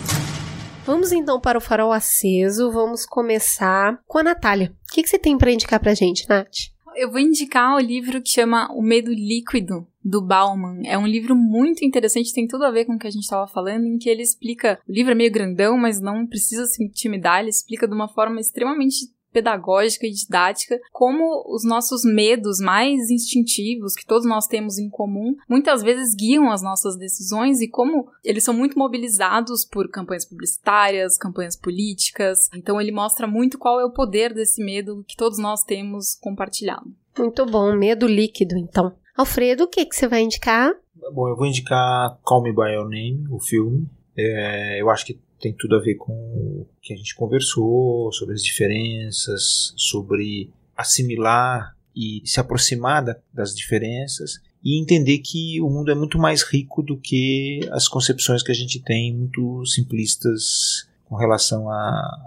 Vamos então para o farol aceso. Vamos começar com a Natália. O que, que você tem para indicar para gente, Nath? Eu vou indicar o livro que chama O Medo Líquido, do Bauman. É um livro muito interessante, tem tudo a ver com o que a gente estava falando, em que ele explica. O livro é meio grandão, mas não precisa se intimidar, ele explica de uma forma extremamente pedagógica e didática, como os nossos medos mais instintivos, que todos nós temos em comum, muitas vezes guiam as nossas decisões e como eles são muito mobilizados por campanhas publicitárias, campanhas políticas. Então ele mostra muito qual é o poder desse medo que todos nós temos compartilhado. Muito bom, medo líquido, então. Alfredo, o que, que você vai indicar? Bom, eu vou indicar Call Me By Your Name, o filme. É, eu acho que tem tudo a ver com o que a gente conversou, sobre as diferenças, sobre assimilar e se aproximar das diferenças e entender que o mundo é muito mais rico do que as concepções que a gente tem, muito simplistas com relação a,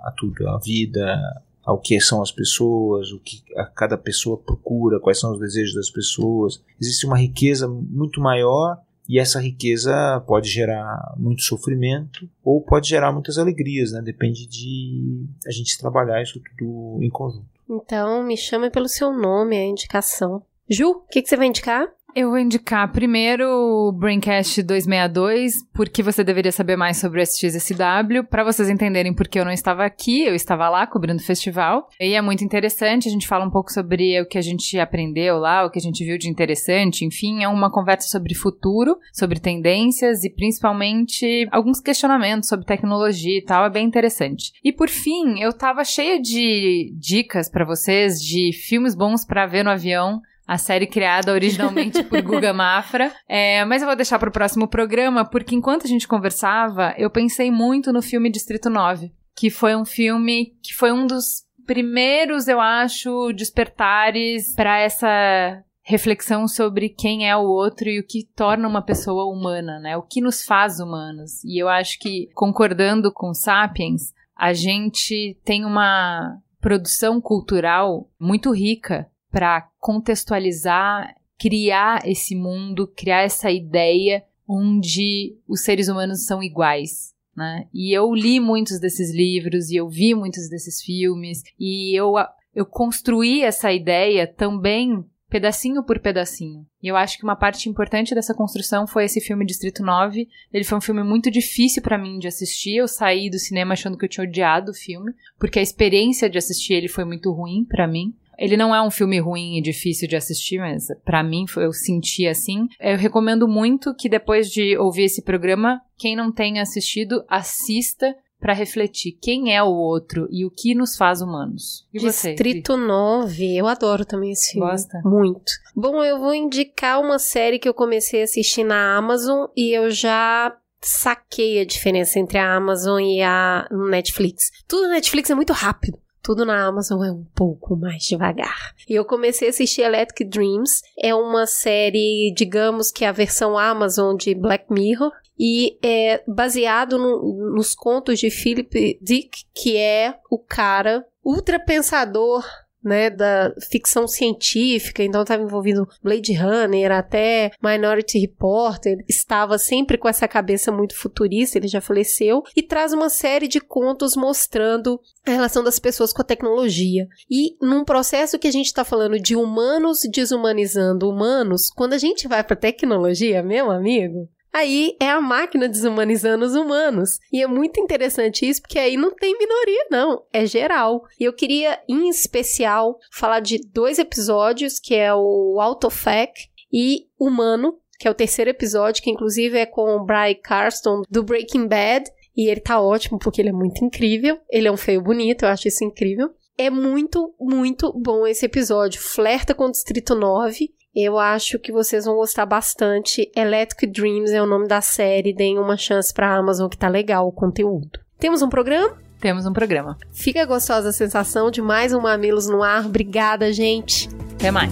a tudo, a vida, ao que são as pessoas, o que a cada pessoa procura, quais são os desejos das pessoas. Existe uma riqueza muito maior e essa riqueza pode gerar muito sofrimento ou pode gerar muitas alegrias, né? Depende de a gente trabalhar isso tudo em conjunto. Então, me chame pelo seu nome, a indicação. Ju, o que, que você vai indicar? Eu vou indicar primeiro o Braincast 262, porque você deveria saber mais sobre o SXSW, para vocês entenderem porque eu não estava aqui, eu estava lá cobrindo o festival. E é muito interessante, a gente fala um pouco sobre o que a gente aprendeu lá, o que a gente viu de interessante, enfim, é uma conversa sobre futuro, sobre tendências e principalmente alguns questionamentos sobre tecnologia e tal, é bem interessante. E por fim, eu tava cheia de dicas para vocês de filmes bons para ver no avião a série criada originalmente por Guga Mafra. É, mas eu vou deixar para o próximo programa, porque enquanto a gente conversava, eu pensei muito no filme Distrito 9, que foi um filme que foi um dos primeiros, eu acho, despertares para essa reflexão sobre quem é o outro e o que torna uma pessoa humana, né? O que nos faz humanos. E eu acho que, concordando com Sapiens, a gente tem uma produção cultural muito rica para contextualizar, criar esse mundo, criar essa ideia onde os seres humanos são iguais. Né? E eu li muitos desses livros e eu vi muitos desses filmes e eu, eu construí essa ideia também pedacinho por pedacinho. E eu acho que uma parte importante dessa construção foi esse filme Distrito 9. Ele foi um filme muito difícil para mim de assistir. Eu saí do cinema achando que eu tinha odiado o filme, porque a experiência de assistir ele foi muito ruim para mim. Ele não é um filme ruim e difícil de assistir, mas para mim eu senti assim. Eu recomendo muito que depois de ouvir esse programa, quem não tenha assistido, assista para refletir quem é o outro e o que nos faz humanos. E Distrito você? 9, eu adoro também esse filme. Gosta? Muito. Bom, eu vou indicar uma série que eu comecei a assistir na Amazon e eu já saquei a diferença entre a Amazon e a Netflix. Tudo na Netflix é muito rápido. Tudo na Amazon é um pouco mais devagar. E eu comecei a assistir Electric Dreams. É uma série, digamos que é a versão Amazon de Black Mirror. E é baseado no, nos contos de Philip Dick, que é o cara ultra pensador né, da ficção científica, então estava envolvido Blade Runner, até Minority Report, estava sempre com essa cabeça muito futurista, ele já faleceu, e traz uma série de contos mostrando a relação das pessoas com a tecnologia. E num processo que a gente está falando de humanos desumanizando humanos, quando a gente vai para tecnologia, meu amigo, Aí é a máquina desumanizando os humanos. E é muito interessante isso, porque aí não tem minoria, não. É geral. E eu queria, em especial, falar de dois episódios, que é o Autofac e Humano, que é o terceiro episódio, que inclusive é com o Brian Carston do Breaking Bad. E ele tá ótimo porque ele é muito incrível. Ele é um feio bonito, eu acho isso incrível. É muito, muito bom esse episódio. Flerta com o Distrito 9 eu acho que vocês vão gostar bastante. Electric Dreams é o nome da série. Deem uma chance pra Amazon que tá legal o conteúdo. Temos um programa? Temos um programa. Fica gostosa a sensação de mais um Mamilos no ar. Obrigada, gente. Até mais.